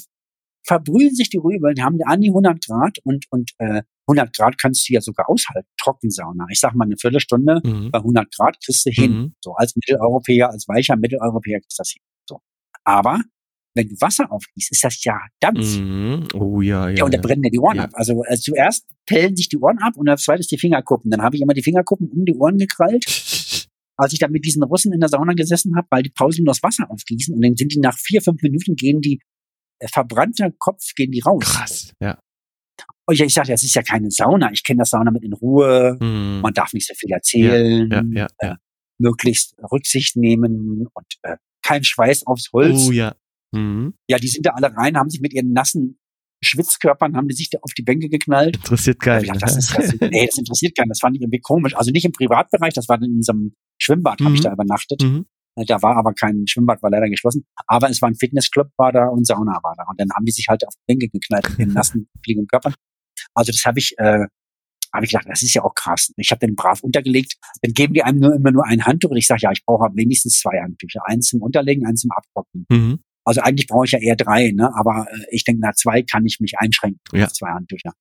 verbrühen sich die Rübe, die haben an die 100 Grad und und äh, 100 Grad kannst du ja sogar aushalten, Trockensauna. Ich sag mal eine Viertelstunde mhm. bei 100 Grad kriegst du hin. Mhm. So als Mitteleuropäer, als weicher Mitteleuropäer kriegst du das hin. So. Aber wenn du Wasser aufgießt, ist das ja Dampf. Mhm. Oh ja, ja. Ja, und da brennen dir die Ohren ja. ab. Also, also zuerst pellen sich die Ohren ab und als zweites die Fingerkuppen. Dann habe ich immer die Fingerkuppen um die Ohren gekrallt. als ich da mit diesen Russen in der Sauna gesessen habe, weil die Pausen nur das Wasser aufgießen und dann sind die nach vier, fünf Minuten gehen die verbrannter Kopf, gehen die raus. Krass, ja. Und ich, ich sagte, das ist ja keine Sauna. Ich kenne das Sauna mit in Ruhe. Mm. Man darf nicht so viel erzählen. Ja, ja, ja, äh, möglichst Rücksicht nehmen und äh, kein Schweiß aufs Holz. Oh ja. Mhm. Ja, die sind da alle rein, haben sich mit ihren nassen Schwitzkörpern, haben die sich da auf die Bänke geknallt. Interessiert keinen. Gedacht, das, ist, das, nee, das interessiert keinen. Das fand ich irgendwie komisch. Also nicht im Privatbereich, das war in einem Schwimmbad, mhm. habe ich da übernachtet. Mhm. Da war aber kein Schwimmbad, war leider geschlossen. Aber es war ein Fitnessclub, war da und Sauna war da. Und dann haben die sich halt auf die Bänke geknallt mit ihren nassen, fliegenden Körpern. Also das habe ich, äh, habe ich gedacht, das ist ja auch krass. Ich habe den brav untergelegt. Dann geben die einem nur immer nur ein Handtuch und ich sage, ja, ich brauche wenigstens zwei Handtücher. Eins zum Unterlegen, eins zum Abtrocknen. Mhm. Also eigentlich brauche ich ja eher drei, ne? aber äh, ich denke, nach zwei kann ich mich einschränken. Ja. Zwei Handtücher.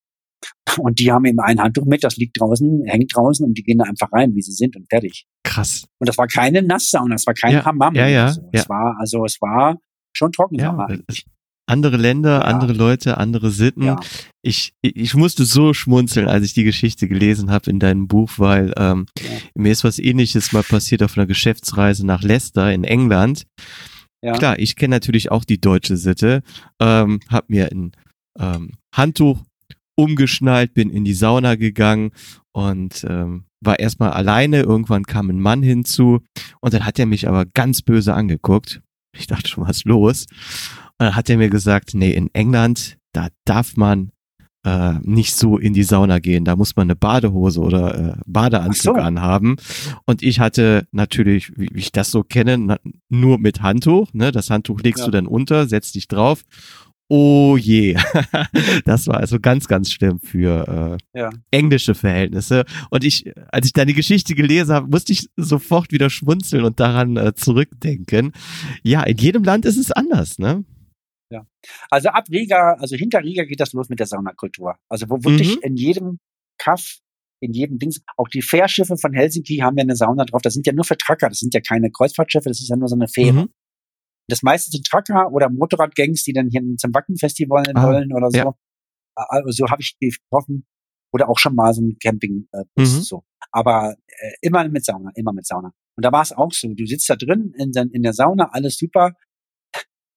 Und die haben eben ein Handtuch mit, das liegt draußen, hängt draußen und die gehen da einfach rein, wie sie sind und fertig. Krass. Und das war keine Nasssauna, das war kein ja, Hammam. Ja, ja, so. ja. Es war, also es war schon trocken. Ja, andere Länder, ja. andere Leute, andere Sitten. Ja. Ich, ich musste so schmunzeln, als ich die Geschichte gelesen habe in deinem Buch, weil ähm, ja. mir ist was ähnliches mal passiert auf einer Geschäftsreise nach Leicester in England. Ja. Klar, ich kenne natürlich auch die deutsche Sitte, ähm, habe mir ein ähm, Handtuch umgeschnallt, bin in die Sauna gegangen und ähm, war erstmal alleine. Irgendwann kam ein Mann hinzu und dann hat er mich aber ganz böse angeguckt Ich dachte schon, was ist los? Und dann hat er mir gesagt, nee, in England, da darf man äh, nicht so in die Sauna gehen. Da muss man eine Badehose oder äh, Badeanzug so. anhaben. Und ich hatte natürlich, wie ich das so kenne, nur mit Handtuch. Ne? Das Handtuch legst ja. du dann unter, setzt dich drauf Oh je, das war also ganz, ganz schlimm für äh, ja. englische Verhältnisse. Und ich, als ich deine Geschichte gelesen habe, musste ich sofort wieder schmunzeln und daran äh, zurückdenken. Ja, in jedem Land ist es anders, ne? Ja. Also ab Riga, also hinter Riga geht das los mit der Saunakultur. Also wo wirklich mhm. in jedem Kaff, in jedem Dings, auch die Fährschiffe von Helsinki haben ja eine Sauna drauf. Das sind ja nur für Trucker, das sind ja keine Kreuzfahrtschiffe, das ist ja nur so eine Fähre. Mhm. Das meiste sind Trucker oder Motorradgangs, die dann hier zum Wackenfestival ah, wollen oder so. Ja. Also so habe ich die getroffen. Oder auch schon mal so ein Camping äh, mhm. so. Aber äh, immer mit Sauna, immer mit Sauna. Und da war es auch so. Du sitzt da drin in, der, in der Sauna, alles super.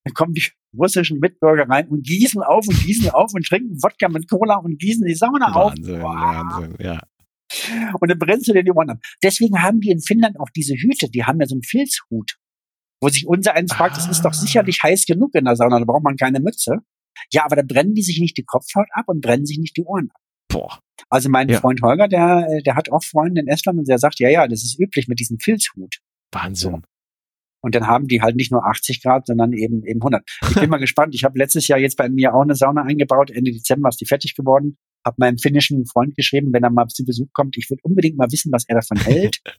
Dann kommen die russischen Mitbürger rein und gießen auf und gießen auf und trinken Wodka mit Cola und gießen die Sauna Wahnsinn, auf. Wahnsinn, ja. Und dann brennst du dir die Ohren ab. Deswegen haben die in Finnland auch diese Hüte, die haben ja so einen Filzhut. Wo sich unser eins fragt, es ist doch sicherlich heiß genug in der Sauna, da braucht man keine Mütze. Ja, aber da brennen die sich nicht die Kopfhaut ab und brennen sich nicht die Ohren ab. Boah. Also mein ja. Freund Holger, der, der hat auch Freunde in Estland und der sagt, ja, ja, das ist üblich mit diesem Filzhut. Wahnsinn. Und dann haben die halt nicht nur 80 Grad, sondern eben eben 100. Ich bin mal gespannt. Ich habe letztes Jahr jetzt bei mir auch eine Sauna eingebaut. Ende Dezember ist die fertig geworden. Habe meinem finnischen Freund geschrieben, wenn er mal zu Besuch kommt, ich würde unbedingt mal wissen, was er davon hält.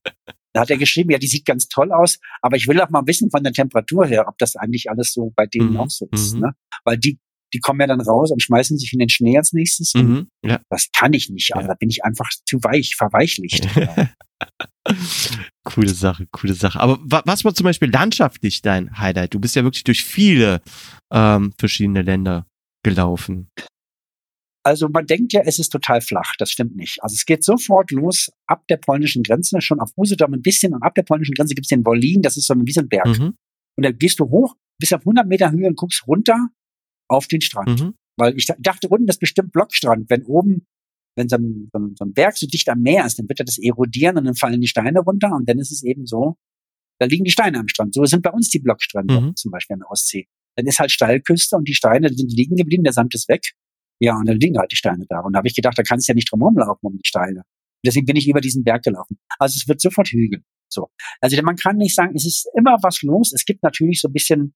Da hat er geschrieben, ja, die sieht ganz toll aus, aber ich will auch mal wissen von der Temperatur her, ob das eigentlich alles so bei denen mhm. auch so ist. Mhm. Ne? Weil die, die kommen ja dann raus und schmeißen sich in den Schnee als nächstes. Mhm. Ja. Das kann ich nicht, also ja. da bin ich einfach zu weich, verweichlicht. coole Sache, coole Sache. Aber was war zum Beispiel landschaftlich dein Highlight? Du bist ja wirklich durch viele ähm, verschiedene Länder gelaufen. Also man denkt ja, es ist total flach. Das stimmt nicht. Also es geht sofort los ab der polnischen Grenze, schon auf Usedom ein bisschen und ab der polnischen Grenze gibt es den Wolin, das ist so ein, wie so ein Berg. Mhm. Und dann gehst du hoch bis auf 100 Meter Höhe und guckst runter auf den Strand. Mhm. Weil ich dachte, unten ist bestimmt Blockstrand. Wenn oben, wenn so ein, so ein Berg so dicht am Meer ist, dann wird er das erodieren und dann fallen die Steine runter und dann ist es eben so, da liegen die Steine am Strand. So sind bei uns die Blockstrände, mhm. zum Beispiel an der Ostsee. Dann ist halt Steilküste und die Steine sind liegen geblieben, der Sand ist weg. Ja, und dann liegen halt die Steine da. Und da habe ich gedacht, da kannst du ja nicht drum laufen um die Steine. Deswegen bin ich über diesen Berg gelaufen. Also es wird sofort Hügel. So. Also man kann nicht sagen, es ist immer was los. Es gibt natürlich so ein bisschen,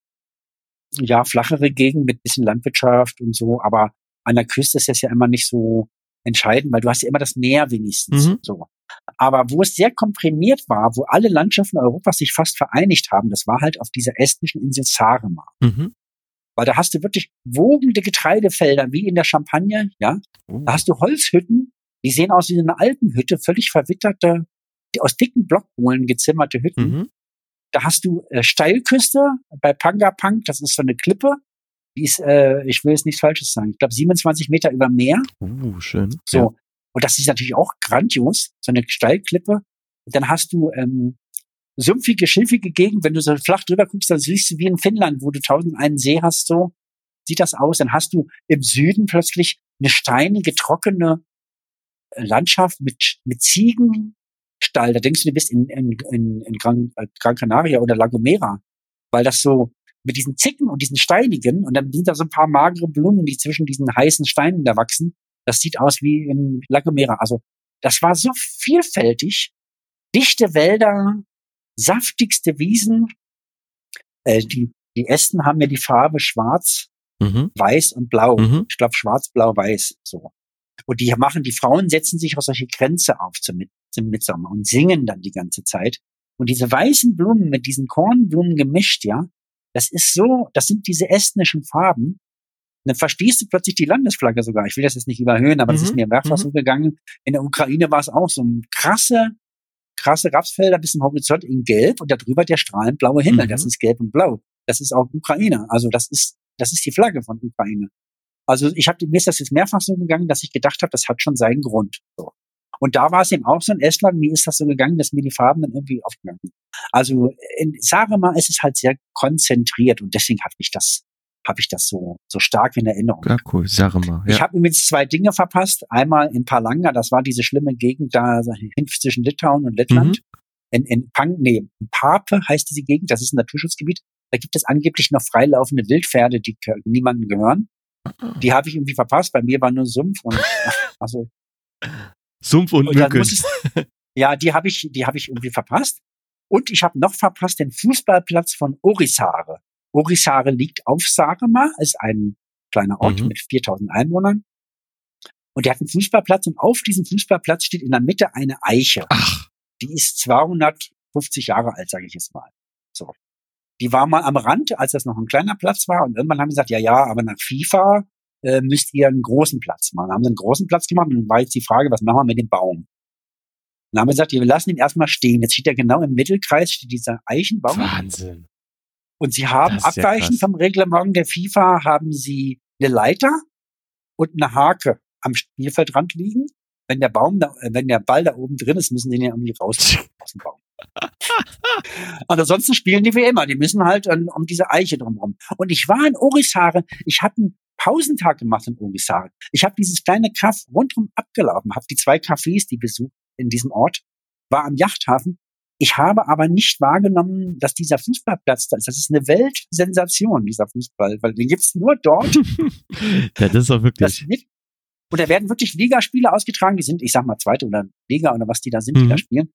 ja, flachere Gegend mit bisschen Landwirtschaft und so, aber an der Küste ist das ja immer nicht so entscheidend, weil du hast ja immer das Meer wenigstens. Mhm. So. Aber wo es sehr komprimiert war, wo alle Landschaften Europas sich fast vereinigt haben, das war halt auf dieser estnischen Insel Saaremaa. Mhm. Weil da hast du wirklich wogende Getreidefelder wie in der Champagne, ja. Oh. Da hast du Holzhütten, die sehen aus wie eine Alpenhütte, völlig verwitterte, aus dicken Blockbohlen gezimmerte Hütten. Mhm. Da hast du äh, Steilküste bei Pangapang, das ist so eine Klippe, die ist, äh, ich will jetzt nichts Falsches sagen, ich glaube 27 Meter über Meer. Uh, schön. So. Ja. Und das ist natürlich auch grandios, so eine Steilklippe. Und dann hast du ähm, sumpfige, schilfige Gegend. Wenn du so flach drüber guckst, dann siehst du wie in Finnland, wo du tausend einen See hast, so sieht das aus. Dann hast du im Süden plötzlich eine steinige, trockene äh, Landschaft mit, mit Ziegenstall. Da denkst du, du bist in, in, in, in Gran, äh, Gran Canaria oder La Gomera, weil das so mit diesen Zicken und diesen Steinigen und dann sind da so ein paar magere Blumen, die zwischen diesen heißen Steinen da wachsen. Das sieht aus wie in La Gomera. Also das war so vielfältig. Dichte Wälder, saftigste Wiesen. Äh, die, die Ästen haben ja die Farbe schwarz, mhm. weiß und blau. Mhm. Ich glaube schwarz, blau, weiß. So. Und die machen, die Frauen setzen sich auf solche Grenze auf zum, zum Mitsommer und singen dann die ganze Zeit. Und diese weißen Blumen mit diesen Kornblumen gemischt, ja, das ist so, das sind diese estnischen Farben. Und dann verstehst du plötzlich die Landesflagge sogar. Ich will das jetzt nicht überhöhen, aber es mhm. ist mir mehrfach mhm. so gegangen. In der Ukraine war es auch so ein krasse krasse Rapsfelder bis zum Horizont in Gelb und darüber der strahlend blaue Himmel. Mhm. Das ist Gelb und Blau. Das ist auch Ukraine. Also das ist das ist die Flagge von Ukraine. Also ich habe mir ist das jetzt mehrfach so gegangen, dass ich gedacht habe, das hat schon seinen Grund. So. Und da war es eben auch so in Estland, mir ist das so gegangen, dass mir die Farben dann irgendwie aufgegangen sind. Also in Sarema ist es halt sehr konzentriert und deswegen hat mich das habe ich das so, so stark in Erinnerung. Ja, cool, sag mal. Ja. Ich habe übrigens zwei Dinge verpasst. Einmal in Palanga, das war diese schlimme Gegend da zwischen Litauen und Lettland. Mhm. In, in Pang, nee, in Pape heißt diese Gegend, das ist ein Naturschutzgebiet. Da gibt es angeblich noch freilaufende Wildpferde, die niemandem gehören. Die habe ich irgendwie verpasst. Bei mir war nur Sumpf und also Sumpf und, und Mücken. Es, ja, die habe ich, die habe ich irgendwie verpasst. Und ich habe noch verpasst den Fußballplatz von Orisare. Orisare liegt auf Sarema, ist ein kleiner Ort mhm. mit 4000 Einwohnern. Und der hat einen Fußballplatz und auf diesem Fußballplatz steht in der Mitte eine Eiche. Ach. Die ist 250 Jahre alt, sage ich jetzt mal. So. Die war mal am Rand, als das noch ein kleiner Platz war. Und irgendwann haben sie gesagt, ja, ja, aber nach FIFA äh, müsst ihr einen großen Platz machen. Dann haben sie einen großen Platz gemacht und dann war jetzt die Frage, was machen wir mit dem Baum? Dann haben wir gesagt, wir lassen ihn erstmal stehen. Jetzt steht er genau im Mittelkreis, steht dieser Eichenbaum. Wahnsinn. Und sie haben abweichend vom Reglement der FIFA haben sie eine Leiter und eine Hake am Spielfeldrand liegen. Wenn der Baum da, äh, wenn der Ball da oben drin ist, müssen die ihn ja irgendwie raus aus dem Baum. Und ansonsten spielen die wie immer. Die müssen halt um, um diese Eiche drumherum. Und ich war in Orisare. Ich habe einen Pausentag gemacht in Orisare. Ich habe dieses kleine Kaff rundherum abgelaufen, habe die zwei Cafés, die besucht in diesem Ort, war am Yachthafen. Ich habe aber nicht wahrgenommen, dass dieser Fußballplatz da ist. Das ist eine Weltsensation, dieser Fußball, weil den gibt's nur dort. ja, das ist auch wirklich. und da werden wirklich Ligaspiele ausgetragen, die sind, ich sag mal, zweite oder Liga oder was die da sind, mhm. die da mhm. spielen.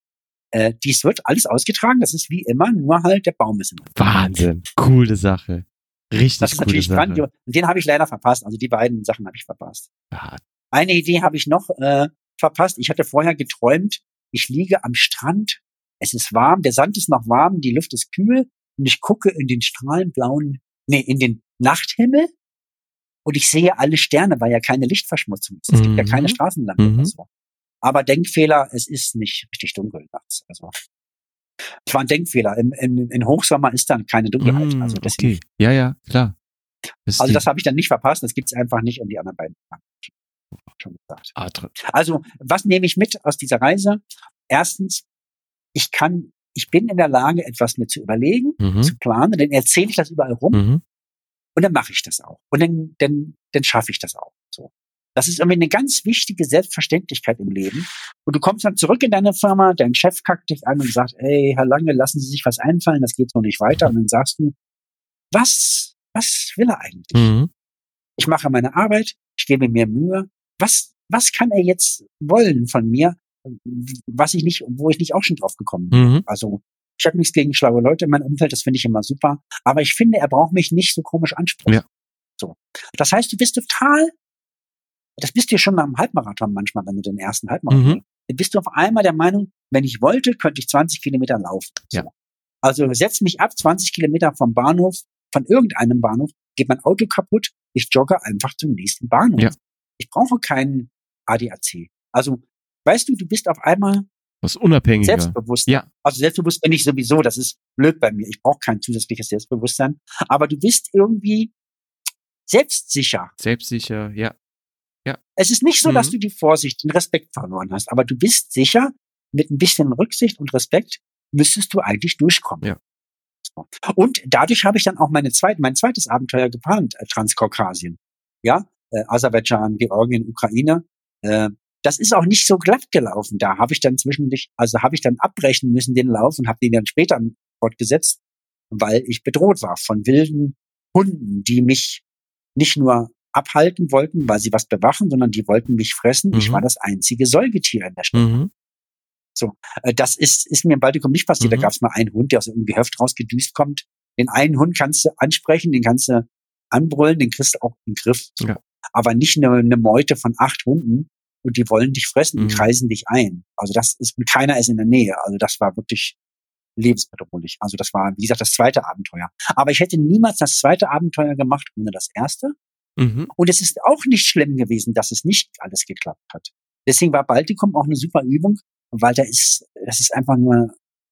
Äh, dies wird alles ausgetragen. Das ist wie immer, nur halt der Baum ist in Wahnsinn. Coole Sache. Richtig das ist natürlich Sache. Dran. Den habe ich leider verpasst. Also die beiden Sachen habe ich verpasst. Ja. Eine Idee habe ich noch äh, verpasst. Ich hatte vorher geträumt, ich liege am Strand. Es ist warm, der Sand ist noch warm, die Luft ist kühl und ich gucke in den strahlenblauen, nee, in den Nachthimmel und ich sehe alle Sterne, weil ja keine Lichtverschmutzung ist. Es mhm. gibt ja mhm. keine Straßenlampe mhm. oder so. Aber Denkfehler, es ist nicht richtig dunkel nachts. Also es war ein Denkfehler. Im, im, in Hochsommer ist dann keine Dunkelheit. Mm, also okay. Ja, ja, klar. Das also das habe ich dann nicht verpasst. Das gibt es einfach nicht und die anderen beiden schon gesagt. Ah, also was nehme ich mit aus dieser Reise? Erstens, ich kann, ich bin in der Lage, etwas mir zu überlegen, mhm. zu planen. Dann erzähle ich das überall rum mhm. und dann mache ich das auch. Und dann, dann, dann schaffe ich das auch. So. Das ist irgendwie eine ganz wichtige Selbstverständlichkeit im Leben. Und du kommst dann zurück in deine Firma, dein Chef kackt dich an und sagt, ey, Herr Lange, lassen Sie sich was einfallen, das geht so nicht weiter. Und dann sagst du, was, was will er eigentlich? Mhm. Ich mache meine Arbeit, ich gebe mir Mühe. Was, was kann er jetzt wollen von mir, was ich nicht, wo ich nicht auch schon drauf gekommen bin? Mhm. Also, ich habe nichts gegen schlaue Leute in meinem Umfeld, das finde ich immer super. Aber ich finde, er braucht mich nicht so komisch ansprechen. Ja. So. Das heißt, du bist total das bist du schon am Halbmarathon manchmal, wenn du den ersten Halbmarathon. Mhm. Dann bist du auf einmal der Meinung, wenn ich wollte, könnte ich 20 Kilometer laufen. So. Ja. Also setz mich ab 20 Kilometer vom Bahnhof, von irgendeinem Bahnhof, geht mein Auto kaputt, ich jogge einfach zum nächsten Bahnhof. Ja. Ich brauche keinen ADAC. Also, weißt du, du bist auf einmal was unabhängiger. Selbstbewusst. Ja. Also selbstbewusst bin ich sowieso, das ist blöd bei mir. Ich brauche kein zusätzliches Selbstbewusstsein. Aber du bist irgendwie selbstsicher. Selbstsicher, ja. Ja. Es ist nicht so, mhm. dass du die Vorsicht, den Respekt verloren hast, aber du bist sicher, mit ein bisschen Rücksicht und Respekt müsstest du eigentlich durchkommen. Ja. Und dadurch habe ich dann auch meine zweite, mein zweites Abenteuer geplant, äh, Transkaukasien. Ja, äh, Aserbaidschan, Georgien, Ukraine. Äh, das ist auch nicht so glatt gelaufen. Da habe ich dann zwischendurch, also habe ich dann abbrechen müssen den Lauf und habe den dann später fortgesetzt, weil ich bedroht war von wilden Hunden, die mich nicht nur abhalten wollten, weil sie was bewachen, sondern die wollten mich fressen. Mhm. Ich war das einzige Säugetier in der Stadt. Mhm. So, äh, das ist, ist mir im Baltikum nicht passiert. Mhm. Da gab es mal einen Hund, der aus einem Gehöft rausgedüst kommt. Den einen Hund kannst du ansprechen, den kannst du anbrüllen, den kriegst du auch im Griff. Ja. Aber nicht eine, eine Meute von acht Hunden und die wollen dich fressen und mhm. kreisen dich ein. Also das ist, keiner ist in der Nähe. Also das war wirklich lebensbedrohlich. Also das war, wie gesagt, das zweite Abenteuer. Aber ich hätte niemals das zweite Abenteuer gemacht ohne das erste. Mhm. Und es ist auch nicht schlimm gewesen, dass es nicht alles geklappt hat. Deswegen war Baltikum auch eine super Übung, weil da ist, das ist einfach nur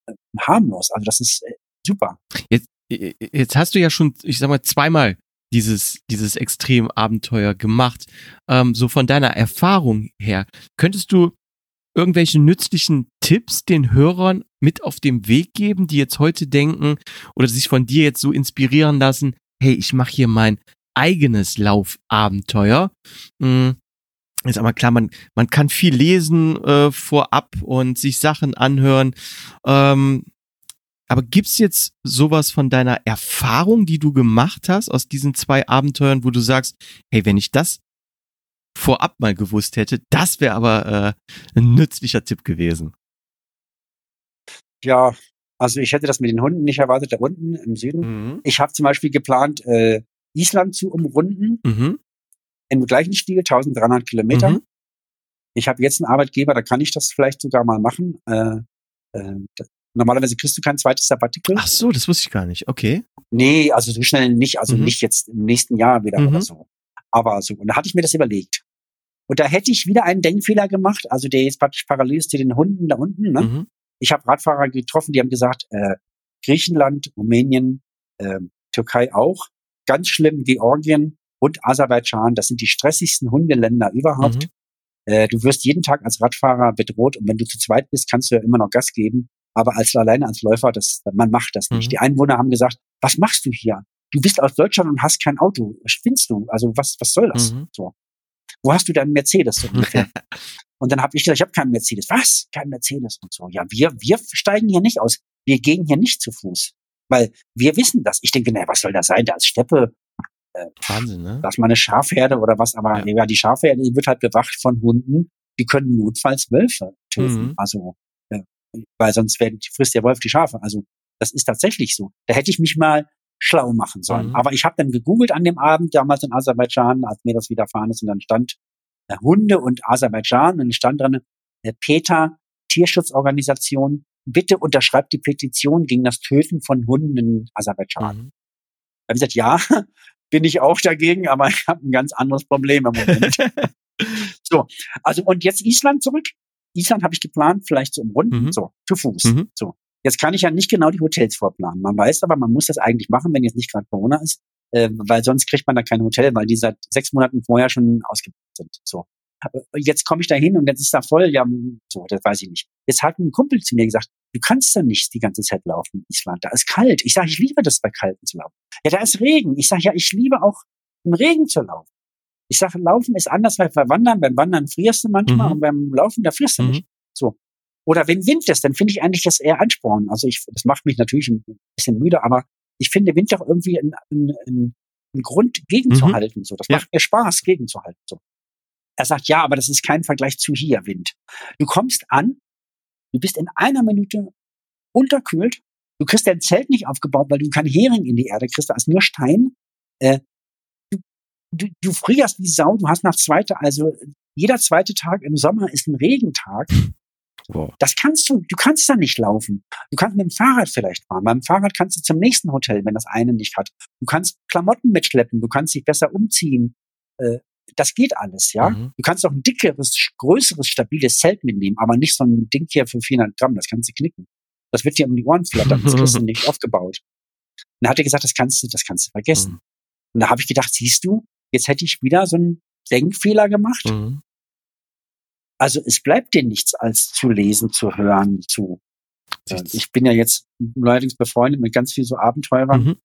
äh, harmlos. Also das ist äh, super. Jetzt, jetzt hast du ja schon, ich sag mal, zweimal dieses, dieses Extremabenteuer gemacht. Ähm, so von deiner Erfahrung her, könntest du irgendwelche nützlichen Tipps den Hörern mit auf dem Weg geben, die jetzt heute denken oder sich von dir jetzt so inspirieren lassen, hey, ich mache hier mein eigenes Laufabenteuer. Hm, ist aber klar, man, man kann viel lesen äh, vorab und sich Sachen anhören. Ähm, Aber gibt's jetzt sowas von deiner Erfahrung, die du gemacht hast aus diesen zwei Abenteuern, wo du sagst, hey, wenn ich das vorab mal gewusst hätte, das wäre aber äh, ein nützlicher Tipp gewesen. Ja, also ich hätte das mit den Hunden nicht erwartet, da unten im Süden. Mhm. Ich habe zum Beispiel geplant, äh, Island zu umrunden. Mhm. Im gleichen Stil, 1300 Kilometer. Mhm. Ich habe jetzt einen Arbeitgeber, da kann ich das vielleicht sogar mal machen. Äh, äh, normalerweise kriegst du kein zweites Sabbatical. Ach so, das wusste ich gar nicht. Okay. Nee, also so schnell nicht, also mhm. nicht jetzt im nächsten Jahr wieder mhm. oder so. Aber so, und da hatte ich mir das überlegt. Und da hätte ich wieder einen Denkfehler gemacht, also der jetzt praktisch parallel ist zu den Hunden da unten. Ne? Mhm. Ich habe Radfahrer getroffen, die haben gesagt, äh, Griechenland, Rumänien, äh, Türkei auch, ganz schlimm Georgien und Aserbaidschan, das sind die stressigsten Hundeländer überhaupt. Mhm. Äh, du wirst jeden Tag als Radfahrer bedroht und wenn du zu zweit bist, kannst du ja immer noch Gas geben. Aber als alleine als Läufer, das, man macht das nicht. Mhm. Die Einwohner haben gesagt, was machst du hier? Du bist aus Deutschland und hast kein Auto. Spinnst du? Also was, was soll das? Mhm. So. Wo hast du deinen Mercedes so ungefähr? und dann habe ich gesagt, ich habe keinen Mercedes. Was? Kein Mercedes und so. Ja, wir, wir steigen hier nicht aus. Wir gehen hier nicht zu Fuß. Weil wir wissen das. Ich denke, naja, was soll das sein? Da ist Steppe. Äh, Wahnsinn, ne? Das ist mal eine Schafherde oder was, aber ja. ja, die Schafherde wird halt bewacht von Hunden, die können notfalls Wölfe töten. Mhm. Also, weil sonst werden, frisst der Wolf die Schafe. Also, das ist tatsächlich so. Da hätte ich mich mal schlau machen sollen. Mhm. Aber ich habe dann gegoogelt an dem Abend, damals in Aserbaidschan, als mir das widerfahren ist, und dann stand äh, Hunde und Aserbaidschan und stand drin, äh, PETA, Tierschutzorganisation, bitte unterschreibt die Petition gegen das Töten von Hunden in Aserbaidschan. Mhm. Da habe ich gesagt, ja, bin ich auch dagegen, aber ich habe ein ganz anderes Problem im Moment. so, also und jetzt Island zurück. Island habe ich geplant, vielleicht so umrunden, mhm. so, zu Fuß. Mhm. So. Jetzt kann ich ja nicht genau die Hotels vorplanen. Man weiß aber, man muss das eigentlich machen, wenn jetzt nicht gerade Corona ist, äh, weil sonst kriegt man da kein Hotel, weil die seit sechs Monaten vorher schon ausgebucht sind. So. Jetzt komme ich da hin und jetzt ist da voll, ja, so, das weiß ich nicht. Jetzt hat ein Kumpel zu mir gesagt, du kannst da nicht die ganze Zeit laufen in Island. Da ist kalt. Ich sage, ich liebe das bei Kalten zu laufen. Ja, da ist Regen. Ich sage, ja, ich liebe auch im Regen zu laufen. Ich sage, Laufen ist anders als bei Wandern. Beim Wandern frierst du manchmal mhm. und beim Laufen, da frierst du mhm. nicht. So. Oder wenn Wind ist, dann finde ich eigentlich das eher Ansporn. Also ich, das macht mich natürlich ein bisschen müde, aber ich finde Wind doch irgendwie ein, ein, ein, ein Grund gegenzuhalten. Mhm. So, das ja. macht mir Spaß, gegenzuhalten. So. Er sagt, ja, aber das ist kein Vergleich zu hier, Wind. Du kommst an, du bist in einer Minute unterkühlt, du kriegst dein Zelt nicht aufgebaut, weil du kein Hering in die Erde kriegst, da ist nur Stein. Äh, du, du frierst wie Sau, du hast nach zweiter, also jeder zweite Tag im Sommer ist ein Regentag. Wow. Das kannst du, du kannst da nicht laufen. Du kannst mit dem Fahrrad vielleicht fahren. Beim Fahrrad kannst du zum nächsten Hotel, wenn das eine nicht hat. Du kannst Klamotten mitschleppen, du kannst dich besser umziehen. Äh, das geht alles, ja. Mhm. Du kannst auch ein dickeres, größeres, stabiles Zelt mitnehmen, aber nicht so ein Ding hier für 400 Gramm, das kannst du knicken. Das wird dir um die Ohren flattern, das kriegst du nicht aufgebaut. Und dann hat er gesagt, das kannst du, das kannst du vergessen. Mhm. Und da habe ich gedacht, siehst du, jetzt hätte ich wieder so einen Denkfehler gemacht. Mhm. Also es bleibt dir nichts als zu lesen, zu hören, zu. Äh, ich bin ja jetzt neuerdings befreundet mit ganz viel so Abenteurern. Mhm.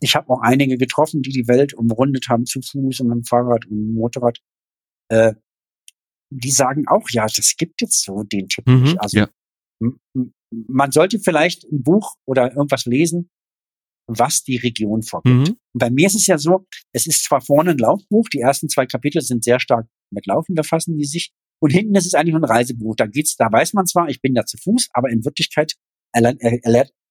Ich habe auch einige getroffen, die die Welt umrundet haben zu Fuß und mit dem Fahrrad und mit dem Motorrad. Äh, die sagen auch, ja, das gibt jetzt so den Tipp mhm, nicht. Also ja. man sollte vielleicht ein Buch oder irgendwas lesen, was die Region vorgibt. Mhm. Und bei mir ist es ja so, es ist zwar vorne ein Laufbuch, die ersten zwei Kapitel sind sehr stark mit Laufen befassen die sich, und hinten ist es eigentlich ein Reisebuch. Da geht's, da weiß man zwar, ich bin da zu Fuß, aber in Wirklichkeit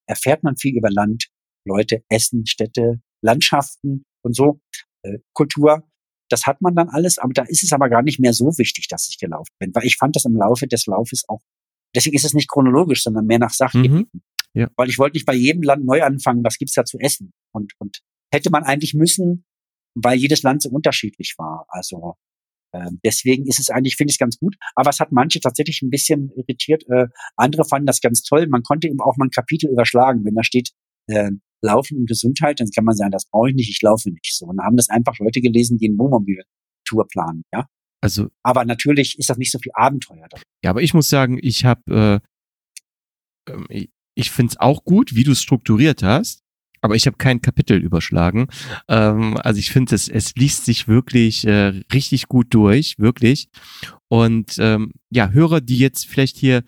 erfährt man viel über Land, Leute, Essen, Städte, Landschaften und so, äh, Kultur. Das hat man dann alles, aber da ist es aber gar nicht mehr so wichtig, dass ich gelaufen bin, weil ich fand das im Laufe des Laufes auch. Deswegen ist es nicht chronologisch, sondern mehr nach Sachgebieten. Mhm. Ja. Weil ich wollte nicht bei jedem Land neu anfangen, was gibt's da zu essen? Und, und hätte man eigentlich müssen, weil jedes Land so unterschiedlich war. Also ähm, deswegen ist es eigentlich, finde ich es ganz gut. Aber es hat manche tatsächlich ein bisschen irritiert. Äh, andere fanden das ganz toll. Man konnte eben auch mal ein Kapitel überschlagen, wenn da steht, äh, Laufen und Gesundheit, dann kann man sagen, das brauche ich nicht, ich laufe nicht so. Und dann haben das einfach Leute gelesen, die einen Wohnmobil-Tour planen, ja. Also, aber natürlich ist das nicht so viel Abenteuer. Da. Ja, aber ich muss sagen, ich habe, äh, ähm, ich finde es auch gut, wie du es strukturiert hast aber ich habe kein Kapitel überschlagen. Ähm, also ich finde, es, es liest sich wirklich äh, richtig gut durch, wirklich. Und ähm, ja, Hörer, die jetzt vielleicht hier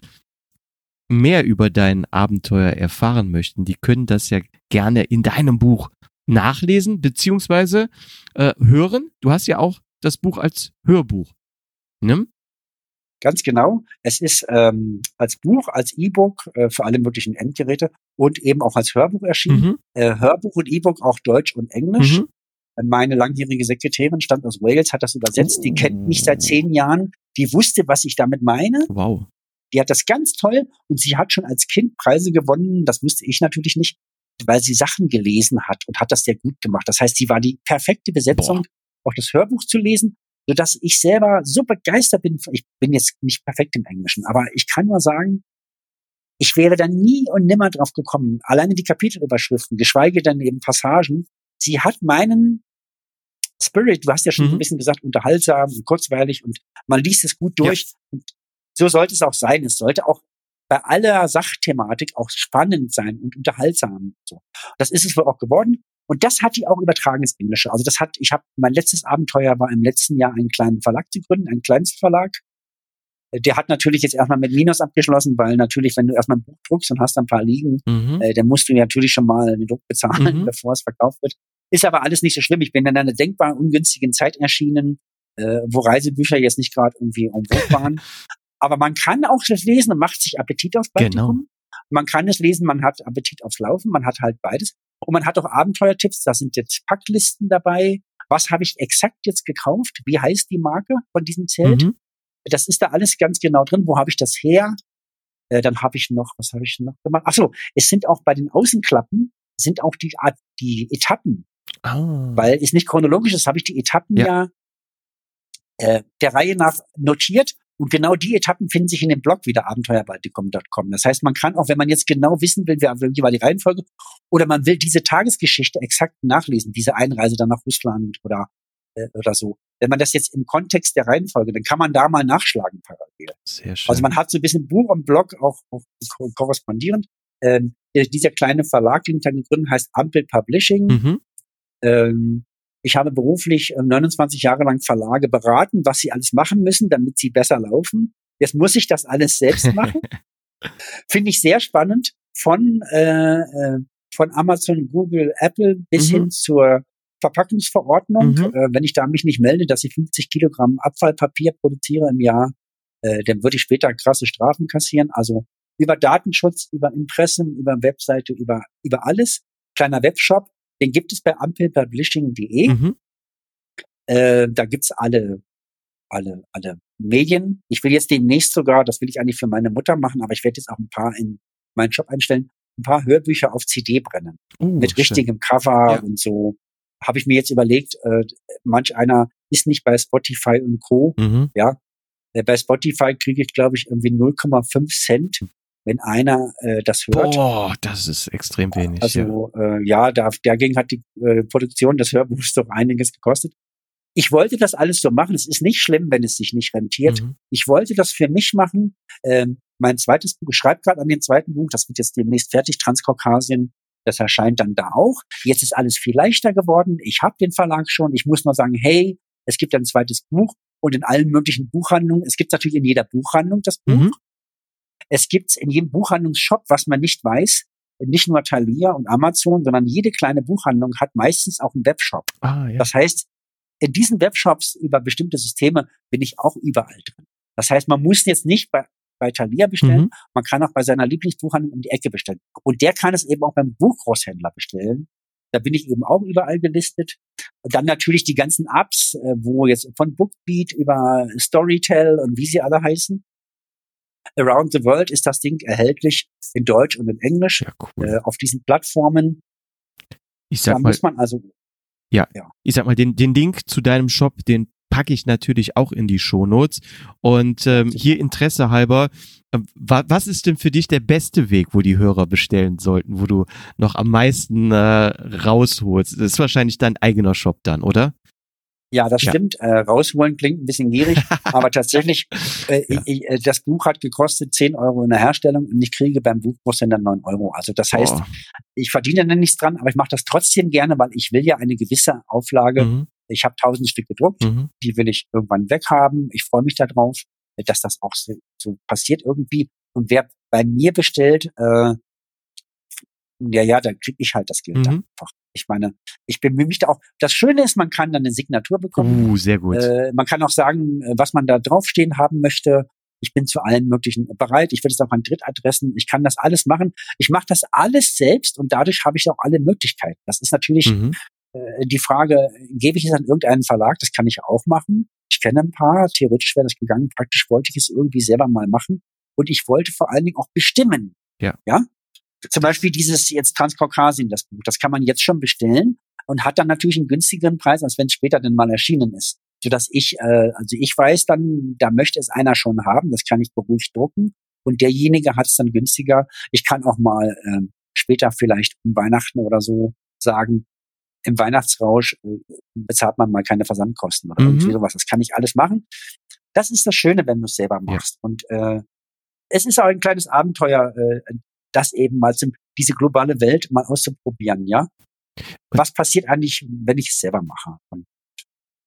mehr über dein Abenteuer erfahren möchten, die können das ja gerne in deinem Buch nachlesen beziehungsweise äh, hören. Du hast ja auch das Buch als Hörbuch. Ne? Ganz genau. Es ist ähm, als Buch, als E-Book äh, für alle möglichen Endgeräte und eben auch als Hörbuch erschienen. Mhm. Äh, Hörbuch und E-Book auch Deutsch und Englisch. Mhm. Meine langjährige Sekretärin stammt aus Wales, hat das übersetzt. Oh. Die kennt mich seit zehn Jahren. Die wusste, was ich damit meine. Wow. Die hat das ganz toll und sie hat schon als Kind Preise gewonnen. Das wusste ich natürlich nicht, weil sie Sachen gelesen hat und hat das sehr gut gemacht. Das heißt, sie war die perfekte Besetzung, Boah. auch das Hörbuch zu lesen so dass ich selber so begeistert bin. Ich bin jetzt nicht perfekt im Englischen, aber ich kann nur sagen, ich wäre da nie und nimmer drauf gekommen. Alleine die Kapitelüberschriften, geschweige denn eben Passagen. Sie hat meinen Spirit, du hast ja schon mhm. ein bisschen gesagt, unterhaltsam und kurzweilig und man liest es gut durch. Ja. So sollte es auch sein. Es sollte auch bei aller Sachthematik auch spannend sein und unterhaltsam. So. Das ist es wohl auch geworden. Und das hat die auch übertragen ins Englische. Also das hat, ich habe, mein letztes Abenteuer war im letzten Jahr einen kleinen Verlag zu gründen, einen Kleinstverlag. Der hat natürlich jetzt erstmal mit Minus abgeschlossen, weil natürlich, wenn du erstmal ein Buch druckst und hast ein paar liegen, mhm. äh, dann musst du natürlich schon mal den Druck bezahlen, mhm. bevor es verkauft wird. Ist aber alles nicht so schlimm. Ich bin in einer denkbar ungünstigen Zeit erschienen, äh, wo Reisebücher jetzt nicht gerade irgendwie en waren. aber man kann auch das lesen und macht sich Appetit aufs Baltikum. Genau. Man kann es lesen, man hat Appetit aufs Laufen, man hat halt beides. Und man hat auch Abenteuertipps, da sind jetzt Packlisten dabei. Was habe ich exakt jetzt gekauft? Wie heißt die Marke von diesem Zelt? Mhm. Das ist da alles ganz genau drin. Wo habe ich das her? Äh, dann habe ich noch, was habe ich noch gemacht? Ach so, es sind auch bei den Außenklappen sind auch die die Etappen. Oh. Weil es nicht chronologisch ist, habe ich die Etappen ja, ja äh, der Reihe nach notiert und genau die Etappen finden sich in dem Blog wieder abenteuerbaltikum.com. Das heißt, man kann auch, wenn man jetzt genau wissen will, wie war die Reihenfolge, oder man will diese Tagesgeschichte exakt nachlesen, diese Einreise dann nach Russland oder äh, oder so. Wenn man das jetzt im Kontext der Reihenfolge, dann kann man da mal nachschlagen parallel. Sehr schön. Also man hat so ein bisschen Buch und Blog auch, auch korrespondierend. Ähm, dieser kleine Verlag, den ich dann gegründet heißt Ampel Publishing. Mhm. Ähm, ich habe beruflich 29 ähm, Jahre lang Verlage beraten, was sie alles machen müssen, damit sie besser laufen. Jetzt muss ich das alles selbst machen. Finde ich sehr spannend. Von, äh, äh, von Amazon, Google, Apple bis mhm. hin zur Verpackungsverordnung. Mhm. Äh, wenn ich da mich nicht melde, dass ich 50 Kilogramm Abfallpapier produziere im Jahr, äh, dann würde ich später krasse Strafen kassieren. Also über Datenschutz, über Impressum, über Webseite, über, über alles. Kleiner Webshop, den gibt es bei ampelpublishing.de. Mhm. Äh, da gibt's alle, alle, alle Medien. Ich will jetzt demnächst sogar, das will ich eigentlich für meine Mutter machen, aber ich werde jetzt auch ein paar in meinen Shop einstellen, ein paar Hörbücher auf CD brennen. Uh, mit richtigem Cover ja. und so. Habe ich mir jetzt überlegt, äh, manch einer ist nicht bei Spotify und Co. Mhm. Ja. Äh, bei Spotify kriege ich, glaube ich, irgendwie 0,5 Cent wenn einer äh, das hört. Boah, das ist extrem wenig. Also ja, äh, ja da, dagegen hat die äh, Produktion des Hörbuchs doch einiges gekostet. Ich wollte das alles so machen. Es ist nicht schlimm, wenn es sich nicht rentiert. Mhm. Ich wollte das für mich machen. Ähm, mein zweites Buch, ich schreibe gerade an dem zweiten Buch, das wird jetzt demnächst fertig, Transkaukasien. Das erscheint dann da auch. Jetzt ist alles viel leichter geworden. Ich habe den Verlag schon. Ich muss nur sagen, hey, es gibt ein zweites Buch und in allen möglichen Buchhandlungen. Es gibt natürlich in jeder Buchhandlung das Buch. Mhm. Es gibt in jedem Buchhandlungsshop, was man nicht weiß, nicht nur Thalia und Amazon, sondern jede kleine Buchhandlung hat meistens auch einen Webshop. Ah, ja. Das heißt, in diesen Webshops über bestimmte Systeme bin ich auch überall drin. Das heißt, man muss jetzt nicht bei, bei Thalia bestellen, mhm. man kann auch bei seiner Lieblingsbuchhandlung um die Ecke bestellen. Und der kann es eben auch beim Buchgroßhändler bestellen. Da bin ich eben auch überall gelistet. Und dann natürlich die ganzen Apps, äh, wo jetzt von Bookbeat über Storytel und wie sie alle heißen. Around the World ist das Ding erhältlich in Deutsch und in Englisch ja, cool. äh, auf diesen Plattformen. Ich sag da mal, muss man also ja, ja, ich sag mal, den, den Link zu deinem Shop, den packe ich natürlich auch in die Shownotes. Und ähm, hier Interesse halber, äh, wa was ist denn für dich der beste Weg, wo die Hörer bestellen sollten, wo du noch am meisten äh, rausholst? Das ist wahrscheinlich dein eigener Shop dann, oder? Ja, das ja. stimmt. Äh, rausholen klingt ein bisschen gierig, aber tatsächlich, äh, ja. ich, äh, das Buch hat gekostet 10 Euro in der Herstellung und ich kriege beim Buchgroßhändler 9 Euro. Also das heißt, oh. ich verdiene dann nichts dran, aber ich mache das trotzdem gerne, weil ich will ja eine gewisse Auflage. Mhm. Ich habe tausend Stück gedruckt, mhm. die will ich irgendwann weghaben. Ich freue mich darauf, dass das auch so, so passiert irgendwie. Und wer bei mir bestellt, äh, ja, ja, dann kriege ich halt das Geld mhm. einfach. Ich meine, ich bemühe mich da auch. Das Schöne ist, man kann dann eine Signatur bekommen. Uh, sehr gut. Äh, man kann auch sagen, äh, was man da draufstehen haben möchte. Ich bin zu allen möglichen bereit. Ich würde es auch an Drittadressen. Ich kann das alles machen. Ich mache das alles selbst und dadurch habe ich auch alle Möglichkeiten. Das ist natürlich mhm. äh, die Frage, gebe ich es an irgendeinen Verlag? Das kann ich auch machen. Ich kenne ein paar. Theoretisch wäre das gegangen. Praktisch wollte ich es irgendwie selber mal machen. Und ich wollte vor allen Dingen auch bestimmen. Ja. Ja. Zum Beispiel dieses jetzt Transkaukasien, das Buch, das kann man jetzt schon bestellen und hat dann natürlich einen günstigeren Preis, als wenn es später denn mal erschienen ist. Sodass ich, äh, also ich weiß dann, da möchte es einer schon haben, das kann ich beruhigt drucken. Und derjenige hat es dann günstiger. Ich kann auch mal äh, später vielleicht um Weihnachten oder so sagen, im Weihnachtsrausch äh, bezahlt man mal keine Versandkosten oder mhm. irgendwie sowas. Das kann ich alles machen. Das ist das Schöne, wenn du es selber machst. Ja. Und äh, es ist auch ein kleines Abenteuer, äh, das eben mal zum, diese globale Welt mal auszuprobieren, ja. Was passiert eigentlich, wenn ich es selber mache? Und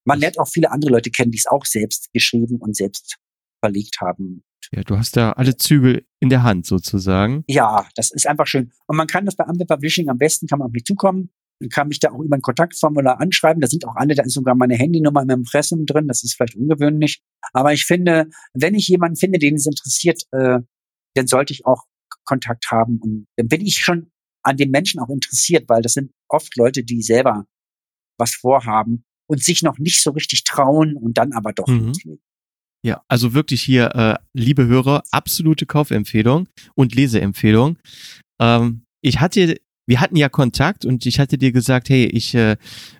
man lernt auch viele andere Leute kennen, die es auch selbst geschrieben und selbst verlegt haben. Ja, du hast da alle Zügel in der Hand sozusagen. Ja, das ist einfach schön. Und man kann das bei Amber Publishing am besten, kann man auf mich zukommen. Kann mich da auch über ein Kontaktformular anschreiben. Da sind auch alle, da ist sogar meine Handynummer im Impressum drin. Das ist vielleicht ungewöhnlich. Aber ich finde, wenn ich jemanden finde, den es interessiert, äh, dann sollte ich auch Kontakt haben. Und dann bin ich schon an den Menschen auch interessiert, weil das sind oft Leute, die selber was vorhaben und sich noch nicht so richtig trauen und dann aber doch mhm. Ja, also wirklich hier, äh, liebe Hörer, absolute Kaufempfehlung und Leseempfehlung. Ähm, ich hatte wir hatten ja Kontakt und ich hatte dir gesagt, hey, ich äh,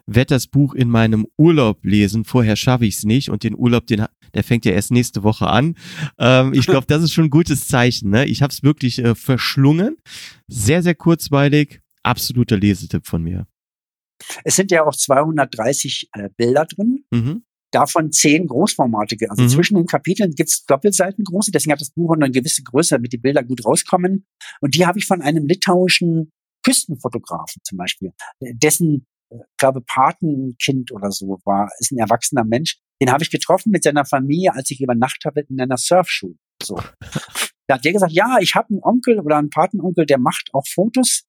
werde das Buch in meinem Urlaub lesen. Vorher schaffe ich es nicht und den Urlaub, den, der fängt ja erst nächste Woche an. Ähm, ich glaube, das ist schon ein gutes Zeichen. Ne? Ich habe es wirklich äh, verschlungen. Sehr, sehr kurzweilig. Absoluter Lesetipp von mir. Es sind ja auch 230 äh, Bilder drin. Mhm davon zehn großformatige. Also mhm. zwischen den Kapiteln gibt's Doppelseiten große, deswegen hat das Buch eine gewisse Größe, damit die Bilder gut rauskommen. Und die habe ich von einem litauischen Küstenfotografen zum Beispiel, dessen, äh, glaube Patenkind oder so war, ist ein erwachsener Mensch. Den habe ich getroffen mit seiner Familie, als ich übernachtet habe in einer Surfschule. So. Da hat der gesagt, ja, ich habe einen Onkel oder einen Patenonkel, der macht auch Fotos.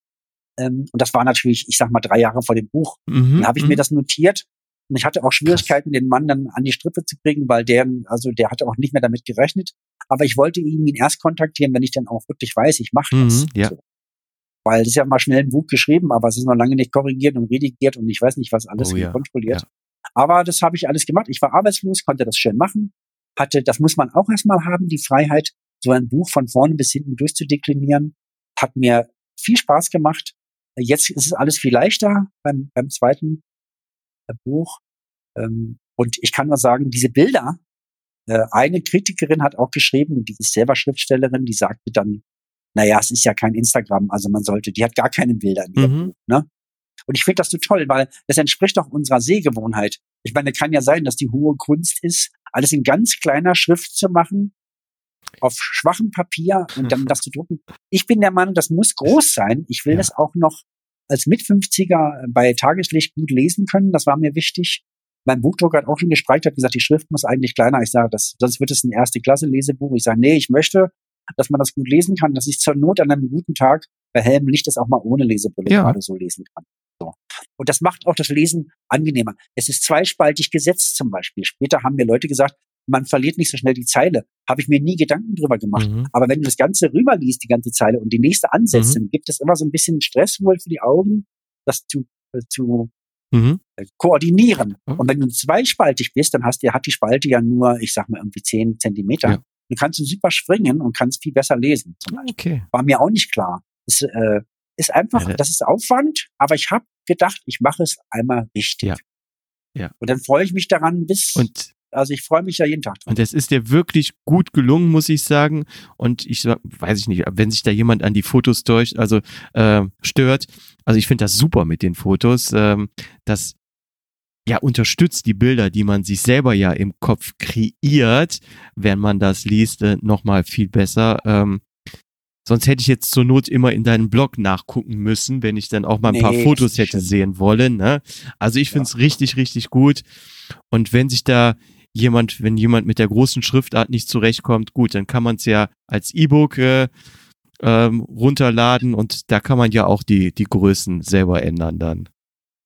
Ähm, und das war natürlich, ich sag mal, drei Jahre vor dem Buch. Mhm, dann habe ich mir mhm. das notiert. Und ich hatte auch Schwierigkeiten, den Mann dann an die Strippe zu kriegen, weil der, also der hatte auch nicht mehr damit gerechnet. Aber ich wollte ihn erst kontaktieren, wenn ich dann auch wirklich weiß, ich mache das. Mhm, ja. So. Weil das ist ja mal schnell ein Buch geschrieben, aber es ist noch lange nicht korrigiert und redigiert und ich weiß nicht, was alles oh, ja. kontrolliert. Ja. Aber das habe ich alles gemacht. Ich war arbeitslos, konnte das schön machen. Hatte, das muss man auch erstmal haben, die Freiheit, so ein Buch von vorne bis hinten durchzudeklinieren. Hat mir viel Spaß gemacht. Jetzt ist es alles viel leichter beim, beim zweiten äh, Buch. Ähm, und ich kann nur sagen, diese Bilder, äh, eine Kritikerin hat auch geschrieben, die ist selber Schriftstellerin, die sagte dann, naja, es ist ja kein Instagram, also man sollte, die hat gar keine Bilder mhm. ne? Und ich finde das so toll, weil das entspricht auch unserer Sehgewohnheit. Ich meine, kann ja sein, dass die hohe Kunst ist, alles in ganz kleiner Schrift zu machen, auf schwachem Papier und dann das zu drucken. Ich bin der Meinung, das muss groß sein. Ich will ja. das auch noch als Mit-50er bei Tageslicht gut lesen können. Das war mir wichtig. Mein Buchdrucker hat auch schon gestreikt, hat gesagt, die Schrift muss eigentlich kleiner. Ich sage, das, sonst wird es ein erste Klasse Lesebuch. Ich sage, nee, ich möchte, dass man das gut lesen kann, dass ich zur Not an einem guten Tag bei hellem Licht das auch mal ohne Lesebrille ja. gerade so lesen kann. So. Und das macht auch das Lesen angenehmer. Es ist zweispaltig gesetzt zum Beispiel. Später haben mir Leute gesagt, man verliert nicht so schnell die Zeile. Habe ich mir nie Gedanken drüber gemacht. Mhm. Aber wenn du das Ganze rüberliest, die ganze Zeile, und die nächste ansetzt, mhm. dann gibt es immer so ein bisschen Stress wohl für die Augen, das zu, äh, zu mhm. äh, koordinieren. Und wenn du zweispaltig bist, dann hast du, hat die Spalte ja nur, ich sag mal, irgendwie zehn Zentimeter. Ja. Du kannst du super springen und kannst viel besser lesen. Okay. War mir auch nicht klar. Ist, äh, ist einfach, ja, das ist Aufwand, aber ich habe gedacht, ich mache es einmal richtig. Ja. Ja. Und dann freue ich mich daran bis. Und also ich freue mich ja jeden Tag dran. Und es ist dir wirklich gut gelungen, muss ich sagen. Und ich weiß ich nicht, wenn sich da jemand an die Fotos durch, also äh, stört. Also ich finde das super mit den Fotos. Ähm, das ja, unterstützt die Bilder, die man sich selber ja im Kopf kreiert, wenn man das liest, äh, nochmal viel besser. Ähm, sonst hätte ich jetzt zur Not immer in deinem Blog nachgucken müssen, wenn ich dann auch mal ein nee, paar Fotos hätte sehen wollen. Ne? Also ich finde es ja. richtig, richtig gut. Und wenn sich da jemand, wenn jemand mit der großen Schriftart nicht zurechtkommt, gut, dann kann man es ja als E-Book äh, ähm, runterladen und da kann man ja auch die, die Größen selber ändern dann.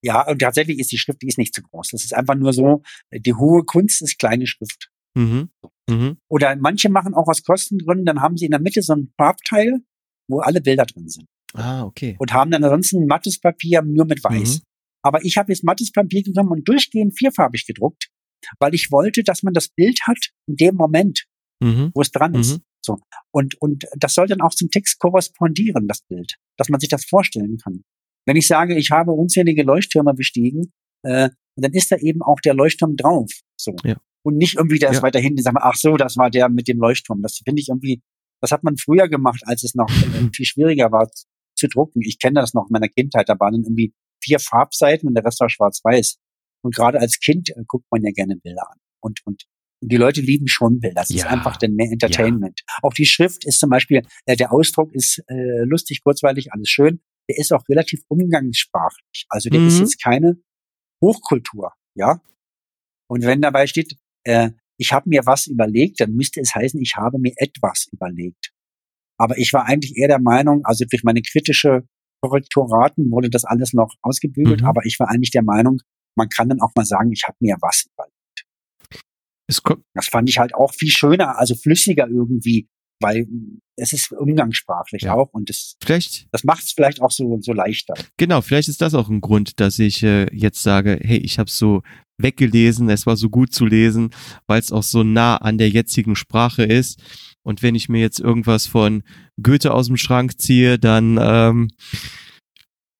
Ja, und tatsächlich ist die Schrift, die ist nicht zu groß. Das ist einfach nur so, die hohe Kunst ist kleine Schrift. Mhm. Mhm. Oder manche machen auch aus Kostengründen, dann haben sie in der Mitte so ein Farbteil, wo alle Bilder drin sind. Ah, okay. Und haben dann ansonsten mattes Papier nur mit weiß. Mhm. Aber ich habe jetzt mattes Papier genommen und durchgehend vierfarbig gedruckt, weil ich wollte, dass man das Bild hat in dem Moment, mhm. wo es dran ist. Mhm. So. Und, und das soll dann auch zum Text korrespondieren, das Bild, dass man sich das vorstellen kann. Wenn ich sage, ich habe unzählige Leuchttürme bestiegen, äh, dann ist da eben auch der Leuchtturm drauf. So. Ja. Und nicht irgendwie das ja. weiter hinten, sagen wir, ach so, das war der mit dem Leuchtturm. Das finde ich irgendwie, das hat man früher gemacht, als es noch äh, viel schwieriger war zu drucken. Ich kenne das noch in meiner Kindheit, da waren dann irgendwie vier Farbseiten und der Rest war schwarz-weiß. Und gerade als Kind äh, guckt man ja gerne Bilder an. Und, und die Leute lieben schon Bilder. Das ja. ist einfach dann mehr Entertainment. Ja. Auch die Schrift ist zum Beispiel, äh, der Ausdruck ist äh, lustig, kurzweilig, alles schön. Der ist auch relativ umgangssprachlich. Also der mhm. ist jetzt keine Hochkultur, ja. Und wenn dabei steht, äh, ich habe mir was überlegt, dann müsste es heißen, ich habe mir etwas überlegt. Aber ich war eigentlich eher der Meinung, also durch meine kritische Korrektoraten wurde das alles noch ausgebügelt, mhm. aber ich war eigentlich der Meinung, man kann dann auch mal sagen, ich habe mir was überlegt. Das fand ich halt auch viel schöner, also flüssiger irgendwie, weil es ist umgangssprachlich ja. auch und das, vielleicht, das macht es vielleicht auch so, so leichter. Genau, vielleicht ist das auch ein Grund, dass ich äh, jetzt sage, hey, ich habe so weggelesen, es war so gut zu lesen, weil es auch so nah an der jetzigen Sprache ist. Und wenn ich mir jetzt irgendwas von Goethe aus dem Schrank ziehe, dann ähm,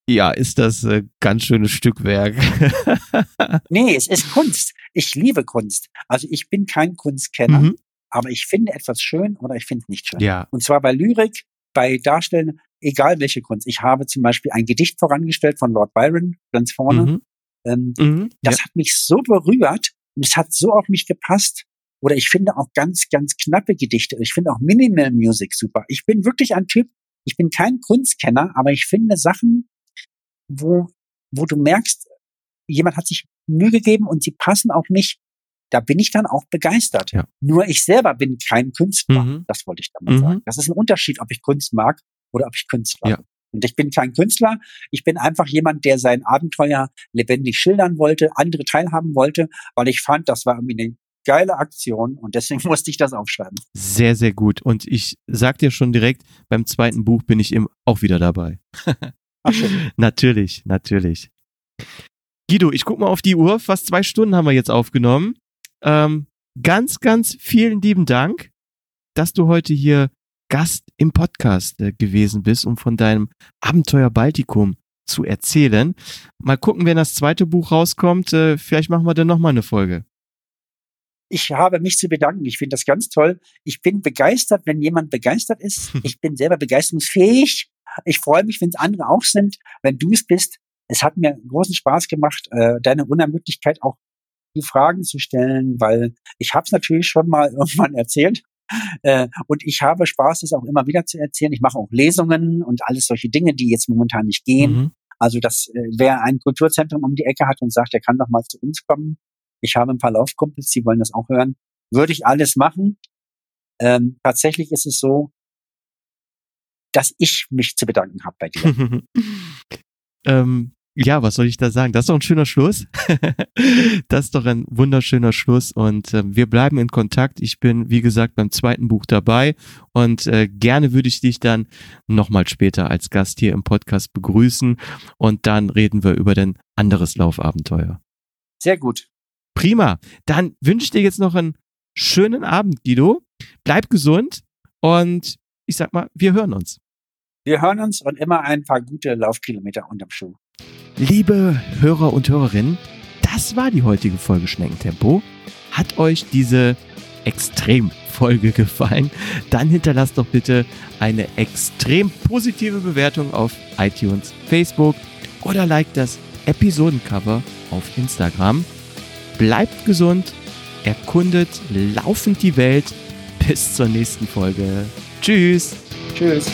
ja, ist das äh, ganz schönes Stückwerk. nee, es ist Kunst. Ich liebe Kunst. Also ich bin kein Kunstkenner, mhm. Aber ich finde etwas schön oder ich finde es nicht schön. Ja. Und zwar bei Lyrik, bei Darstellen, egal welche Kunst. Ich habe zum Beispiel ein Gedicht vorangestellt von Lord Byron, ganz vorne. Mhm. Ähm, mhm, das ja. hat mich so berührt und es hat so auf mich gepasst. Oder ich finde auch ganz, ganz knappe Gedichte. Ich finde auch Minimal Music super. Ich bin wirklich ein Typ, ich bin kein Kunstkenner, aber ich finde Sachen, wo, wo du merkst, jemand hat sich Mühe gegeben und sie passen auf mich. Da bin ich dann auch begeistert. Ja. Nur ich selber bin kein Künstler. Mhm. Das wollte ich damit mhm. sagen. Das ist ein Unterschied, ob ich Kunst mag oder ob ich Künstler ja. Und ich bin kein Künstler. Ich bin einfach jemand, der sein Abenteuer lebendig schildern wollte, andere teilhaben wollte, weil ich fand, das war irgendwie eine geile Aktion und deswegen musste ich das aufschreiben. Sehr, sehr gut. Und ich sag dir schon direkt, beim zweiten Buch bin ich eben auch wieder dabei. Ach, schön. natürlich, natürlich. Guido, ich guck mal auf die Uhr. Fast zwei Stunden haben wir jetzt aufgenommen. Ähm, ganz, ganz vielen lieben Dank, dass du heute hier Gast im Podcast äh, gewesen bist, um von deinem Abenteuer Baltikum zu erzählen. Mal gucken, wenn das zweite Buch rauskommt. Äh, vielleicht machen wir dann nochmal eine Folge. Ich habe mich zu bedanken. Ich finde das ganz toll. Ich bin begeistert, wenn jemand begeistert ist. Ich bin selber begeisterungsfähig. Ich freue mich, wenn es andere auch sind, wenn du es bist. Es hat mir großen Spaß gemacht, äh, deine Unermüdlichkeit auch die Fragen zu stellen, weil ich habe es natürlich schon mal irgendwann erzählt. Äh, und ich habe Spaß, es auch immer wieder zu erzählen. Ich mache auch Lesungen und alles solche Dinge, die jetzt momentan nicht gehen. Mhm. Also das, äh, wer ein Kulturzentrum um die Ecke hat und sagt, er kann doch mal zu uns kommen. Ich habe ein paar Laufkumpels, die wollen das auch hören. Würde ich alles machen. Ähm, tatsächlich ist es so, dass ich mich zu bedanken habe bei dir. ähm, ja, was soll ich da sagen? Das ist doch ein schöner Schluss. das ist doch ein wunderschöner Schluss und äh, wir bleiben in Kontakt. Ich bin, wie gesagt, beim zweiten Buch dabei und äh, gerne würde ich dich dann nochmal später als Gast hier im Podcast begrüßen und dann reden wir über dein anderes Laufabenteuer. Sehr gut. Prima. Dann wünsche ich dir jetzt noch einen schönen Abend, Guido. Bleib gesund und ich sag mal, wir hören uns. Wir hören uns und immer ein paar gute Laufkilometer unterm Schuh. Liebe Hörer und Hörerinnen, das war die heutige Folge Schneckentempo. Hat euch diese Extremfolge gefallen? Dann hinterlasst doch bitte eine extrem positive Bewertung auf iTunes, Facebook oder liked das Episodencover auf Instagram. Bleibt gesund, erkundet laufend die Welt. Bis zur nächsten Folge. Tschüss. Tschüss.